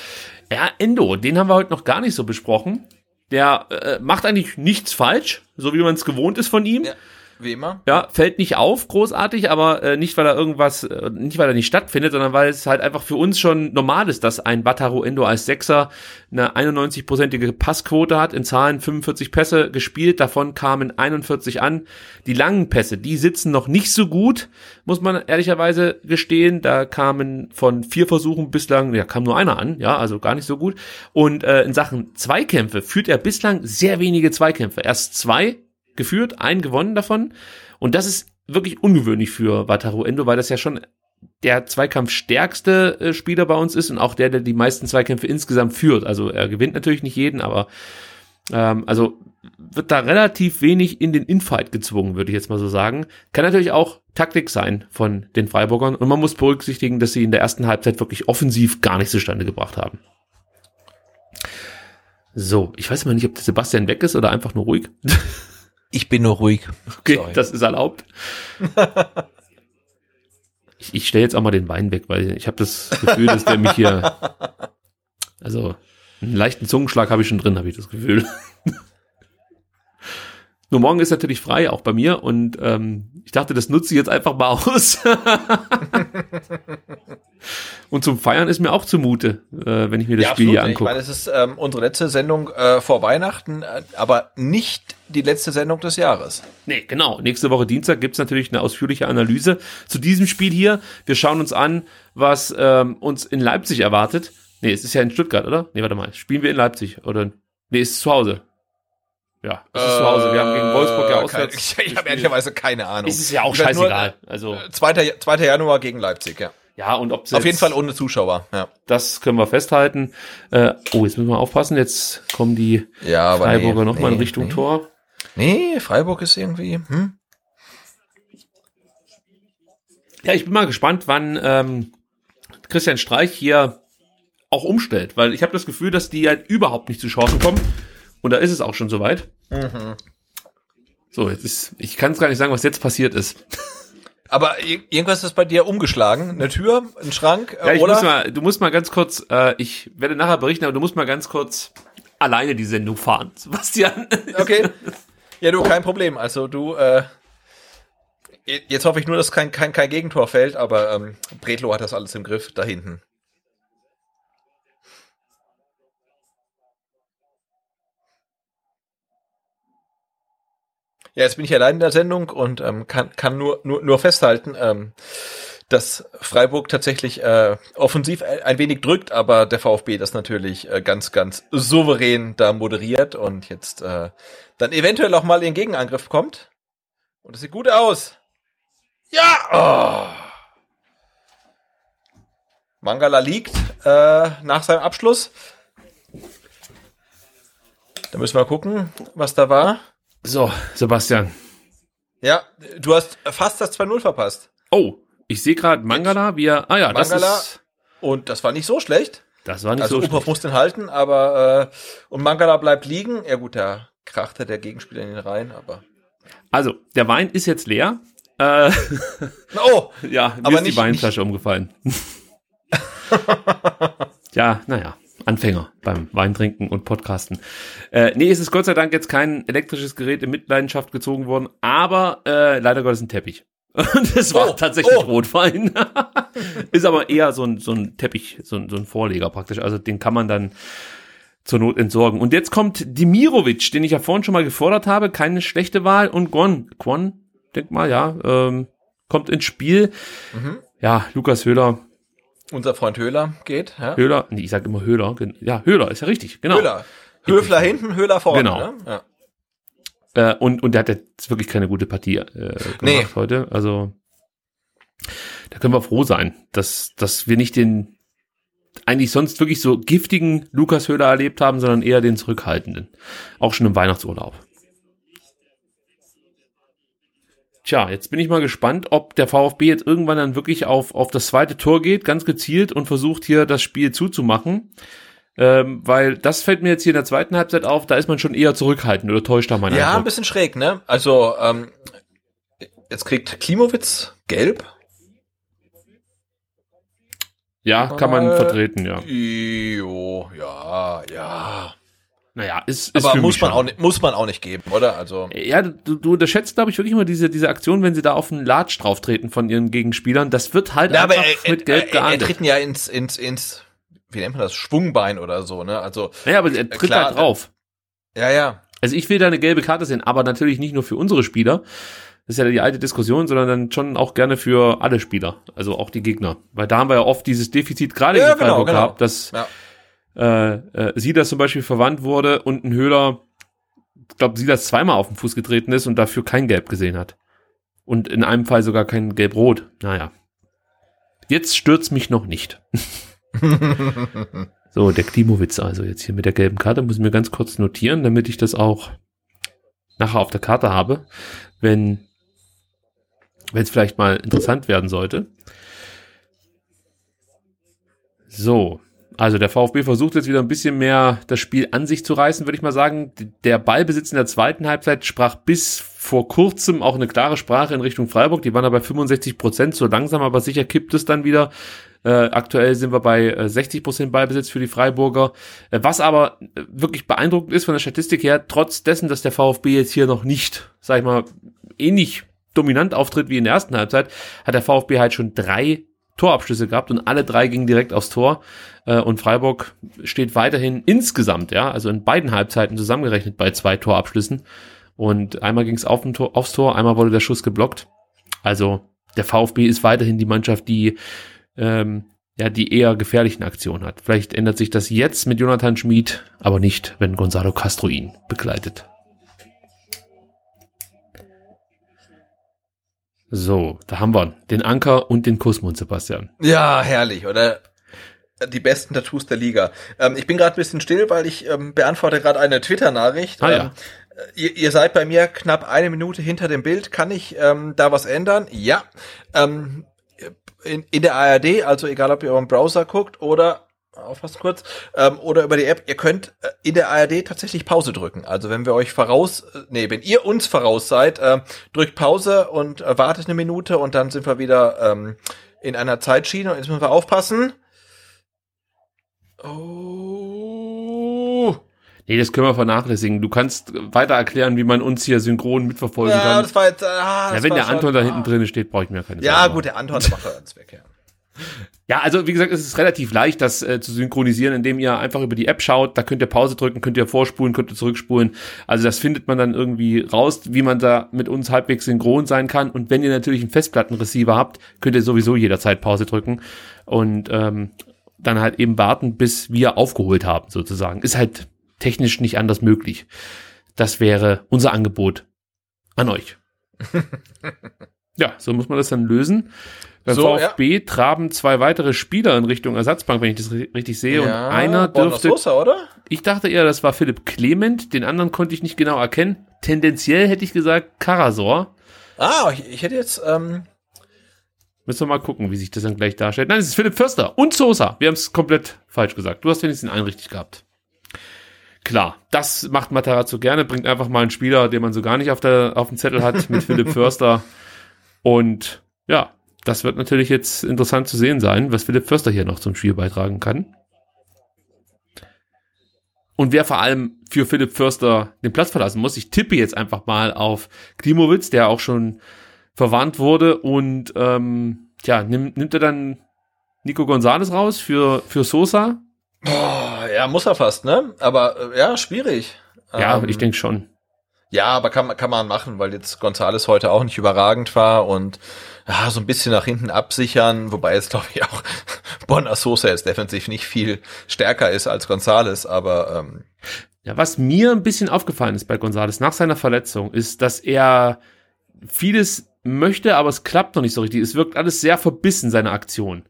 Ja, Endo, den haben wir heute noch gar nicht so besprochen. Der äh, macht eigentlich nichts falsch, so wie man es gewohnt ist von ihm. Ja. Wie immer. Ja, fällt nicht auf, großartig, aber äh, nicht, weil er irgendwas, äh, nicht weil er nicht stattfindet, sondern weil es halt einfach für uns schon normal ist, dass ein Wataru Endo als Sechser eine 91-prozentige Passquote hat, in Zahlen 45 Pässe gespielt, davon kamen 41 an. Die langen Pässe, die sitzen noch nicht so gut, muss man ehrlicherweise gestehen. Da kamen von vier Versuchen bislang, ja, kam nur einer an, ja, also gar nicht so gut. Und äh, in Sachen Zweikämpfe führt er bislang sehr wenige Zweikämpfe. Erst zwei geführt, einen gewonnen davon. Und das ist wirklich ungewöhnlich für Wataru Endo, weil das ja schon der zweikampfstärkste äh, Spieler bei uns ist und auch der, der die meisten Zweikämpfe insgesamt führt. Also er gewinnt natürlich nicht jeden, aber ähm, also wird da relativ wenig in den Infight gezwungen, würde ich jetzt mal so sagen. Kann natürlich auch Taktik sein von den Freiburgern und man muss berücksichtigen, dass sie in der ersten Halbzeit wirklich offensiv gar nicht zustande gebracht haben. So, ich weiß immer nicht, ob der Sebastian weg ist oder einfach nur ruhig. [LAUGHS] Ich bin nur ruhig. Okay, Sorry. das ist erlaubt. [LAUGHS] ich ich stelle jetzt auch mal den Wein weg, weil ich habe das Gefühl, dass der mich hier. [LAUGHS] Also, einen leichten Zungenschlag habe ich schon drin, habe ich das Gefühl. [LAUGHS] Nur morgen ist natürlich frei, auch bei mir. Und ähm, ich dachte, das nutze ich jetzt einfach mal aus. Und zum Feiern ist mir auch zumute, äh, wenn ich mir das Ja, Spiel hier absolut. Ich angucke. meine, es ist ähm, unsere letzte Sendung äh, vor Weihnachten, äh, aber nicht die letzte Sendung des Jahres. Nee, genau. Nächste Woche Dienstag gibt's natürlich eine ausführliche Analyse zu diesem Spiel hier. Wir schauen uns an, was ähm, uns in Leipzig erwartet. Nee, es ist ja in Stuttgart, oder? Nee, warte mal. Spielen wir in Leipzig? Oder nee, ist es zu Hause. Ja, es ist zu Hause. Wir haben gegen Wolfsburg ja Äh, auswärts. kein- [LAUGHS] Ich, ich habe ehrlicherweise keine Ahnung. Es ist ja auch scheißegal. Also, äh, 2. 2. Januar gegen Leipzig, ja. Ja, und ob Auf jeden Fall ohne Zuschauer, ja. Das können wir festhalten. Äh, oh, jetzt müssen wir aufpassen. Jetzt kommen die Ja, Freiburger nee, nochmal in nee, Richtung nee. Tor. Nee, Freiburg ist irgendwie, hm? Ja, ich bin mal gespannt, wann ähm, Christian Streich hier auch umstellt, weil ich habe das Gefühl, dass die halt überhaupt nicht zu Chancen kommen. Und da ist es auch schon soweit. So, jetzt ist, ich kann es gar nicht sagen, was jetzt passiert ist. Aber ir- irgendwas ist bei dir umgeschlagen. Eine Tür, ein Schrank, äh, Ja, ich oder? muss mal, du musst mal ganz kurz, äh, ich werde nachher berichten, aber du musst mal ganz kurz alleine die Sendung fahren, [LAUGHS] Sebastian. Okay. [LAUGHS] Ja, du, kein Problem. Also du, äh, jetzt hoffe ich nur, dass kein, kein, kein Gegentor fällt, aber ähm, Bredlo hat das alles im Griff da hinten. Ja, jetzt bin ich allein in der Sendung und ähm, kann, kann nur, nur, nur festhalten, ähm, dass Freiburg tatsächlich äh, offensiv ein wenig drückt, aber der VfB das natürlich äh, ganz, ganz souverän da moderiert und jetzt äh, dann eventuell auch mal in Gegenangriff kommt. Und es sieht gut aus. Ja! Oh. Mangala liegt äh, nach seinem Abschluss. Da müssen wir gucken, was da war. So, Sebastian. Ja, du hast fast das 2-0 verpasst. Oh, ich sehe gerade Mangala, wie er, ah ja, Mangala. das ist, Und das war nicht so schlecht. das war nicht Also so Uphoff schlecht. muss den halten, aber äh, und Mangala bleibt liegen. Ja gut, da krachte der Gegenspieler in den Reihen, aber. Also, der Wein ist jetzt leer. Äh, [LAUGHS] Oh! [LAUGHS] ja, mir Aber ist die nicht- Weinflasche umgefallen. [LAUGHS] ja, naja, Anfänger beim Weintrinken und Podcasten. Äh, nee, es ist Gott sei Dank jetzt kein elektrisches Gerät in Mitleidenschaft gezogen worden, aber äh, leider Gottes ein Teppich. [LAUGHS] Und es war Oh, tatsächlich oh. Rotwein. [LAUGHS] ist aber eher so ein, so ein Teppich, so ein, so ein Vorleger praktisch. Also den kann man dann zur Not entsorgen. Und jetzt kommt Dimirovic, den ich ja vorhin schon mal gefordert habe. Keine schlechte Wahl. Und Gon, Gon, denk mal, ja, ähm, kommt ins Spiel. Mhm. Ja, Lukas Höhler, Unser Freund Höhler geht. Ja? Höhler, nee, ich sag immer Höhler. Ja, Höhler, ist ja richtig, genau. Höhler. Höfler hinten, Höhler vorne. Genau. Ne? Ja. Äh, und, und der hat jetzt wirklich keine gute Partie äh, gemacht Nee. heute. Also da können wir froh sein, dass, dass wir nicht den eigentlich sonst wirklich so giftigen Lukas Höhler erlebt haben, sondern eher den zurückhaltenden. Auch schon im Weihnachtsurlaub. Tja, jetzt bin ich mal gespannt, ob der VfB jetzt irgendwann dann wirklich auf, auf das zweite Tor geht, ganz gezielt und versucht hier das Spiel zuzumachen. Ähm, weil das fällt mir jetzt hier in der zweiten Halbzeit auf, da ist man schon eher zurückhaltend oder täuscht da mein ja, ein Eindruck. bisschen schräg, ne? Also, ähm, jetzt kriegt Klimowitz gelb. Ja, kann man Äh, vertreten, ja. Jo, ja, ja. Naja, ist, ist Aber muss man, auch nicht, muss man auch nicht geben, oder? Also, Ja, du, du unterschätzt, glaube ich, wirklich immer diese, diese Aktion, wenn sie da auf einen Latsch drauf treten von ihren Gegenspielern. Das wird halt na, einfach er, mit er, Gelb er, geahndet. tritt ja ins, ins, ins, wie nennt man das, Schwungbein oder so, ne? Also, naja, aber er tritt klar, halt drauf. ja, ja. Also ich will da eine gelbe Karte sehen, aber natürlich nicht nur für unsere Spieler. Das ist ja die alte Diskussion, sondern dann schon auch gerne für alle Spieler, also auch die Gegner. Weil da haben wir ja oft dieses Defizit gerade Ja, gegen genau, Freiburg genau. gehabt, dass Ja. Äh, äh, Silas zum Beispiel verwandt wurde und ein Höhler, ich glaube, Silas zweimal auf den Fuß getreten ist und dafür kein Gelb gesehen hat. Und in einem Fall sogar kein Gelb-Rot. Naja. Jetzt stürzt mich noch nicht. [LAUGHS] so, der Klimowitz also jetzt hier mit der gelben Karte muss ich mir ganz kurz notieren, damit ich das auch nachher auf der Karte habe, wenn wenn es vielleicht mal interessant werden sollte. So, also der VfB versucht jetzt wieder ein bisschen mehr das Spiel an sich zu reißen, würde ich mal sagen. Der Ballbesitz in der zweiten Halbzeit sprach bis vor kurzem auch eine klare Sprache in Richtung Freiburg. Die waren da bei 65 Prozent, so langsam aber sicher kippt es dann wieder. Äh, aktuell sind wir bei äh, 60 Prozent Ballbesitz für die Freiburger. Äh, was aber äh, wirklich beeindruckend ist von der Statistik her, trotz dessen, dass der VfB jetzt hier noch nicht, sag ich mal, ähnlich dominant auftritt wie in der ersten Halbzeit, hat der VfB halt schon drei Torabschlüsse gehabt und alle drei gingen direkt aufs Tor. Äh, und Freiburg steht weiterhin insgesamt, ja, also in beiden Halbzeiten zusammengerechnet bei zwei Torabschlüssen. Und einmal ging es auf Tor, aufs Tor, einmal wurde der Schuss geblockt. Also der VfB ist weiterhin die Mannschaft, die ähm, ja die eher gefährlichen Aktionen hat. Vielleicht ändert sich das jetzt mit Jonathan Schmid, aber nicht, wenn Gonzalo Castro ihn begleitet. So, da haben wir den Anker und den Kussmund, Sebastian. Ja, herrlich, oder? Die besten Tattoos der Liga. Ähm, ich bin gerade ein bisschen still, weil ich ähm, beantworte gerade eine Twitter-Nachricht. Ah, ja. ähm, ihr, ihr seid bei mir knapp eine Minute hinter dem Bild. Kann ich ähm, da was ändern? Ja. Ähm, in, in der ARD, also egal ob ihr euren Browser guckt oder aufpassen kurz, ähm, oder über die App, ihr könnt äh, in der ARD tatsächlich Pause drücken. Also wenn wir euch voraus, äh, nee, wenn ihr uns voraus seid, äh, drückt Pause und äh, wartet eine Minute und dann sind wir wieder ähm, in einer Zeitschiene und jetzt müssen wir aufpassen. Oh. Nee, das können wir vernachlässigen. Du kannst weiter erklären, wie man uns hier synchron mitverfolgen Ja, kann. das war jetzt, ah, Ja, das wenn war der schon- Anton da ah. hinten drin steht, brauche ich mir keine Ja, Sorgen gut, machen. der Anton macht uns weg, ja. Ja, also wie gesagt, es ist relativ leicht, das äh, zu synchronisieren, indem ihr einfach über die App schaut. Da könnt ihr Pause drücken, könnt ihr vorspulen, könnt ihr zurückspulen. Also das findet man dann irgendwie raus, wie man da mit uns halbwegs synchron sein kann. Und wenn ihr natürlich einen Festplattenreceiver habt, könnt ihr sowieso jederzeit Pause drücken und ähm, dann halt eben warten, bis wir aufgeholt haben, sozusagen. Ist halt technisch nicht anders möglich. Das wäre unser Angebot an euch. [LAUGHS] ja, so muss man das dann lösen. Beim So, VfB traben zwei weitere Spieler in Richtung Ersatzbank, wenn ich das ri- richtig sehe. und einer dürfte, Sosa, oder? ich dachte eher, das war Philipp Clement, den anderen konnte ich nicht genau erkennen. Tendenziell hätte ich gesagt Karasor. Ah, ich, ich hätte jetzt, ähm, Müssen wir mal gucken, wie sich das dann gleich darstellt. Nein, es ist Philipp Förster und Sosa. Wir haben es komplett falsch gesagt. Du hast wenigstens einen richtig gehabt. Klar, das macht Matarazzo gerne, bringt einfach mal einen Spieler, den man so gar nicht auf, der, auf dem Zettel hat, mit Philipp [LAUGHS] Förster. Und ja, das wird natürlich jetzt interessant zu sehen sein, was Philipp Förster hier noch zum Spiel beitragen kann. Und wer vor allem für Philipp Förster den Platz verlassen muss, ich tippe jetzt einfach mal auf Klimowitz, der auch schon verwarnt wurde und ähm, ja, nimmt, nimmt er dann Nico Gonzalez raus für, für Sosa? Boah, ja, muss er fast, ne? Aber äh, ja, schwierig. Ja, Ähm, ich denke schon. Ja, aber kann, man kann man machen, weil jetzt Gonzales heute auch nicht überragend war und ja, so ein bisschen nach hinten absichern, wobei jetzt glaube ich auch [LAUGHS] Bonner Sosa jetzt defensiv nicht viel stärker ist als Gonzales, aber ähm, Ja, was mir ein bisschen aufgefallen ist bei Gonzalez nach seiner Verletzung, ist, dass er vieles möchte, aber es klappt noch nicht so richtig. Es wirkt alles sehr verbissen, seine Aktion.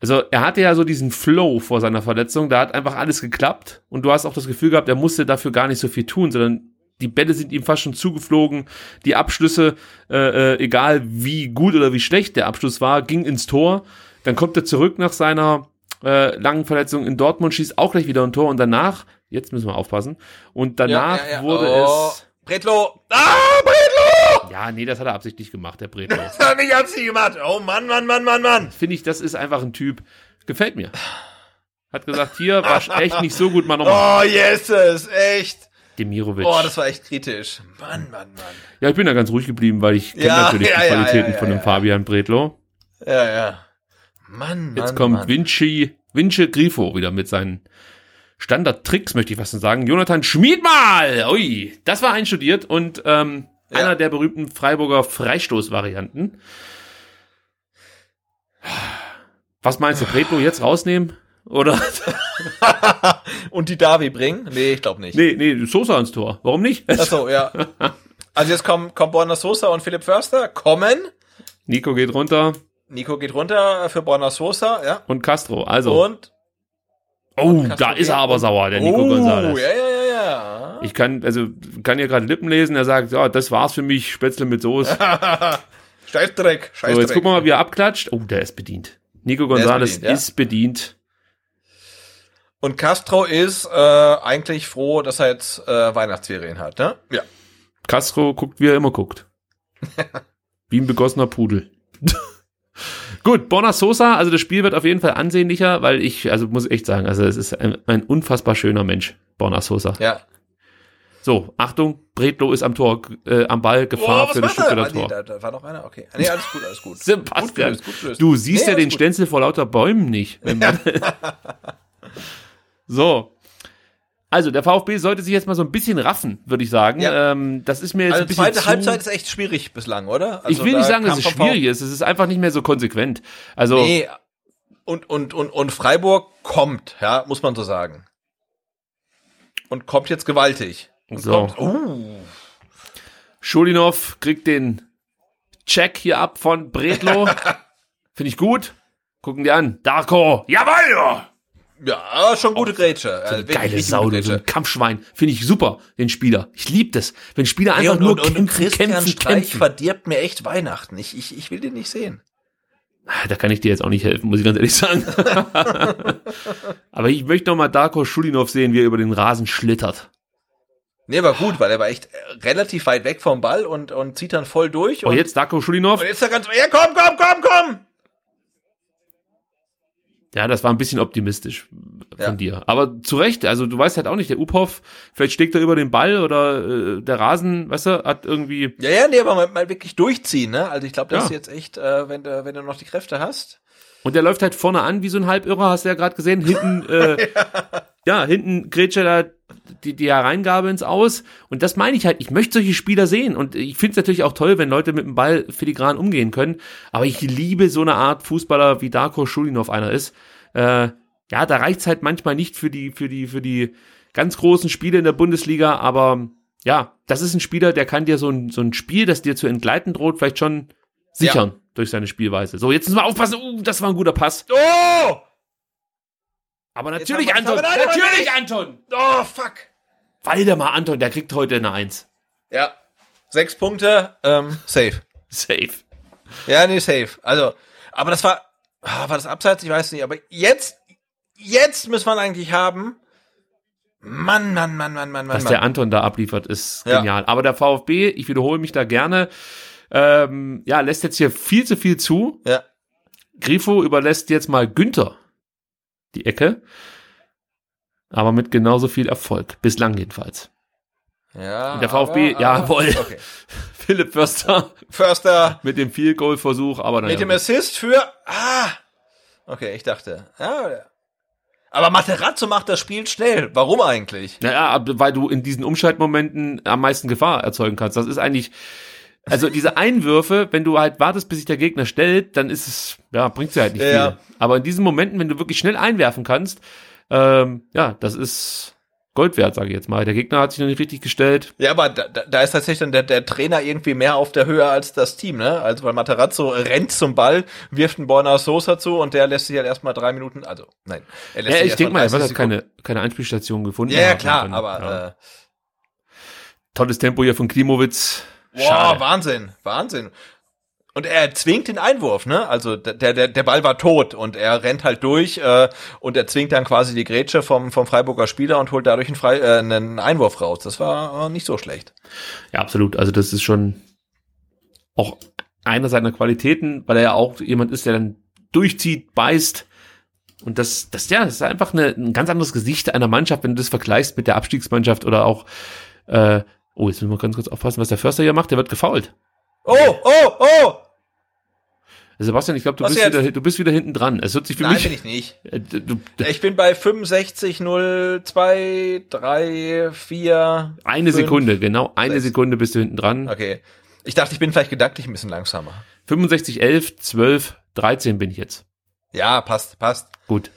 Also er hatte ja so diesen Flow vor seiner Verletzung, da hat einfach alles geklappt und du hast auch das Gefühl gehabt, er musste dafür gar nicht so viel tun, sondern die Bälle sind ihm fast schon zugeflogen, die Abschlüsse, äh, äh, egal wie gut oder wie schlecht der Abschluss war, ging ins Tor. Dann kommt er zurück nach seiner äh, langen Verletzung in Dortmund, schießt auch gleich wieder ein Tor und danach, jetzt müssen wir aufpassen, und danach ja, ja, ja. wurde oh, es, Bretlo! Ah, Bretlo! ja, nee, das hat er absichtlich gemacht, der Bretlo. [LAUGHS] Das hat er nicht absichtlich gemacht. Oh Mann, Mann, Mann, Mann, Mann. Finde ich, das ist einfach ein Typ, gefällt mir. Hat gesagt, hier war echt nicht so gut, mal nochmal. Oh, yes, echt. Demirovic. Oh, das war echt kritisch. Mann, Mann, Mann. ja, ich bin da ganz ruhig geblieben, weil ich kenne Ja, natürlich ja, die ja, Qualitäten von dem. Fabian Bretlo. Ja, ja. Mann, Mann, Jetzt kommt Mann. Vinci, Vinci Grifo wieder mit seinen Standard-Tricks, möchte ich fast sagen. Jonathan Schmied mal! Ui, das war einstudiert und ähm, einer der berühmten Freiburger Freistoßvarianten. Was meinst du, Bretlo jetzt rausnehmen? Oder? [LAUGHS] Und die Davi bringen? Nee, ich glaube nicht. nee, nee, Sosa ans Tor. Warum nicht? Ach so, ja. [LAUGHS] Also jetzt kommen, kommen Borna Sosa und Philipp Förster, kommen. Nico geht runter Nico geht runter für Borna Sosa, ja. und Castro. Also, Und oh, Castro da ist er aber sauer, der Nico oh, Gonzalez. Ja, ja, ja, ja. Ich kann, also, kann hier gerade Lippen lesen. Er sagt, ja, das war's für mich, Spätzle mit Soße. [LAUGHS] Scheißdreck, So, Scheißdreck. jetzt gucken wir mal, wie er abklatscht. Oh, der ist bedient. Nico Gonzalez bedient, ja. ist bedient. Und Castro ist äh, eigentlich froh, dass er jetzt äh, Weihnachtsferien hat, ne? Ja. Castro guckt, wie er immer guckt. [LAUGHS] wie ein begossener Pudel. [LAUGHS] Gut, Borna Sosa, also das Spiel wird auf jeden Fall ansehnlicher, weil ich, also muss ich echt sagen, also es ist ein, ein unfassbar schöner Mensch, Borna Sosa. Ja. So, Achtung, Bretlo ist am Tor, äh, am Ball, Gefahr für das er? Stuttgarter Ah, nee, Tor. da, da war noch einer, okay. Nee, alles gut, alles gut. [LAUGHS] Sebastian, Gut gelöst, gut gelöst. du siehst Nee, ja den gut. Stenzel vor lauter Bäumen nicht. So. Also, der VfB sollte sich jetzt mal so ein bisschen raffen, würde ich sagen. Ja. Ähm, das ist mir jetzt Also ein bisschen zweite zu, Halbzeit ist echt schwierig bislang, oder? Also Ich will nicht sagen, dass es schwierig ist. Es ist einfach nicht mehr so konsequent. Also, Nee. Und, und, und, und Freiburg kommt, ja, muss man so sagen. Und kommt jetzt gewaltig. Und So. kommt, uh, Schulinov kriegt den Check hier ab von Bredlo. [LAUGHS] Finde ich gut. Gucken die an. Darko. Jawoll! Ja, schon gute Grätsche. So Äh, eine wirklich geile Sau, so ein. Kampfschwein. Finde ich super, den Spieler. Ich liebe das. Wenn Spieler einfach und, nur und, und kämpfen, Christian kämpfen, Streich kämpfen. verdirbt mir echt Weihnachten. Ich, ich, ich will den nicht sehen. Da kann ich dir jetzt auch nicht helfen, muss ich ganz ehrlich sagen. [LAUGHS] Aber ich möchte noch mal Darko Schulinov sehen, wie er über den Rasen schlittert. Nee, war gut, weil er war echt äh, relativ weit weg vom Ball und, und zieht dann voll durch. Oh, und, jetzt Darko Schulinov. und jetzt ist er ganz, ja, komm, komm, komm, komm! Ja, das war ein bisschen optimistisch von Ja. dir. Aber zu Recht, also du weißt halt auch nicht, der Uphoff, vielleicht schlägt er über den Ball oder äh, der Rasen, weißt du, hat irgendwie. Ja, ja, nee, aber mal, mal wirklich durchziehen, ne? Also ich glaube, das Ja. ist jetzt echt, äh, wenn du, wenn du noch die Kräfte hast. Und der läuft halt vorne an wie so ein Halbirrer, hast du ja gerade gesehen. Hinten, [LAUGHS] äh, ja, hinten grätscht er da die, die Hereingabe ins Aus. Und das meine ich halt, ich möchte solche Spieler sehen. Und ich finde es natürlich auch toll, wenn Leute mit dem Ball filigran umgehen können. Aber ich liebe so eine Art Fußballer, wie Darko Schulinov einer ist. Äh, ja, da reicht's halt manchmal nicht für die, für die, für die ganz großen Spiele in der Bundesliga, aber ja, das ist ein Spieler, der kann dir so ein, so ein Spiel, das dir zu entgleiten droht, vielleicht schon sichern durch seine Spielweise. So, jetzt müssen wir aufpassen, uh, das war ein guter Pass. Oh! Aber natürlich, wir- Anton, Nein, natürlich. Anton. Oh, fuck! Waldemar Anton, der kriegt heute eine Eins. Ja. Sechs Punkte, ähm, safe. Safe. Ja, nee, safe. Also, Aber das war, ah, war das abseits? Ich weiß nicht. Aber jetzt, jetzt muss man eigentlich haben. Mann, Mann, Mann, Mann, Mann, Was Mann. der Anton da abliefert, ist Ja. genial. Aber der VfB, ich wiederhole mich da gerne, ähm, ja, lässt jetzt hier viel zu viel zu. Ja. Grifo überlässt jetzt mal Günther die Ecke. Aber mit genauso viel Erfolg. Bislang jedenfalls. Ja. Der VfB, jawohl. Okay. [LAUGHS] Philipp Förster Förster mit dem Field Goal Versuch, aber naja, mit dem Assist für, ah. Okay, ich dachte, ja. Aber Materazzo macht das Spiel schnell. Warum eigentlich? Naja, aber weil du in diesen Umschaltmomenten am meisten Gefahr erzeugen kannst. Das ist eigentlich, also diese Einwürfe, wenn du halt wartest, bis sich der Gegner stellt, dann ist es, ja, bringt sie halt nicht Ja. viel. Aber in diesen Momenten, wenn du wirklich schnell einwerfen kannst, ähm, ja, das ist Gold wert, sage ich jetzt mal. Der Gegner hat sich noch nicht richtig gestellt. Ja, aber da, da ist tatsächlich dann der, der Trainer irgendwie mehr auf der Höhe als das Team, ne? Also weil Materazzo rennt zum Ball, wirft einen nach Sosa zu und der lässt sich halt erstmal drei Minuten, also nein, er lässt Ja, ich denke mal, er wird 30 halt keine, keine Einspielstation gefunden Ja, ja klar, aber ja. äh, tolles Tempo hier von Klimowitz. Schade. Wahnsinn, Wahnsinn. Und er zwingt den Einwurf, ne? Also der, der, der Ball war tot und er rennt halt durch äh, und er zwingt dann quasi die Grätsche vom, vom Freiburger Spieler und holt dadurch einen, Frei, äh, einen Einwurf raus. Das war äh, nicht so schlecht. Ja, absolut. Also das ist schon auch einer seiner Qualitäten, weil er ja auch jemand ist, der dann durchzieht, beißt. Und das, das, ja, das ist einfach eine, ein ganz anderes Gesicht einer Mannschaft, wenn du das vergleichst mit der Abstiegsmannschaft oder auch, äh, oh, jetzt müssen wir ganz kurz aufpassen, was der Förster hier macht, der wird gefault. Oh, oh, oh! Sebastian, ich glaube, du bist wieder, du bist wieder hinten dran. Es hört sich für Nein, mich, bin ich nicht. äh, du, Ich bin bei 65, 0, 2, 3, 4. eine fünf. Sekunde, genau, eine sechs. Sekunde bist du hinten dran. Okay. Ich dachte, ich bin vielleicht gedanklich ein bisschen langsamer. 65, 11, 12, 13 bin ich jetzt. Ja, passt, passt. Gut.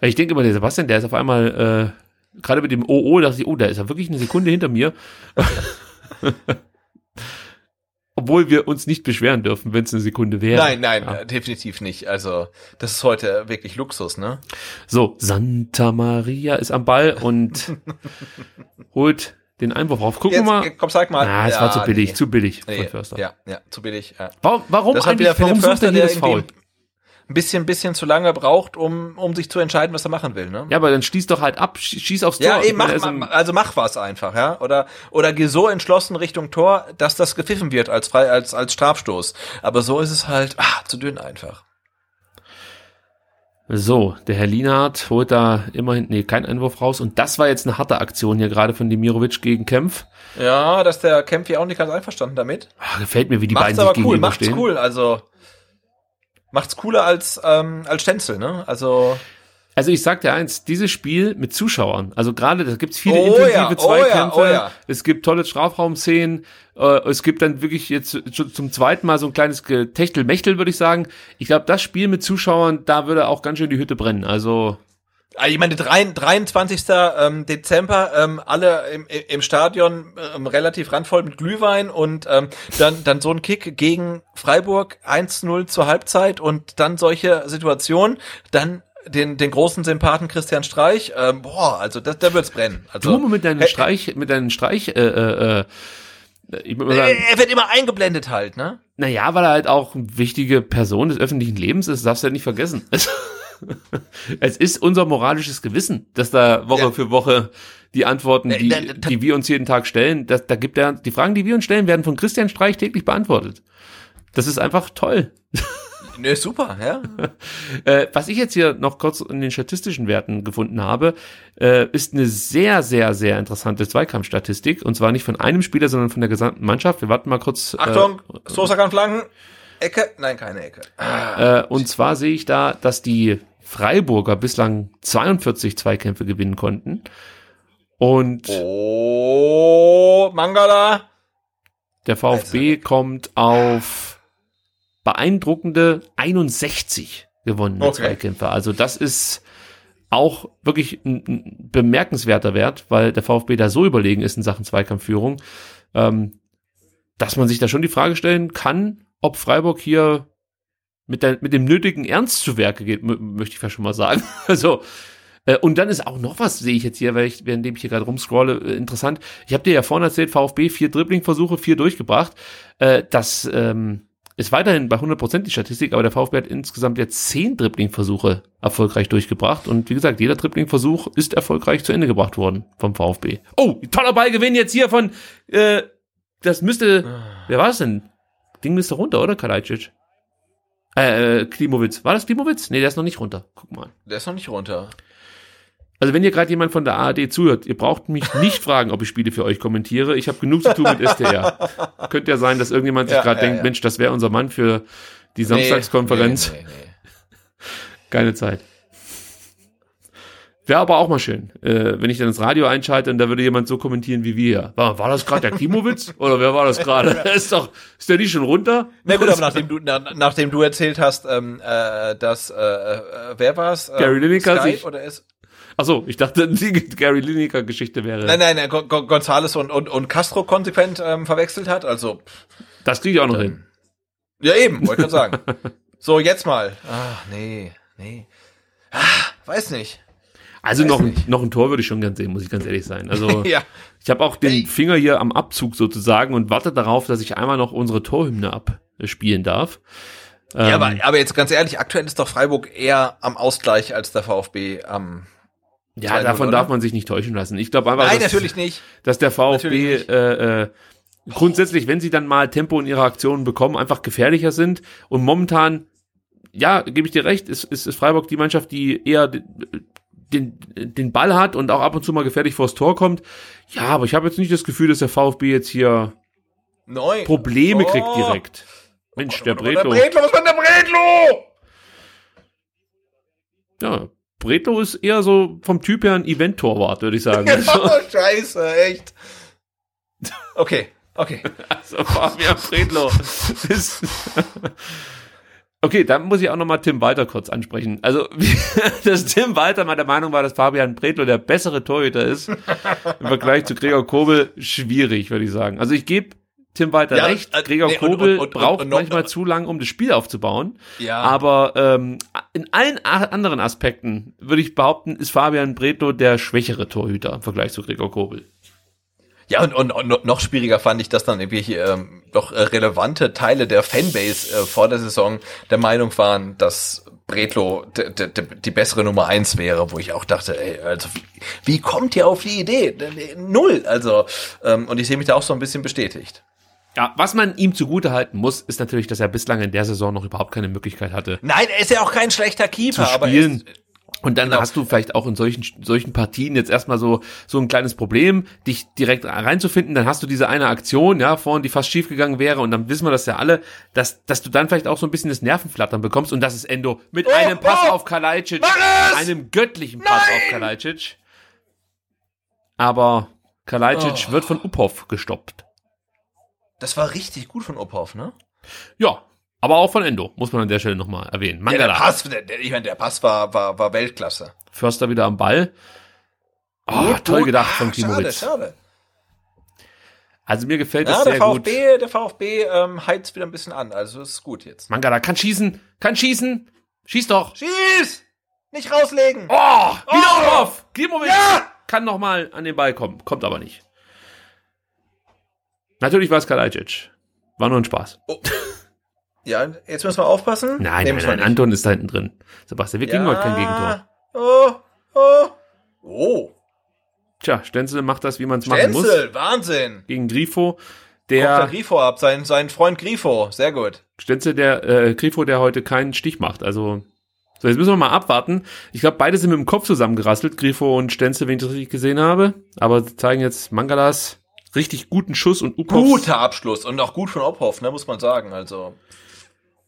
Ich denke immer, der Sebastian, der ist auf einmal, äh, gerade mit dem OO, dachte ich, oh, da ist er wirklich eine Sekunde hinter mir. [LAUGHS] Obwohl wir uns nicht beschweren dürfen, wenn es eine Sekunde wäre. Nein, nein, Ja. definitiv nicht. Also, das ist heute wirklich Luxus, ne? So, Santa Maria ist am Ball und [LAUGHS] holt den Einwurf auf. Gucken wir mal. komm, sag mal. Ah, es Ja, war zu billig, nee. zu billig Nee, von Förster. Ja, ja, zu billig. Ja. Warum, warum Das eigentlich, wieder warum sucht er hier das Foul? Ein bisschen, bisschen zu lange braucht, um, um sich zu entscheiden, was er machen will, ne? Ja, aber dann schließ doch halt ab, sch- schieß aufs Tor. Ja, eben, mach, ein- also mach was einfach, ja, oder oder geh so entschlossen Richtung Tor, dass das gepfiffen wird als frei als als Strafstoß. Aber so ist es halt ah, zu dünn einfach. So, der Herr Lienhardt holt da immerhin, nee, kein Einwurf raus. Und das war jetzt eine harte Aktion hier gerade von Demirovic gegen Kempf. Ja, dass der Kempf ja auch nicht ganz einverstanden damit. Ah, gefällt mir, wie die macht's beiden sich aber cool, macht's cool, also macht's cooler als ähm, als Stenzel, ne? Also Also ich sag dir eins, dieses Spiel mit Zuschauern, also gerade, da gibt's viele Oh intensive ja, oh Zweikämpfe, ja, oh ja. es gibt tolle Strafraumszenen, äh, es gibt dann wirklich jetzt zum zweiten Mal so ein kleines Techtelmechtel, würde ich sagen. Ich glaube, das Spiel mit Zuschauern, da würde auch ganz schön die Hütte brennen. Also ich meine, drei- 23. ähm, Dezember, ähm, alle im, im Stadion ähm, relativ randvoll mit Glühwein und ähm, dann, dann so ein Kick gegen Freiburg 1-0 zur Halbzeit und dann solche Situationen, dann den, den großen Sympathen Christian Streich, ähm, boah, also da, da wird's brennen. Also, du mit deinen Hä- Streich, mit deinen Streich, äh, äh, äh, sagen, er wird immer eingeblendet halt, ne? Naja, weil er halt auch eine wichtige Person des öffentlichen Lebens ist, darfst du ja nicht vergessen. [LAUGHS] [LAUGHS] Es ist unser moralisches Gewissen, dass da Woche Ja. für Woche die Antworten, Äh, die, die wir uns jeden Tag stellen, das, da gibt er, die Fragen, die wir uns stellen, werden von Christian Streich täglich beantwortet. Das ist einfach toll. [LAUGHS] Ne, super, ja. [LAUGHS] Äh, was ich jetzt hier noch kurz in den statistischen Werten gefunden habe, äh, ist eine sehr, sehr, sehr interessante Zweikampfstatistik. Und zwar nicht von einem Spieler, sondern von der gesamten Mannschaft. Wir warten mal kurz. Achtung, Äh, Sosa kann flanken. Ecke? Nein, keine Ecke. Äh, und zwar sehe ich da, dass die Freiburger bislang 42 Zweikämpfe gewinnen konnten. Und Oh, Mangala. der VfB kommt auf beeindruckende 61 gewonnene Okay. Zweikämpfe. Also das ist auch wirklich ein, ein bemerkenswerter Wert, weil der VfB da so überlegen ist in Sachen Zweikampfführung, ähm, dass man sich da schon die Frage stellen kann, ob Freiburg hier mit, der, mit dem nötigen Ernst zu Werke geht, mö- möchte ich fast schon mal sagen. [LAUGHS] Also, äh, und dann ist auch noch was, sehe ich jetzt hier, weil ich, währenddem ich hier gerade rumscrolle, äh, interessant. Ich habe dir ja vorhin erzählt, VfB vier Dribbling-Versuche, vier durchgebracht. Äh, das ähm, ist weiterhin bei 100% die Statistik, aber der VfB hat insgesamt jetzt zehn Dribbling-Versuche erfolgreich durchgebracht. Und wie gesagt, jeder Dribbling-Versuch ist erfolgreich zu Ende gebracht worden vom VfB. Oh, toller Ballgewinn jetzt hier von, äh, das müsste, wer war es denn? Ding müsste runter, oder, Kalajdzic? Äh, äh, Klimowitz. War das Klimowitz? Nee, der ist noch nicht runter. Guck mal. Der ist noch nicht runter. Also wenn ihr gerade jemand von der ARD zuhört, ihr braucht mich nicht [LAUGHS] fragen, ob ich Spiele für euch kommentiere. Ich habe genug zu tun mit STR. Könnte ja sein, dass irgendjemand sich Ja, gerade ja, denkt, ja. Mensch, das wäre unser Mann für die Samstagskonferenz. Nee, nee, nee. [LAUGHS] Keine Zeit. Wäre aber auch mal schön, äh, wenn ich dann das Radio einschalte und da würde jemand so kommentieren wie wir. War, war das gerade der Klimowitz? [LAUGHS] Oder wer war das gerade? [LAUGHS] ist doch, ist der nicht schon runter? Na gut, [LAUGHS] aber nachdem du, na, nachdem du erzählt hast, ähm, äh, dass, äh, äh, wer war's? Ähm, Gary Lineker Sky sich- oder ist? Achso, ich dachte, die Gary Lineker Geschichte wäre. Nein, nein, nein, Gon- Gonzales und, und, und Castro konsequent ähm, verwechselt hat. Also, Das kriege ich auch noch hin. ja eben, wollte ich gerade sagen. so, jetzt mal. Ah, nee, nee. Ah, weiß nicht. Also noch, ein- nicht. noch ein Tor würde ich schon gern sehen, muss ich ganz ehrlich sein. Also [LAUGHS] Ja. ich habe auch den. Finger hier am Abzug sozusagen und warte darauf, dass ich einmal noch unsere Torhymne abspielen darf. ja, Ähm, aber, aber jetzt ganz ehrlich, aktuell ist doch Freiburg eher am Ausgleich als der VfB am. ja, 2-0, davon oder? darf man sich nicht täuschen lassen. Ich glaube einfach, Nein, dass, natürlich nicht. dass der VfB äh, äh, grundsätzlich, wenn sie dann mal Tempo in ihre Aktionen bekommen, einfach gefährlicher sind. Und momentan, ja, gebe ich dir recht, ist, ist, ist Freiburg die Mannschaft, die eher den, den, Ball hat und auch ab und zu mal gefährlich vors Tor kommt. Ja, aber ich habe jetzt nicht das Gefühl, dass der VfB jetzt hier Neu. Probleme Oh. kriegt direkt. Mensch, der Der Bretlo. Bretlo, was war der Bretlo? Ja, Bretlo ist eher so vom Typ her ein Event-Torwart, würde ich sagen. [LAUGHS] Oh, scheiße, echt. Okay, okay. [LAUGHS] Also Fabian Bredlo. ist [LAUGHS] Okay, dann muss ich auch nochmal Tim Walter kurz ansprechen. Also, [LAUGHS] dass Tim Walter mal der Meinung war, dass Fabian Bredlo der bessere Torhüter ist, im Vergleich zu Gregor Kobel, schwierig, würde ich sagen. Also ich gebe Tim Walter Ja, recht, äh, Gregor nee, Kobel und- und- braucht und noch- manchmal zu lang, um das Spiel aufzubauen. Ja. Aber ähm, in allen anderen Aspekten würde ich behaupten, ist Fabian Bredlo der schwächere Torhüter im Vergleich zu Gregor Kobel. Ja, und, und, und noch schwieriger fand ich, dass dann irgendwie ähm, doch äh, relevante Teile der Fanbase äh, vor der Saison der Meinung waren, dass Bretlo die bessere Nummer eins wäre, wo ich auch dachte, ey, also wie, kommt ihr auf die Idee? D- Null. Also, ähm, und ich sehe mich da auch so ein bisschen bestätigt. Ja, was man ihm zugute halten muss, ist natürlich, dass er bislang in der Saison noch überhaupt keine Möglichkeit hatte Nein, er ist ja auch kein schlechter Keeper, zu aber er spielen. ist, Und dann Genau. hast du vielleicht auch in solchen, solchen Partien jetzt erstmal so, so ein kleines Problem, dich direkt reinzufinden. Dann hast du diese eine Aktion, ja, vorhin, die fast schief gegangen wäre. Und dann wissen wir das ja alle, dass, dass du dann vielleicht auch so ein bisschen das Nervenflattern bekommst. Und das ist Endo mit Oh, einem Pass oh, auf Kalajdzic, einem göttlichen Pass Nein! auf Kalajdzic. Aber Kalajdzic Oh. wird von Uphoff gestoppt. das war richtig gut von Ophoff, ne? Ja, aber auch von Endo, muss man an der Stelle nochmal erwähnen. Ja, der Mangala. Pass, der, der, ich meine, der Pass war, war, war Weltklasse. Förster wieder am Ball. Oh, toll Gut. gedacht Ah, von Schade, Klimowitz. schade. Also mir gefällt Ja, es der sehr gut. VfB, der VfB ähm, heizt wieder ein bisschen an, also ist gut jetzt. Mangala kann schießen, kann schießen. Schieß doch. Schieß! Nicht rauslegen! Oh, wieder Oh! auf. Klimowitz Ja! kann noch mal an den Ball kommen, kommt aber nicht. Natürlich war es Kalajdzic. War nur ein Spaß. Ja, jetzt müssen wir aufpassen. Nein, nein, nein, Anton ist da hinten drin. Sebastian, wir kriegen heute kein Gegentor. Oh, oh, oh. Tja, Stenzel macht das, wie man es machen muss. Stenzel, Wahnsinn. Gegen Grifo. Der Der Grifo ab, sein, sein Freund Grifo, sehr gut. Stenzel, der äh, Grifo, der heute keinen Stich macht. Also, so, jetzt müssen wir mal abwarten. Ich glaube, beide sind mit dem Kopf zusammengerasselt, Grifo und Stenzel, wenn ich das richtig gesehen habe. Aber sie zeigen jetzt Mangalas richtig guten Schuss und Uphoffs. Guter Abschluss und auch gut von Ophoff, ne, muss man sagen. Also,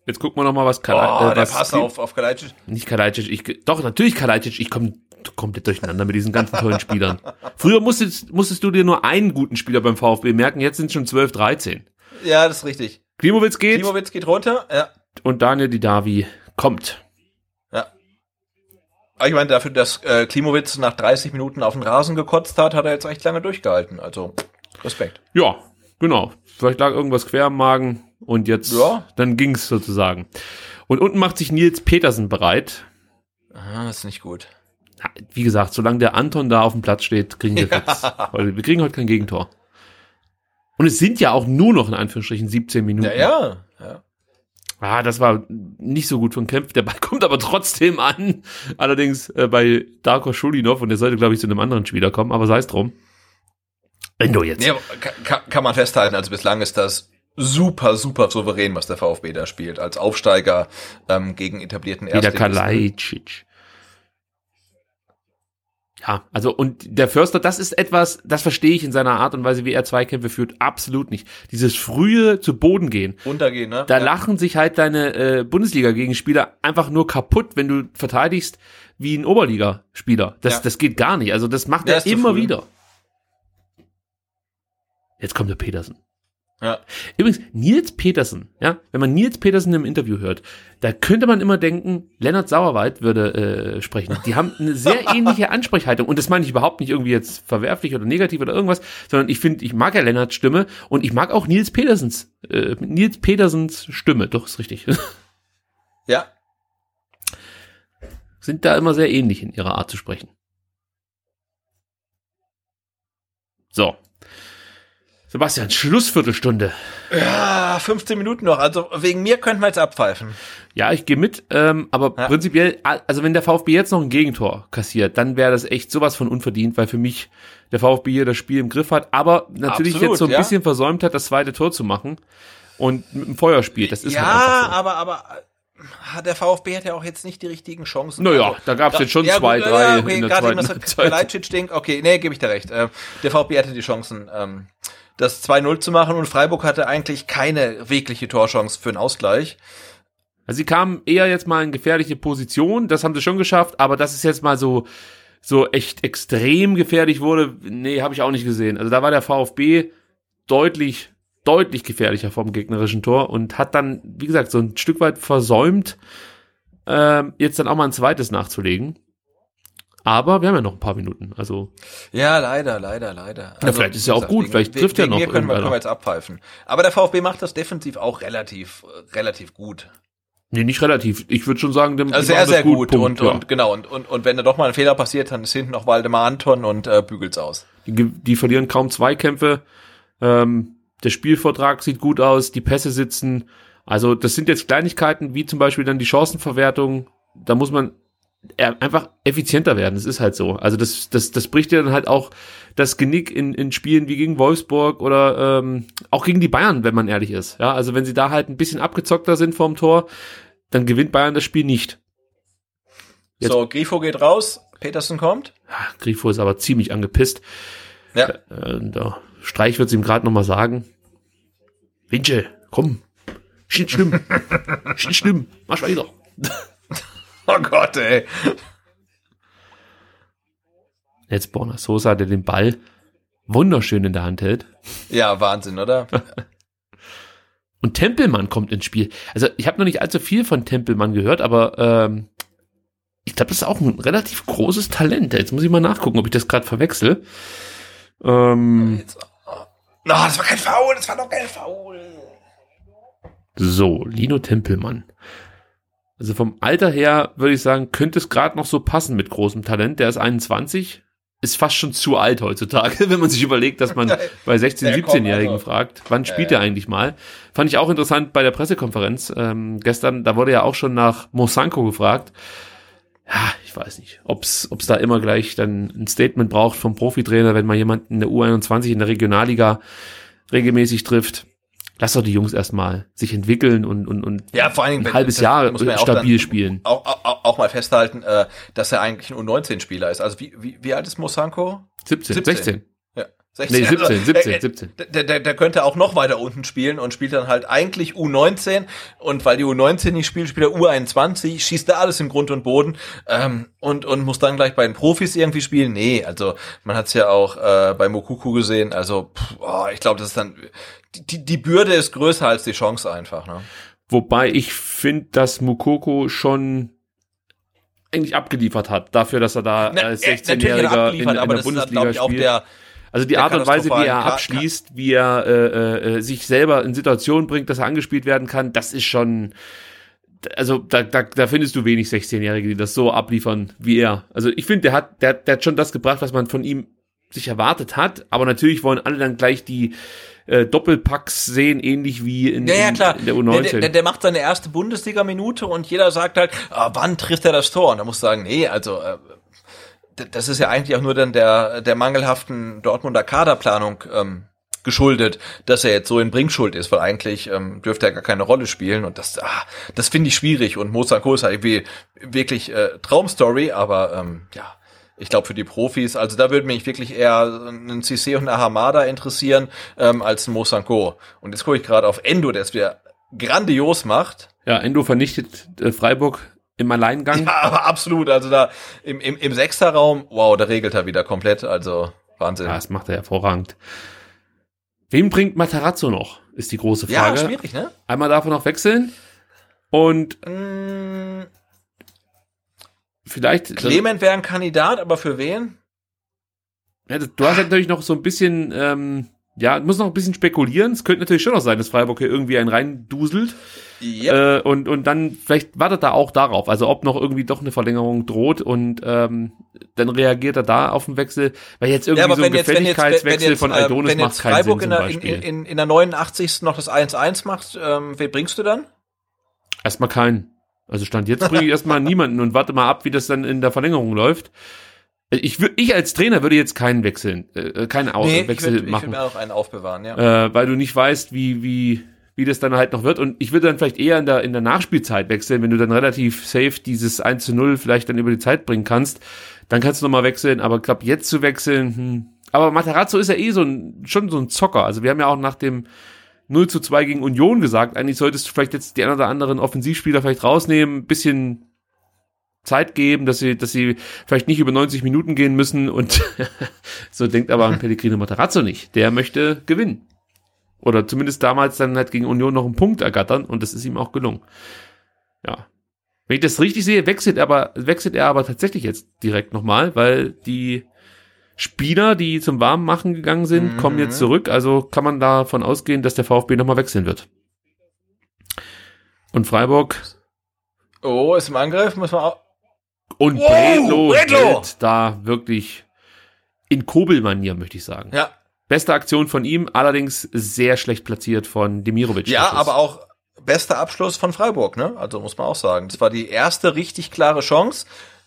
Jetzt gucken wir noch mal, was oh, Kala äh, der Pass auf, auf Kalajdzic. nicht Kalajdzic, ich doch natürlich Kalajdzic, ich komme komplett durcheinander mit diesen ganzen tollen Spielern. Früher musstest, musstest du dir nur einen guten Spieler beim VfB merken, jetzt sind es schon 12, 13. Ja, das ist richtig. Klimowitz geht Klimowitz geht runter, ja. und Daniel Didavi kommt. Ja. Aber ich meine, dafür, dass äh, Klimowitz nach 30 Minuten auf den Rasen gekotzt hat, hat er jetzt echt lange durchgehalten. Also, Respekt. Ja, genau. Vielleicht lag irgendwas quer am Magen und jetzt, Ja. dann ging's sozusagen. Und unten macht sich Nils Petersen bereit. Ah, ist nicht gut. Ja, Wie gesagt, solange der Anton da auf dem Platz steht, kriegen wir jetzt, heute, wir kriegen heute kein Gegentor. Und es sind ja auch nur noch in Anführungsstrichen 17 Minuten. Ja, ja. ja. Ah, das war nicht so gut von Kempf. Der Ball [LAUGHS] kommt aber trotzdem an. Allerdings äh, bei Darko Schulinov und der sollte, glaube ich, zu einem anderen Spieler kommen, aber sei es drum. Endo jetzt. Nee, kann, kann man festhalten, also bislang ist das super, super souverän, was der VfB da spielt, als Aufsteiger ähm, gegen etablierten Wieder Kalajdzic. Ja, also und der Förster, das ist etwas, das verstehe ich in seiner Art und Weise, wie er Zweikämpfe führt, absolut nicht. Dieses frühe zu Boden gehen. Untergehen, ne? Da ja. lachen sich halt deine äh, Bundesliga-Gegenspieler einfach nur kaputt, wenn du verteidigst wie ein Oberligaspieler. Das, Ja. das geht gar nicht. Also das macht Der er immer wieder. Jetzt kommt der Petersen. Ja. Übrigens, Nils Petersen, ja, wenn man Nils Petersen im Interview hört, da könnte man immer denken, Lennart Sauerwald würde äh, sprechen. Die haben eine sehr [LAUGHS] ähnliche Ansprechhaltung und das meine ich überhaupt nicht irgendwie jetzt verwerflich oder negativ oder irgendwas, sondern ich finde, ich mag ja Lennarts Stimme und ich mag auch Nils Petersens, äh, Nils Petersens Stimme, doch ist richtig. [LAUGHS] Ja. Sind da immer sehr ähnlich in ihrer Art zu sprechen. So. Sebastian, Schlussviertelstunde. Ja, 15 Minuten noch. Also wegen mir könnten wir jetzt abpfeifen. Ja, ich gehe mit, ähm, aber Ja. prinzipiell, also wenn der VfB jetzt noch ein Gegentor kassiert, dann wäre das echt sowas von unverdient, weil für mich der VfB hier das Spiel im Griff hat, aber natürlich Absolut, jetzt so ein ja. bisschen versäumt hat, das zweite Tor zu machen und mit dem Feuer spielt. Das ist ja, halt so. aber, aber äh, der VfB hat ja auch jetzt nicht die richtigen Chancen. Naja, Also, da gab's gra- jetzt schon ja, zwei, gut, drei ja, in okay, der gerade zweiten Halbzeit. [LAUGHS] Leitschitz-Ding, okay, nee, gebe ich dir recht. Äh, Der VfB hatte die Chancen, ähm, das 2-0 zu machen und Freiburg hatte eigentlich keine wirkliche Torchance für einen Ausgleich. Also sie kamen eher jetzt mal in gefährliche Position, das haben sie schon geschafft, aber das ist jetzt mal so so echt extrem gefährlich wurde, nee, habe ich auch nicht gesehen. Also da war der VfB deutlich deutlich gefährlicher vom gegnerischen Tor und hat dann, wie gesagt, so ein Stück weit versäumt, ähm, jetzt dann auch mal ein zweites nachzulegen. Aber wir haben ja noch ein paar Minuten, also Ja, leider, leider, leider. Also, Ja, vielleicht ist ja auch gut, vielleicht trifft ja wegen noch mir können wir, können wir jetzt abpfeifen. Aber der VfB macht das defensiv auch relativ, relativ gut. nee, nicht relativ. Ich würde schon sagen, dem Also sehr, sehr gut. Punkt, und, ja. und genau, und, und, und wenn da doch mal ein Fehler passiert, dann ist hinten noch Waldemar Anton und äh, bügelt's aus. Die, die verlieren kaum Zweikämpfe. Ähm, der Spielvortrag sieht gut aus, die Pässe sitzen. Also das sind jetzt Kleinigkeiten, wie zum Beispiel dann die Chancenverwertung. Da muss man einfach effizienter werden. Das ist halt so. Also das, das, das bricht ja dann halt auch das Genick in, in Spielen wie gegen Wolfsburg oder ähm, auch gegen die Bayern, wenn man ehrlich ist. Ja, also wenn sie da halt ein bisschen abgezockter sind vorm Tor, dann gewinnt Bayern das Spiel nicht. Jetzt- So, Grifo geht raus, Petersen kommt. Ah, Grifo ist aber ziemlich angepisst. Ja. Äh, der Streich wird ihm gerade noch mal sagen. Winche, komm. Ist nicht schlimm. [LAUGHS] Ist nicht schlimm. Mach weiter. [LAUGHS] [LAUGHS] Oh Gott, ey. Jetzt Borna Sosa, der den Ball wunderschön in der Hand hält. Ja, Wahnsinn, oder? [LAUGHS] Und Tempelmann kommt ins Spiel. Also ich habe noch nicht allzu viel von Tempelmann gehört, aber ähm, ich glaube, das ist auch ein relativ großes Talent. Jetzt muss ich mal nachgucken, ob ich das gerade verwechsel. Ähm, Jetzt, oh. Das war kein Foul, das war doch kein Foul. So, Lino Tempelmann. Also vom Alter her würde ich sagen, könnte es gerade noch so passen mit großem Talent. Der ist 21, ist fast schon zu alt heutzutage, [LAUGHS] wenn man sich überlegt, dass man [LAUGHS] bei 16-, Der kommt 17-Jährigen also. fragt, wann spielt er eigentlich mal? Fand ich auch interessant bei der Pressekonferenz ähm, gestern, da wurde ja auch schon nach Mosanko gefragt. Ja, ich weiß nicht, ob's ob's da immer gleich dann ein Statement braucht vom Profitrainer, wenn mal jemand in der U21 in der Regionalliga regelmäßig trifft. Lass doch die Jungs erstmal sich entwickeln und, und, und Ja, vor allen Dingen, ein halbes Jahr muss man ja auch stabil dann- spielen. Auch, auch, auch mal festhalten, äh, dass er eigentlich ein U19-Spieler ist. Also wie, wie, wie alt ist Mosanko? 17, 17. 16. Ja. Nee, 17, Also, 17, äh, äh, 17. Der, der, der könnte auch noch weiter unten spielen und spielt dann halt eigentlich U19 und weil die U19 nicht spielt, spielt er U21, schießt er alles in Grund und Boden ähm, und, und muss dann gleich bei den Profis irgendwie spielen. Nee, also man hat es ja auch äh, bei Mokuku gesehen, also pff, oh, ich glaube, das ist dann die, die, Bürde ist größer als die Chance einfach. Ne? Wobei ich finde, dass Mukoko schon eigentlich abgeliefert hat, dafür, dass er da als äh, natürlich hat er 16-Jähriger in, in aber der ist, Bundesliga glaube ich, auch spielt. der, also die der Art und Weise, wie er abschließt, wie er äh, äh, sich selber in Situationen bringt, dass er angespielt werden kann, das ist schon, also da, da, da findest du wenig 16-Jährige, die das so abliefern wie er. Also ich finde, der hat, der, der hat schon das gebracht, was man von ihm sich erwartet hat. Aber natürlich wollen alle dann gleich die äh, Doppelpacks sehen, ähnlich wie in, Ja, ja, klar. in der U19. Der, der, der macht seine erste Bundesliga-Minute und jeder sagt halt, ah, wann trifft er das Tor? Und da muss sagen, nee, also äh, das ist ja eigentlich auch nur dann der, der mangelhaften Dortmunder Kaderplanung ähm, geschuldet, dass er jetzt so in Bringschuld ist, weil eigentlich ähm, dürfte er gar keine Rolle spielen und das, ah, das finde ich schwierig und Mozart ist halt irgendwie wirklich äh, Traumstory, aber ähm, ja, ich glaube für die Profis, also da würde mich wirklich eher ein Cissé und ein Hamada interessieren ähm, als ein Mosanko. Und jetzt gucke ich gerade auf Endo, der es wieder grandios macht. ja, Endo vernichtet äh, Freiburg im Alleingang. Ja, aber absolut, also da im, im, im Sechsterraum, wow, da regelt er wieder komplett, also Wahnsinn. Ja, das macht er hervorragend. Wem bringt Matarazzo noch? Ist die große Ja, Frage. schwierig, ne? Einmal er noch wechseln. Und Mm, vielleicht. Clement wäre ein Kandidat, aber für wen? Ja, du hast natürlich noch so ein bisschen, ähm, ja, muss noch ein bisschen spekulieren. Es könnte natürlich schon noch sein, dass Freiburg hier irgendwie einen reinduselt. Yep. Äh, und, und dann vielleicht wartet er auch darauf, also ob noch irgendwie doch eine Verlängerung droht und ähm, dann reagiert er da auf den Wechsel, weil jetzt irgendwie so ein Gefälligkeitswechsel von äh, Aldonis wenn macht jetzt keinen Sinn Freiburg der, in, Beispiel. in, in, in der 89. noch das 1-1 macht, ähm, wen bringst du dann? Erstmal keinen. Also stand jetzt bringe ich erstmal [LAUGHS] niemanden und warte mal ab, wie das dann in der Verlängerung läuft. Ich, ich als Trainer würde jetzt keinen wechseln, äh, keinen Au ich Wechsel würd, ich machen. würd mir auch einen aufbewahren, ja. äh, weil du nicht weißt, wie, wie, wie das dann halt noch wird. Und ich würde dann vielleicht eher in der, in der Nachspielzeit wechseln, wenn du dann relativ safe dieses 1 zu 0 vielleicht dann über die Zeit bringen kannst. Dann kannst du nochmal wechseln, aber ich glaube, jetzt zu wechseln, hm. Aber Matarazzo ist ja eh so ein, schon so ein Zocker. Also wir haben ja auch nach dem 0 zu 2 gegen Union gesagt, eigentlich solltest du vielleicht jetzt die ein oder anderen Offensivspieler vielleicht rausnehmen, ein bisschen Zeit geben, dass sie, dass sie vielleicht nicht über 90 Minuten gehen müssen und [LAUGHS] so denkt aber an Pellegrino Matarazzo nicht. Der möchte gewinnen. Oder zumindest damals dann halt gegen Union noch einen Punkt ergattern und das ist ihm auch gelungen. Ja. Wenn ich das richtig sehe, wechselt er aber, wechselt er aber tatsächlich jetzt direkt nochmal, weil die Spieler, die zum Warmmachen gegangen sind, Mhm. kommen jetzt zurück. Also kann man davon ausgehen, dass der VfB nochmal wechseln wird. Und Freiburg Oh, ist im Angriff, muss man auch. Und Wow, Bredlo, Bredlo! da wirklich in Kobelmanier, möchte ich sagen. Ja, Beste Aktion von ihm, allerdings sehr schlecht platziert von Demirovic. ja, aber auch bester Abschluss von Freiburg, ne? Also muss man auch sagen. Das war die erste richtig klare Chance.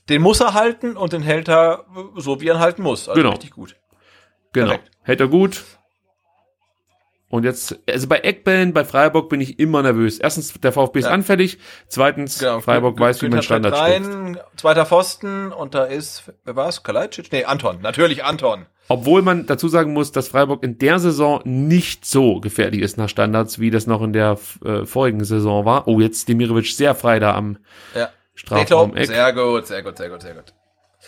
Den muss er halten und den hält er so, wie er ihn halten muss. Also Genau. richtig gut. Genau. Perfekt. Hält er gut. Und jetzt, also bei Eckbällen, bei Freiburg bin ich immer nervös. Erstens, der VfB ist Ja. anfällig. Zweitens, Freiburg Gü- weiß, wie man Standard rein, Zweiter Pfosten und da ist, wer war's? Kalajdzic? Nee, Anton. Natürlich Anton. Obwohl man dazu sagen muss, dass Freiburg in der Saison nicht so gefährlich ist nach Standards, wie das noch in der äh, vorigen Saison war. Oh, jetzt Demirovic sehr frei da am Ja. Strafraum. Sehr gut, sehr gut, sehr gut, sehr gut.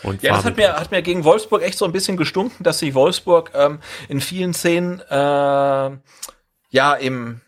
Und Ja, das hat mir, hat mir gegen Wolfsburg echt so ein bisschen gestunken, dass sich Wolfsburg ähm, in vielen Szenen äh, ja im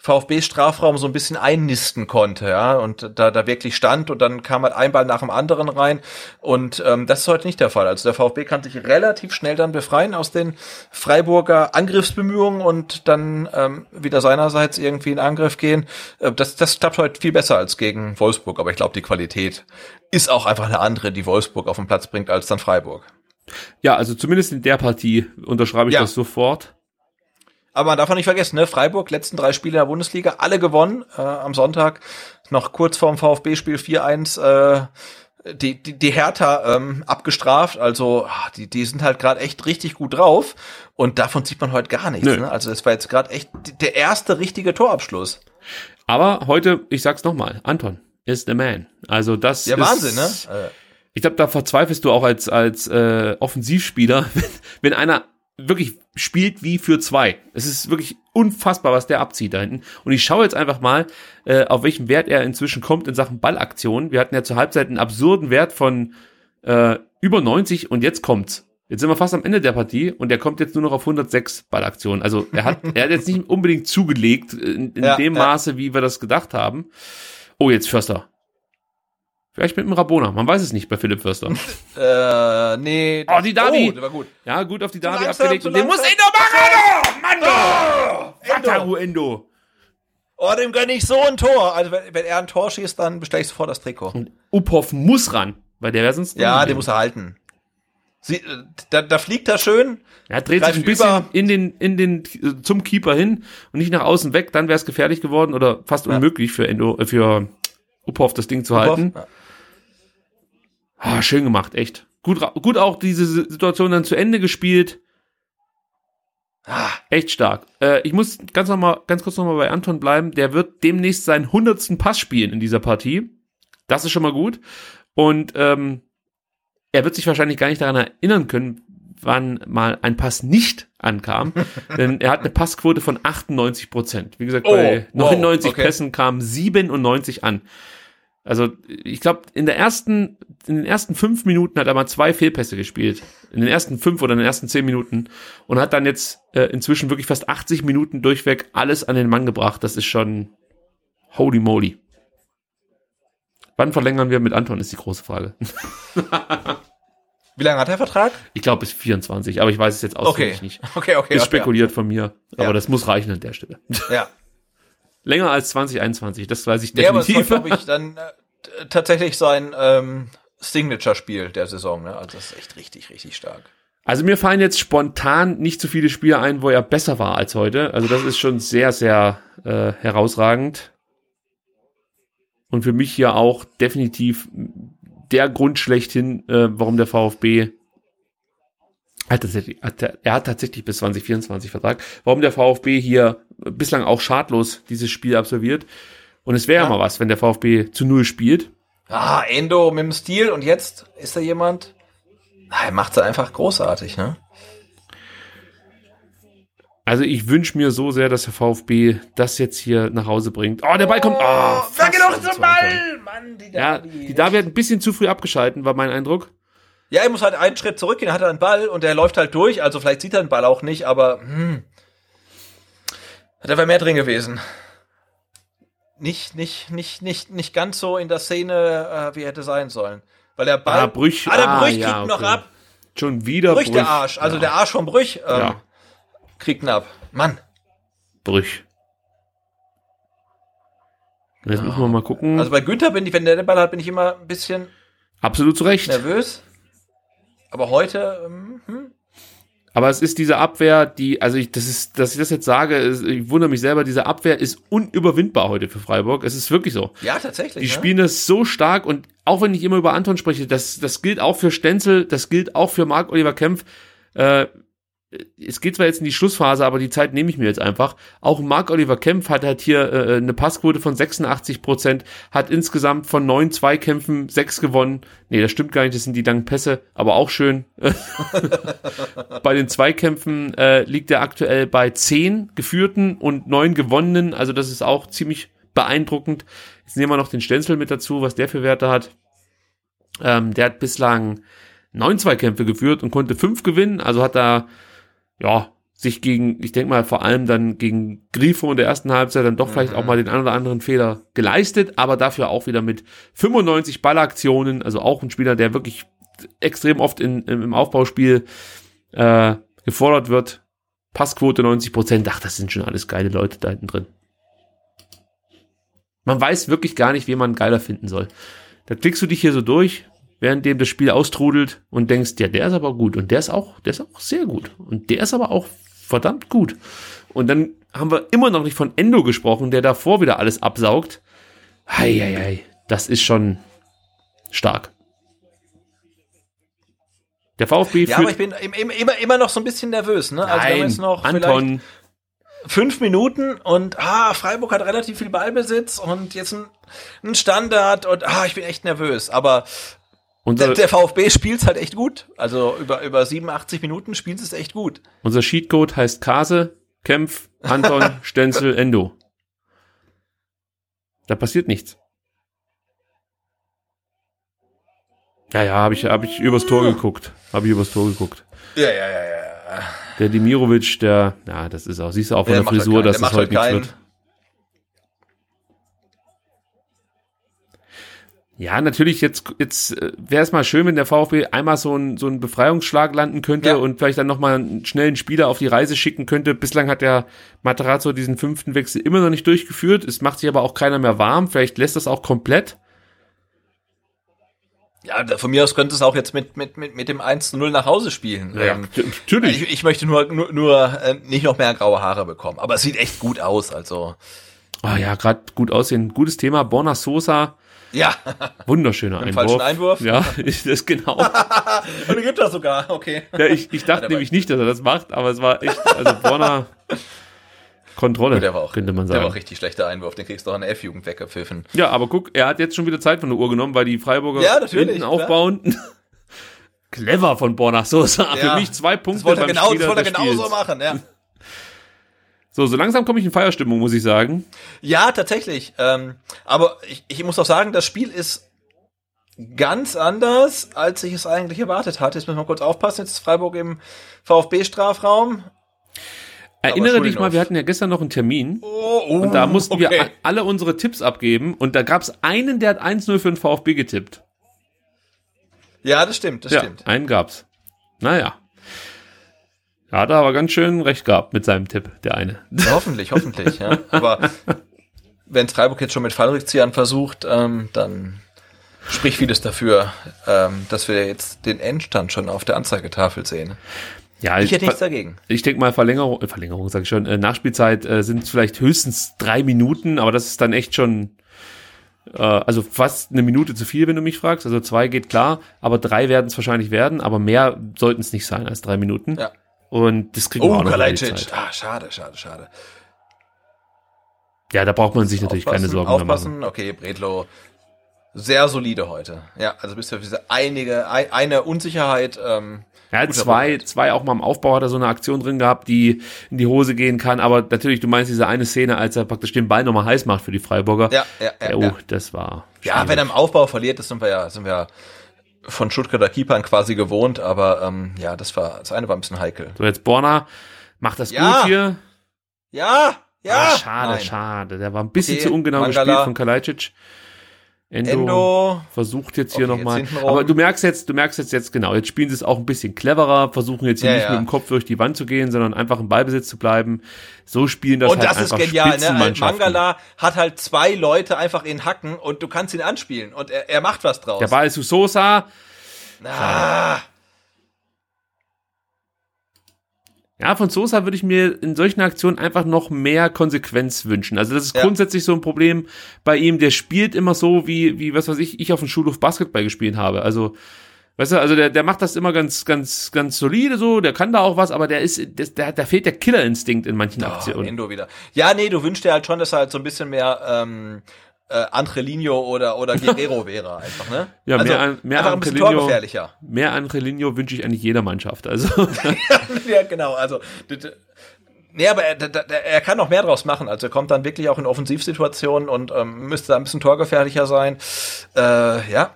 VfB-Strafraum so ein bisschen einnisten konnte, ja, und da, da wirklich stand und dann kam halt ein Ball nach dem anderen rein und ähm, das ist heute nicht der Fall. Also der VfB kann sich relativ schnell dann befreien aus den Freiburger Angriffsbemühungen und dann ähm, wieder seinerseits irgendwie in Angriff gehen. Äh, das, das klappt heute viel besser als gegen Wolfsburg, aber ich glaube, die Qualität ist auch einfach eine andere, die Wolfsburg auf den Platz bringt, als dann Freiburg. Ja, also zumindest in der Partie unterschreibe ich Ja. das sofort. Aber man darf auch nicht vergessen, ne? Freiburg, letzten drei Spiele in der Bundesliga, alle gewonnen. Äh, am Sonntag noch kurz vorm VfB-Spiel 4-1 äh, die, die, die Hertha ähm, abgestraft. Also ah, die, die sind halt gerade echt richtig gut drauf. Und davon sieht man heute gar nichts. Nö. Ne? Also das war jetzt gerade echt der erste richtige Torabschluss. Aber heute, ich sag's nochmal, Anton is the man. Also das Ja, ist, Wahnsinn, ne? Ich glaube, da verzweifelst du auch als, als äh, Offensivspieler, [LAUGHS] wenn, wenn einer wirklich spielt wie für zwei. Es ist wirklich unfassbar, was der abzieht da hinten. Und ich schaue jetzt einfach mal, äh, auf welchen Wert er inzwischen kommt in Sachen Ballaktion. Wir hatten ja zur Halbzeit einen absurden Wert von äh, über 90 und jetzt kommt's. Jetzt sind wir fast am Ende der Partie und er kommt jetzt nur noch auf 106 Ballaktionen. Also er hat, [LAUGHS] er hat jetzt nicht unbedingt zugelegt in, in Ja, dem ja. Maße, wie wir das gedacht haben. Oh, jetzt Förster. Vielleicht mit dem Rabona. Man weiß es nicht bei Philipp Förster. [LAUGHS] äh, nee. Oh, die Davi. Oh, der war gut. Ja, gut auf die Davi abgelegt. Und den muss. Endo machen! Endo! Endo. Wataru Endo! Oh, dem gönn ich so ein Tor. Also wenn, wenn er ein Tor schießt, dann bestelle ich sofort das Trikot. Und Uphoff muss ran, weil der wäre sonst Ja, den muss er halten. Sie, äh, da, da fliegt er schön. Er dreht sich ein bisschen über. in den, in den, zum Keeper hin und nicht nach außen weg, dann wäre es gefährlich geworden oder fast Ja. unmöglich für Endo, äh, für Uphoff das Ding zu halten. Ja. Ah, schön gemacht, echt. Gut, gut auch diese Situation dann zu Ende gespielt. Ah, Echt stark. Äh, ich muss ganz noch mal, ganz kurz nochmal bei Anton bleiben. Der wird demnächst seinen hundertsten Pass spielen in dieser Partie. Das ist schon mal gut. Und ähm, er wird sich wahrscheinlich gar nicht daran erinnern können, wann mal ein Pass nicht ankam. [LAUGHS] denn er hat eine Passquote von 98 Prozent. Wie gesagt, Oh, bei wow, 99 okay. Pässen kamen 97 an. Also ich glaube, in der ersten, in den ersten fünf Minuten hat er mal zwei Fehlpässe gespielt. In den ersten fünf oder in den ersten zehn Minuten und hat dann jetzt äh, inzwischen wirklich fast 80 Minuten durchweg alles an den Mann gebracht. Das ist schon holy moly. Wann verlängern wir mit Anton, ist die große Frage. wie lange hat der Vertrag? Ich glaube bis 24, aber ich weiß es jetzt auswendig Okay. nicht. [LAUGHS] Okay, okay. Ist spekuliert von mir, aber Ja. das muss reichen an der Stelle. Ja. Länger als 2021, das weiß ich Nee, aber es definitiv. war, ich, dann äh, tatsächlich sein ähm, Signature-Spiel der Saison. Ne? Also das ist echt richtig, richtig stark. Also mir fallen jetzt spontan nicht so viele Spiele ein, wo er besser war als heute. Also das ist schon sehr, sehr äh, herausragend. Und für mich hier auch definitiv der Grund schlechthin, äh, warum der VfB hat tatsächlich, hat, er hat tatsächlich bis 2024 Vertrag, warum der VfB hier bislang auch schadlos dieses Spiel absolviert. Und es wäre ja. Ja. mal was, wenn der VfB zu Null spielt. Ah, Endo mit dem Stil und jetzt ist da jemand. Er macht es einfach großartig, ne? Also ich wünsche mir so sehr, dass der VfB das jetzt hier nach Hause bringt. Oh, der Ball kommt. Oh, da fast geht doch zum. Ball! Mann, die Ja, Davi. die Davi hat ein bisschen zu früh abgeschalten, war mein Eindruck. Ja, er muss halt einen Schritt zurückgehen, hat er einen Ball und der läuft halt durch. Also vielleicht sieht er den Ball auch nicht, aber hm, da wäre mehr drin gewesen. Nicht, nicht, nicht, nicht, nicht ganz so in der Szene, äh, wie hätte sein sollen. Weil der Ball. Ah, Brüch. Ah, der Ah, Brüch ja, kriegt noch okay. ab. Schon wieder Brüch, Brüch. der Arsch. Also ja. der Arsch vom Brüch ähm, Ja. kriegt ihn ab. Mann. Brüch. Jetzt müssen wir mal gucken. Also bei Günther bin ich, wenn der den Ball hat, bin ich immer ein bisschen Absolut zu Recht. nervös. Aber heute, ähm, hm, Aber es ist diese Abwehr, die, also ich, das ist, dass ich das jetzt sage, ist, ich wundere mich selber, diese Abwehr ist unüberwindbar heute für Freiburg. Es ist wirklich so. ja, tatsächlich. Die ne? spielen das so stark und auch wenn ich immer über Anton spreche, das, das gilt auch für Stenzel, das gilt auch für Marc-Oliver Kempf. Äh, es geht zwar jetzt in die Schlussphase, aber die Zeit nehme ich mir jetzt einfach. Auch Marc-Oliver Kempf hat halt hier äh, eine Passquote von 86 Prozent, hat insgesamt von neun Zweikämpfen sechs gewonnen. Nee, das stimmt gar nicht, das sind die langen Pässe, aber auch schön. [LAUGHS] bei den Zweikämpfen äh, liegt er aktuell bei zehn geführten und neun gewonnenen, also das ist auch ziemlich beeindruckend. Jetzt nehmen wir noch den Stenzel mit dazu, was der für Werte hat. Ähm, der hat bislang neun Zweikämpfe geführt und konnte fünf gewinnen, also hat da ja, sich gegen, ich denke mal vor allem dann gegen Grifo in der ersten Halbzeit dann doch vielleicht auch mal den einen oder anderen Fehler geleistet, aber dafür auch wieder mit 95 Ballaktionen, also auch ein Spieler, der wirklich extrem oft in, im im Aufbauspiel äh, gefordert wird. Passquote 90 Prozent, ach, das sind schon alles geile Leute da hinten drin. Man weiß wirklich gar nicht, wen man geiler finden soll. Da klickst du dich hier so durch, während dem das Spiel austrudelt und denkst, ja, der ist aber gut und der ist auch, der ist auch sehr gut und der ist aber auch verdammt gut. Und dann haben wir immer noch nicht von Endo gesprochen, der davor wieder alles absaugt. Heieiei, das ist schon stark. Der VfB Ja, aber ich bin im- im- immer, immer noch so ein bisschen nervös, ne? Also wir haben Nein, jetzt noch Anton, fünf Minuten und ah, Freiburg hat relativ viel Ballbesitz und jetzt ein, ein Standard und ah, ich bin echt nervös. Aber unser, der, der VfB spielt halt echt gut. Also über, über 87 Minuten spielt es echt gut. unser Sheetcode heißt Kase, Kempf, Anton, [LAUGHS] Stenzel, Endo. Da passiert nichts. Ja, ja, habe ich, hab ich übers Tor geguckt. Habe ich übers Tor geguckt. Ja, ja, ja, ja. Der Demirovic, der, ja, das ist auch, siehst du auch von Der der halt Frisur, keinen- dass es heute nichts halt wird. Ja, natürlich, jetzt, jetzt wäre es mal schön, wenn der VfB einmal so ein, so ein Befreiungsschlag landen könnte Ja. und vielleicht dann nochmal einen schnellen Spieler auf die Reise schicken könnte. Bislang hat der Materazzo diesen fünften Wechsel immer noch nicht durchgeführt. Es macht sich aber auch keiner mehr warm. Vielleicht lässt das auch komplett. Ja, von mir aus könnte es auch jetzt mit, mit, mit, mit dem 1 zu 0 nach Hause spielen. Ja, Ähm, natürlich. Ich, ich möchte nur, nur, nur äh, nicht noch mehr graue Haare bekommen. Aber es sieht echt gut aus. Also, Ah ja, gerade gut aussehen. Gutes Thema. Borna Sosa, ja. wunderschöner Mit Einwurf. falschen Einwurf? Ja, [LAUGHS] ist das genau. [LAUGHS] Und den gibt das sogar. Okay. Ja, ich, ich dachte der nämlich nicht, dass er das macht, aber es war echt, also Borna Kontrolle, Der war auch, könnte man der war sagen. auch richtig schlechter Einwurf. Den kriegst du auch in der F-Jugend weggepfiffen. Ja, aber guck, er hat jetzt schon wieder Zeit von der Uhr genommen, weil die Freiburger Ja, hinten klar. aufbauen. [LAUGHS] Clever von Borna Sosa. Ja. Für mich zwei Das Punkte wollte er genau, das wollte er genau so Spiels. machen, ja. So, so langsam komme ich in Feierstimmung, muss ich sagen. Ja, tatsächlich. Ähm, aber ich, ich muss auch sagen, das Spiel ist ganz anders, als ich es eigentlich erwartet hatte. Jetzt müssen wir kurz aufpassen. Jetzt ist Freiburg im VfB-Strafraum. Erinnere dich mal, wir hatten ja gestern noch einen Termin. Oh, oh, Und da mussten wir okay. a- alle unsere Tipps abgeben. Und da gab es einen, der hat 1-0 für den VfB getippt. Ja, das stimmt, das ja, stimmt. einen gab's. Naja. Da hat er aber ganz schön recht gehabt mit seinem Tipp, der eine. Ja, hoffentlich, hoffentlich, ja. Aber wenn Freiburg jetzt schon mit Fallrückziehern versucht, ähm, dann spricht vieles dafür, ähm, dass wir jetzt den Endstand schon auf der Anzeigetafel sehen. Ja, Ich hätte nichts dagegen. ich denke mal Verlängerung, äh, Verlängerung sage ich schon, äh, Nachspielzeit äh, sind vielleicht höchstens drei Minuten, aber das ist dann echt schon, äh, also fast eine Minute zu viel, wenn du mich fragst. Also zwei geht klar, aber drei werden es wahrscheinlich werden, aber mehr sollten es nicht sein als drei Minuten. Ja. Und das kriegen wir Oh, auch noch in die Kalajdzic. Ah, schade, schade, schade. Ja, da braucht man sich natürlich keine Aufpassen, Sorgen mehr machen. Aufpassen, okay, Bredlo. Sehr solide heute. Ja, also bis auf diese einige, ein, eine Unsicherheit. Ähm, Er hat zwei, zwei auch mal im Aufbau hat er so eine Aktion drin gehabt, die in die Hose gehen kann. Aber natürlich, du meinst diese eine Szene, als er praktisch den Ball nochmal heiß macht für die Freiburger. Ja, ja, ja, Ja, oh, ja. das war. Ja, schwierig. wenn er im Aufbau verliert, das sind wir ja, sind wir ja von Stuttgarter Keepern quasi gewohnt, aber ähm, ja, das war, das eine war ein bisschen heikel. So, jetzt Borna macht das Ja. gut hier. Ja, ja. Ah, schade, Nein. schade. Der war ein bisschen Okay, zu ungenau Mangala. gespielt von Kalajdzic. Endo, Endo. versucht jetzt hier Okay, nochmal. Aber du merkst jetzt, du merkst jetzt, jetzt genau, jetzt spielen sie es auch ein bisschen cleverer, versuchen jetzt hier Ja, nicht ja. mit dem Kopf durch die Wand zu gehen, sondern einfach im Ballbesitz zu bleiben. So spielen das Und halt das ist einfach genial, ne? Mangala hat halt zwei Leute einfach in Hacken und du kannst ihn anspielen und er, er macht was draus. Der Ball ist zu Sosa. ah, Ja, von Sosa würde ich mir in solchen Aktionen einfach noch mehr Konsequenz wünschen. Also das ist Ja. grundsätzlich so ein Problem bei ihm. Der spielt immer so, wie, wie was weiß ich, ich auf dem Schulhof Basketball gespielt habe. Also, weißt du, also der, der macht das immer ganz, ganz, ganz solide so, der kann da auch was, aber der ist, der, da fehlt der Killerinstinkt in manchen oh, Aktionen. Endo wieder. Ja, nee, du wünschst dir halt schon, dass er halt so ein bisschen mehr ähm, äh, Angelino oder oder Guerrero [LAUGHS] wäre einfach, ne? Ja, also, mehr an- mehr einfach ein bisschen Angelino. torgefährlicher. Mehr Angelino wünsche ich eigentlich jeder Mannschaft. Also, [LAUGHS] ja, genau. Also, nee, aber er, d- er kann noch mehr draus machen. Also, er kommt dann wirklich auch in Offensivsituationen und ähm, müsste ein bisschen torgefährlicher sein. Äh, ja.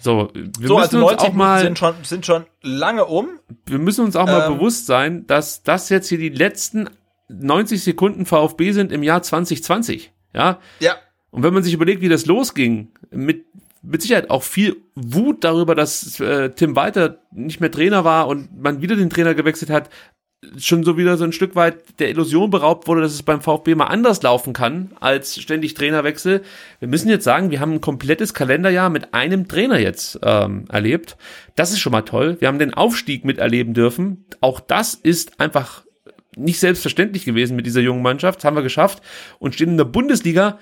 so, wir So, müssen also uns 90 auch mal, sind schon, sind schon lange um. wir müssen uns auch mal Ähm, bewusst sein, dass das jetzt hier die letzten 90 Sekunden VfB sind im Jahr 2020. Ja, Ja. Und wenn man sich überlegt, wie das losging, mit, mit Sicherheit auch viel Wut darüber, dass äh, Tim Walter nicht mehr Trainer war und man wieder den Trainer gewechselt hat, schon so wieder so ein Stück weit der Illusion beraubt wurde, dass es beim VfB mal anders laufen kann als ständig Trainerwechsel. Wir müssen jetzt sagen, wir haben ein komplettes Kalenderjahr mit einem Trainer jetzt ähm, erlebt. Das ist schon mal toll. Wir haben den Aufstieg miterleben dürfen. Auch das ist einfach nicht selbstverständlich gewesen mit dieser jungen Mannschaft. Das haben wir geschafft und stehen in der Bundesliga.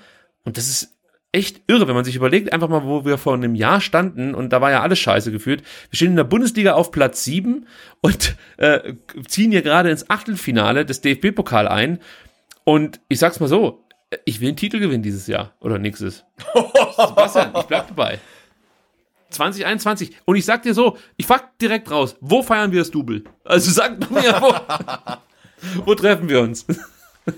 Und das ist echt irre, wenn man sich überlegt, einfach mal, wo wir vor einem Jahr standen und da war ja alles scheiße gefühlt. Wir stehen in der Bundesliga auf Platz 7 und äh, ziehen hier gerade ins Achtelfinale des DFB-Pokal ein. Und ich sag's mal so, ich will einen Titel gewinnen dieses Jahr oder nächstes. Sebastian, ich bleib dabei. 2021. Und ich sag dir so, ich frag direkt raus, wo feiern wir das Double? Also sag mir, wo, [LAUGHS] wo treffen wir uns?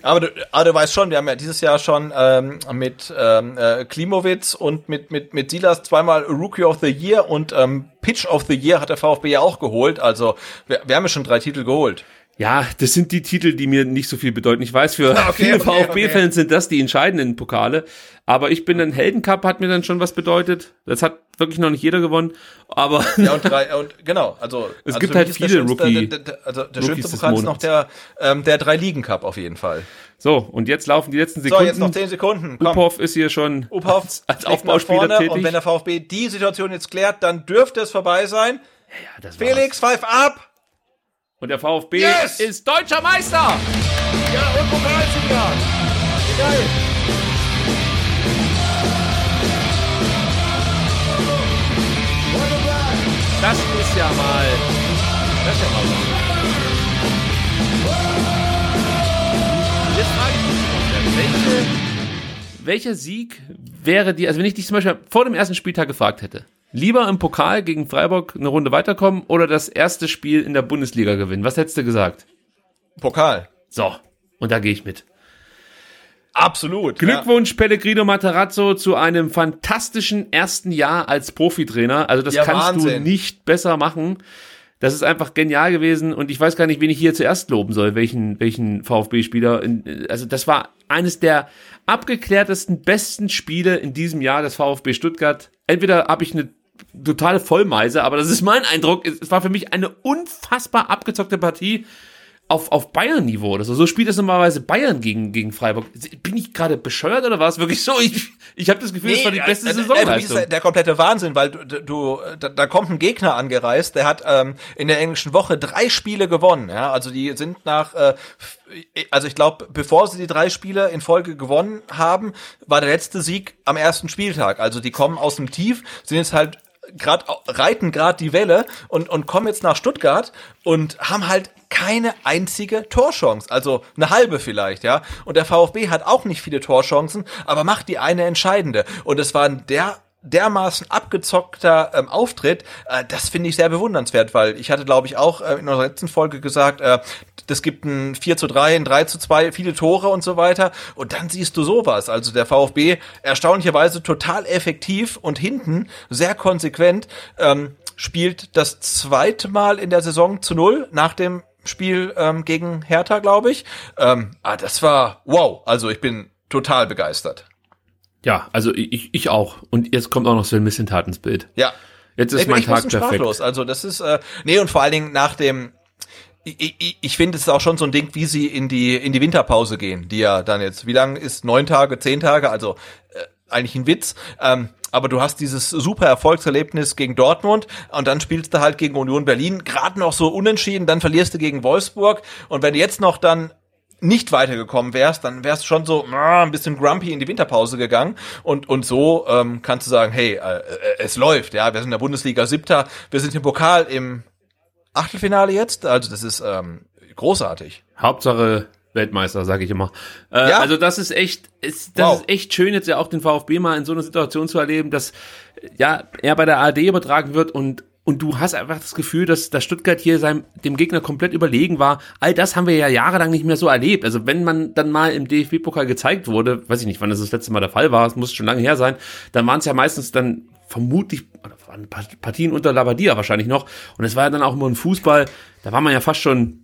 Aber du, aber du weißt schon, wir haben ja dieses Jahr schon ähm, mit ähm, äh, Klimowitz und mit, mit, mit Silas zweimal Rookie of the Year und ähm, Pitch of the Year hat der VfB ja auch geholt. Also wir, wir haben ja schon drei Titel geholt. Ja, das sind die Titel, die mir nicht so viel bedeuten. Ich weiß, für [LAUGHS] Okay, [LAUGHS] viele okay, VfB-Fans okay. sind das die entscheidenden Pokale. Aber ich bin ein Heldencup, hat mir dann schon was bedeutet. Das hat wirklich noch nicht jeder gewonnen. Aber Ja, und drei, und genau, also. [LAUGHS] Es also gibt halt viele Rookie- der, der, also der Rookies schönste Pokal ist noch der, ähm, der Drei-Ligen-Cup auf jeden Fall. so, und jetzt laufen die letzten So, Sekunden. jetzt noch zehn Sekunden. Komm. Uphoff ist hier schon Uphoff als, Aufbauspieler vorne, tätig. Und wenn der VfB die Situation jetzt klärt, dann dürfte es vorbei sein. ja, das war's. Felix, pfeif ab! Und der VfB Yes! ist deutscher Meister. Ja, und Pokalsieger! Geil! Das ist ja mal. Das ist ja mal was. Jetzt frage ich mich, welche, welcher Sieg wäre dir, also wenn ich dich zum Beispiel vor dem ersten Spieltag gefragt hätte, lieber im Pokal gegen Freiburg eine Runde weiterkommen oder das erste Spiel in der Bundesliga gewinnen? Was hättest du gesagt? Pokal. So, und da gehe ich mit. Absolut. Glückwunsch Pellegrino Materazzo zu einem fantastischen ersten Jahr als Profitrainer. Also das Ja, kannst du Wahnsinn. nicht besser machen. Das ist einfach genial gewesen und ich weiß gar nicht, wen ich hier zuerst loben soll, welchen, welchen VfB-Spieler. Also das war eines der abgeklärtesten, besten Spiele in diesem Jahr des VfB Stuttgart. Entweder habe ich eine totale Vollmeise, aber das ist mein Eindruck. Es war für mich eine unfassbar abgezockte Partie auf, auf Bayern-Niveau oder so. Spielt es normalerweise Bayern gegen, gegen Freiburg. Bin ich gerade bescheuert oder war es wirklich so? Ich, ich habe das Gefühl, es war die beste äh, äh, Saisonleistung. äh, der komplette Wahnsinn, weil du, du da, da kommt ein Gegner angereist, der hat ähm, in der englischen Woche drei Spiele gewonnen. Ja, also die sind nach, äh, f- also ich glaube, bevor sie die drei Spiele in Folge gewonnen haben, war der letzte Sieg am ersten Spieltag. Also die kommen aus dem Tief, sind jetzt halt gerade reiten gerade die Welle und und kommen jetzt nach Stuttgart und haben halt keine einzige Torchance, also eine halbe vielleicht, ja. Und der VfB hat auch nicht viele Torchancen, aber macht die eine entscheidende. Und es war der dermaßen abgezockter ähm, Auftritt, äh, das finde ich sehr bewundernswert, weil ich hatte, glaube ich, auch äh, in unserer letzten Folge gesagt, äh, das gibt ein 4 zu 3, ein 3 zu 2, viele Tore und so weiter. Und dann siehst du sowas. Also der VfB erstaunlicherweise total effektiv und hinten sehr konsequent ähm, spielt das zweite Mal in der Saison zu null nach dem Spiel ähm, gegen Hertha, glaube ich. Ähm, ah, das war wow. Also ich bin total begeistert. Ja, also ich, ich auch. Und jetzt kommt auch noch Sven Missentat ins Bild. Ja, Jetzt ist ich mein ein Tag bisschen perfekt. sprachlos. Also das ist, äh, nee, und vor allen Dingen nach dem, ich, ich, ich finde, es ist auch schon so ein Ding, wie sie in die, in die Winterpause gehen, die ja dann jetzt, wie lang ist, neun Tage, zehn Tage, also äh, eigentlich ein Witz. Ähm, aber du hast dieses super Erfolgserlebnis gegen Dortmund und dann spielst du halt gegen Union Berlin, gerade noch so unentschieden, dann verlierst du gegen Wolfsburg und wenn du jetzt noch dann nicht weitergekommen wärst, dann wärst du schon so ah, ein bisschen grumpy in die Winterpause gegangen und und so ähm, kannst du sagen, hey, äh, äh, es läuft, ja, wir sind in der Bundesliga Siebter, wir sind im Pokal im Achtelfinale jetzt, also das ist ähm, großartig. Hauptsache Weltmeister, sage ich immer. Äh, Ja. Also das ist echt, ist, das Wow. ist echt schön, jetzt ja auch den VfB mal in so einer Situation zu erleben, dass ja er bei der ARD übertragen wird und und du hast einfach das Gefühl, dass, dass Stuttgart hier seinem, dem Gegner komplett überlegen war. All das haben wir ja jahrelang nicht mehr so erlebt. Also wenn man dann mal im DFB-Pokal gezeigt wurde, weiß ich nicht, wann das das letzte Mal der Fall war, es muss schon lange her sein, dann waren es ja meistens dann vermutlich, waren Partien unter Labadia wahrscheinlich noch. Und es war ja dann auch immer ein Fußball, da war man ja fast schon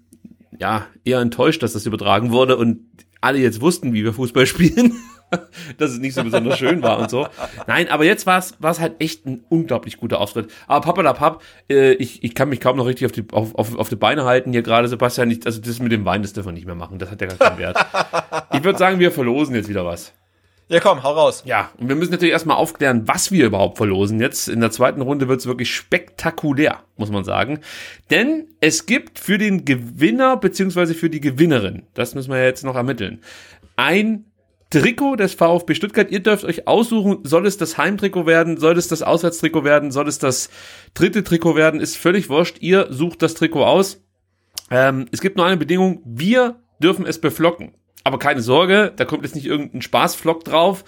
ja, eher enttäuscht, dass das übertragen wurde und alle jetzt wussten, wie wir Fußball [LAUGHS] spielen, [LAUGHS] dass es nicht so besonders schön war und so. Nein, aber jetzt war es halt echt ein unglaublich guter Auftritt. Aber Pappalapapp, äh, ich, ich kann mich kaum noch richtig auf die, auf, auf, auf die Beine halten hier gerade, Sebastian. Ich, also das mit dem Wein, das dürfen wir nicht mehr machen. Das hat ja gar keinen Wert. Ich würde sagen, wir verlosen jetzt wieder was. Ja, komm, hau raus. Ja, und wir müssen natürlich erstmal aufklären, was wir überhaupt verlosen. Jetzt in der zweiten Runde wird es wirklich spektakulär, muss man sagen. Denn es gibt für den Gewinner beziehungsweise für die Gewinnerin, das müssen wir jetzt noch ermitteln, ein Trikot des VfB Stuttgart. Ihr dürft euch aussuchen, soll es das Heimtrikot werden, soll es das Auswärtstrikot werden, soll es das dritte Trikot werden, ist völlig wurscht. Ihr sucht das Trikot aus. Ähm, es gibt nur eine Bedingung, wir dürfen es beflocken. Aber keine Sorge, da kommt jetzt nicht irgendein Spaßflock drauf,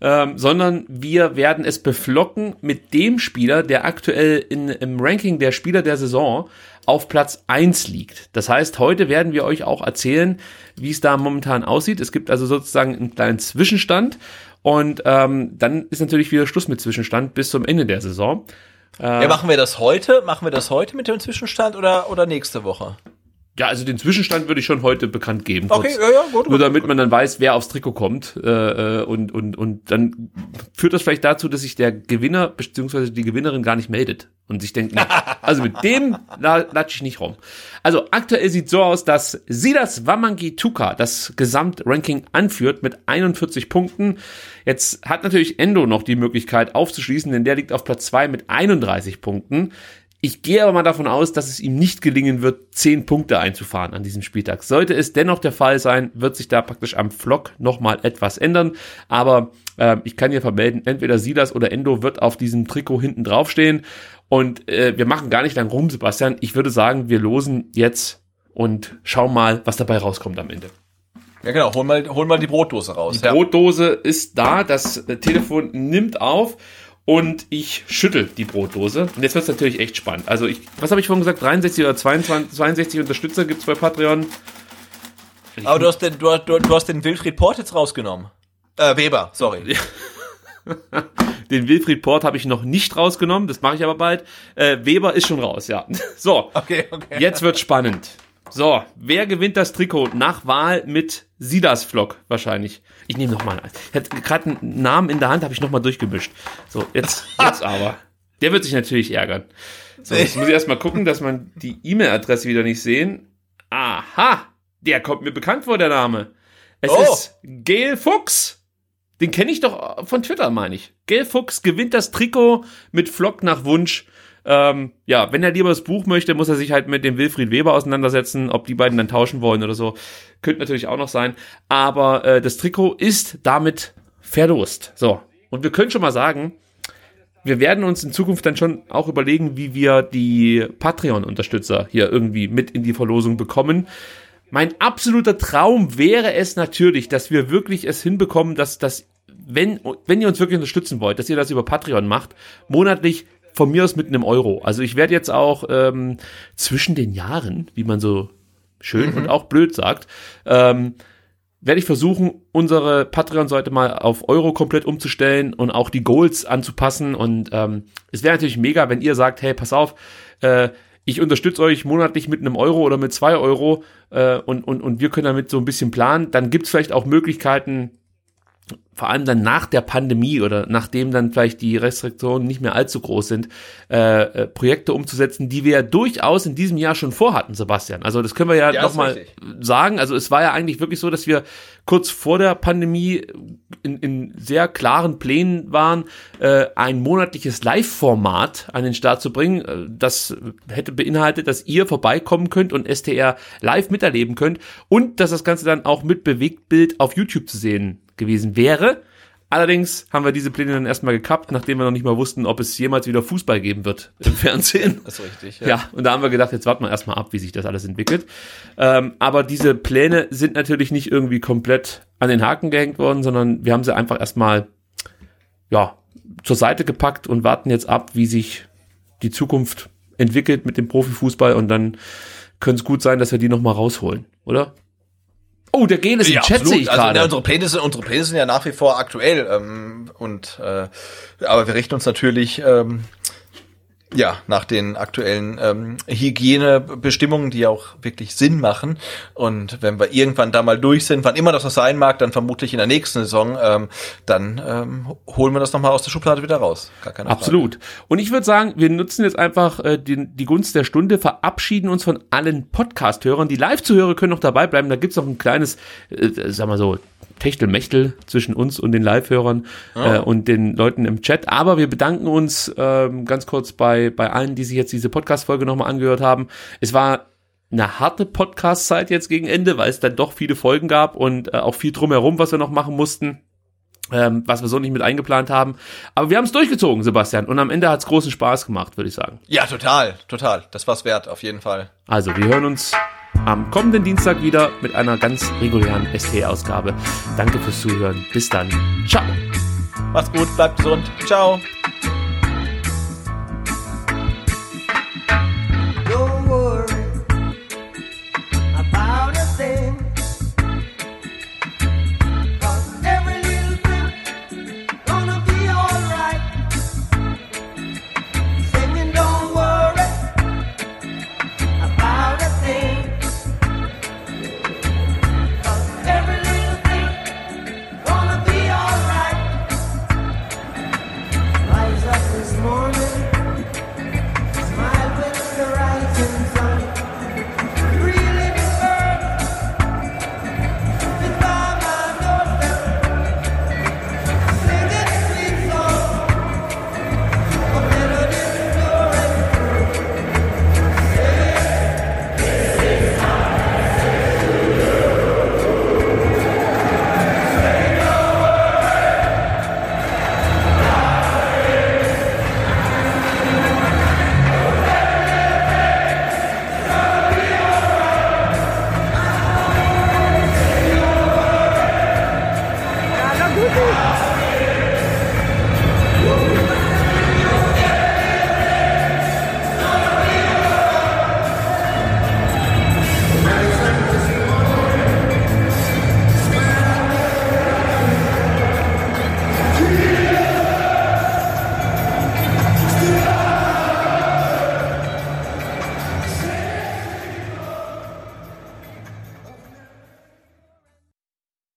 ähm, sondern wir werden es beflocken mit dem Spieler, der aktuell in, im Ranking der Spieler der Saison auf Platz eins liegt. Das heißt, heute werden wir euch auch erzählen, wie es da momentan aussieht. Es gibt also sozusagen einen kleinen Zwischenstand und ähm, dann ist natürlich wieder Schluss mit Zwischenstand bis zum Ende der Saison. Ja, machen wir das heute? Machen wir das heute mit dem Zwischenstand oder, oder nächste Woche? Ja, also den Zwischenstand würde ich schon heute bekannt geben. Okay, kurz. ja, ja, gut, Nur damit gut. man dann weiß, wer aufs Trikot kommt. Äh, äh, und, und, und dann führt das vielleicht dazu, dass sich der Gewinner bzw. die Gewinnerin gar nicht meldet. Und sich denkt, nee, [LAUGHS] also mit dem la- latsche ich nicht rum. Also aktuell sieht so aus, dass Silas Wamangituka das Gesamtranking anführt mit 41 Punkten. Jetzt hat natürlich Endo noch die Möglichkeit aufzuschließen, denn der liegt auf Platz 2 mit 31 Punkten. Ich gehe aber mal davon aus, dass es ihm nicht gelingen wird, 10 Punkte einzufahren an diesem Spieltag. Sollte es dennoch der Fall sein, wird sich da praktisch am Flock nochmal etwas ändern. Aber äh, ich kann hier vermelden, entweder Silas oder Endo wird auf diesem Trikot hinten draufstehen. Und äh, wir machen gar nicht lang rum, Sebastian. Ich würde sagen, wir losen jetzt und schauen mal, was dabei rauskommt am Ende. Ja, genau. Hol mal, hol mal die Brotdose raus. Die Brotdose ist da, das äh, Telefon nimmt auf und ich schüttel die Brotdose. Und jetzt wird es natürlich echt spannend. Also ich, was habe ich vorhin gesagt? 63 oder 22, 62 Unterstützer gibt's bei Patreon. Aber du hast den, du, du, du hast den Wilfried Port jetzt rausgenommen. Äh, Weber, sorry. [LAUGHS] Den Wilfried Port habe ich noch nicht rausgenommen, das mache ich aber bald. Äh, Weber ist schon raus, ja. [LAUGHS] So, Okay, okay. jetzt wird spannend. So, wer gewinnt das Trikot nach Wahl mit Sidas Vlog wahrscheinlich? Ich nehme noch mal. Ich hatte gerade einen Namen in der Hand, habe ich noch mal durchgemischt. So, jetzt, [LAUGHS] jetzt aber. Der wird sich natürlich ärgern. So, jetzt muss ich erst mal gucken, dass man die E-Mail-Adresse wieder nicht sehen. Aha, der kommt mir bekannt vor, der Name. Es Oh. ist Gail Fuchs. Den kenne ich doch von Twitter, meine ich. Gail Fuchs gewinnt das Trikot mit Vlog nach Wunsch. Ähm, ja, wenn er lieber das Buch möchte, muss er sich halt mit dem Wilfried Weber auseinandersetzen, ob die beiden dann tauschen wollen oder so. Könnte natürlich auch noch sein. Aber äh, das Trikot ist damit verlost. So. Und wir können schon mal sagen, wir werden uns in Zukunft dann schon auch überlegen, wie wir die Patreon-Unterstützer hier irgendwie mit in die Verlosung bekommen. Mein absoluter Traum wäre es natürlich, dass wir wirklich es hinbekommen, dass das, wenn, wenn ihr uns wirklich unterstützen wollt, dass ihr das über Patreon macht, monatlich von mir aus mit einem Euro. Also ich werde jetzt auch ähm, zwischen den Jahren, wie man so schön und auch blöd sagt, ähm, werde ich versuchen, unsere Patreon-Seite mal auf Euro komplett umzustellen und auch die Goals anzupassen. Und ähm, es wäre natürlich mega, wenn ihr sagt, hey, pass auf, äh, ich unterstütze euch monatlich mit einem Euro oder mit zwei Euro äh, und, und, und wir können damit so ein bisschen planen. Dann gibt es vielleicht auch Möglichkeiten, vor allem dann nach der Pandemie oder nachdem dann vielleicht die Restriktionen nicht mehr allzu groß sind, äh, äh, Projekte umzusetzen, die wir ja durchaus in diesem Jahr schon vorhatten, Sebastian. Also das können wir ja, Ja, noch ist mal richtig. sagen. Also es war ja eigentlich wirklich so, dass wir kurz vor der Pandemie in, in sehr klaren Plänen waren, äh, ein monatliches Live-Format an den Start zu bringen. Äh, Das hätte beinhaltet, dass ihr vorbeikommen könnt und STR live miterleben könnt und dass das Ganze dann auch mit Bewegtbild auf YouTube zu sehen gewesen wäre. Allerdings haben wir diese Pläne dann erstmal gekappt, nachdem wir noch nicht mal wussten, ob es jemals wieder Fußball geben wird [LAUGHS] im Fernsehen. Das ist richtig. Ja, und da haben wir gedacht, jetzt warten wir erstmal ab, wie sich das alles entwickelt. Ähm, aber diese Pläne sind natürlich nicht irgendwie komplett an den Haken gehängt worden, sondern wir haben sie einfach erstmal, ja, zur Seite gepackt und warten jetzt ab, wie sich die Zukunft entwickelt mit dem Profifußball und dann könnte es gut sein, dass wir die nochmal rausholen, oder? Oh, der Gel ist im Chat, sehe ich Also, gerade. unsere Pläne sind, unsere Pläne sind ja nach wie vor aktuell. Ähm, und äh, aber wir richten uns natürlich ähm, ja nach den aktuellen ähm, Hygienebestimmungen, die ja auch wirklich Sinn machen. Und wenn wir irgendwann da mal durch sind, wann immer das noch sein mag, dann vermutlich in der nächsten Saison, ähm, dann ähm, holen wir das nochmal aus der Schublade wieder raus. Gar keine Frage. Absolut. Und ich würde sagen, wir nutzen jetzt einfach äh, die, die Gunst der Stunde, verabschieden uns von allen Podcast-Hörern. Die Live-Zuhörer können noch dabei bleiben. Da gibt's noch ein kleines, äh, sag mal so, Techtelmechtel zwischen uns und den Live-Hörern äh, und den Leuten im Chat. Aber wir bedanken uns ähm, ganz kurz bei, bei allen, die sich jetzt diese Podcast-Folge nochmal angehört haben. Es war eine harte Podcast-Zeit jetzt gegen Ende, weil es dann doch viele Folgen gab und äh, auch viel drumherum, was wir noch machen mussten ähm, was wir so nicht mit eingeplant haben. Aber wir haben es durchgezogen, Sebastian. Und am Ende hat es großen Spaß gemacht, würde ich sagen. Ja, total, total. Das war's wert, auf jeden Fall. Also, wir hören uns am kommenden Dienstag wieder mit einer ganz regulären ST-Ausgabe. Danke fürs Zuhören. Bis dann. Ciao. Macht's gut, bleibt gesund. Ciao.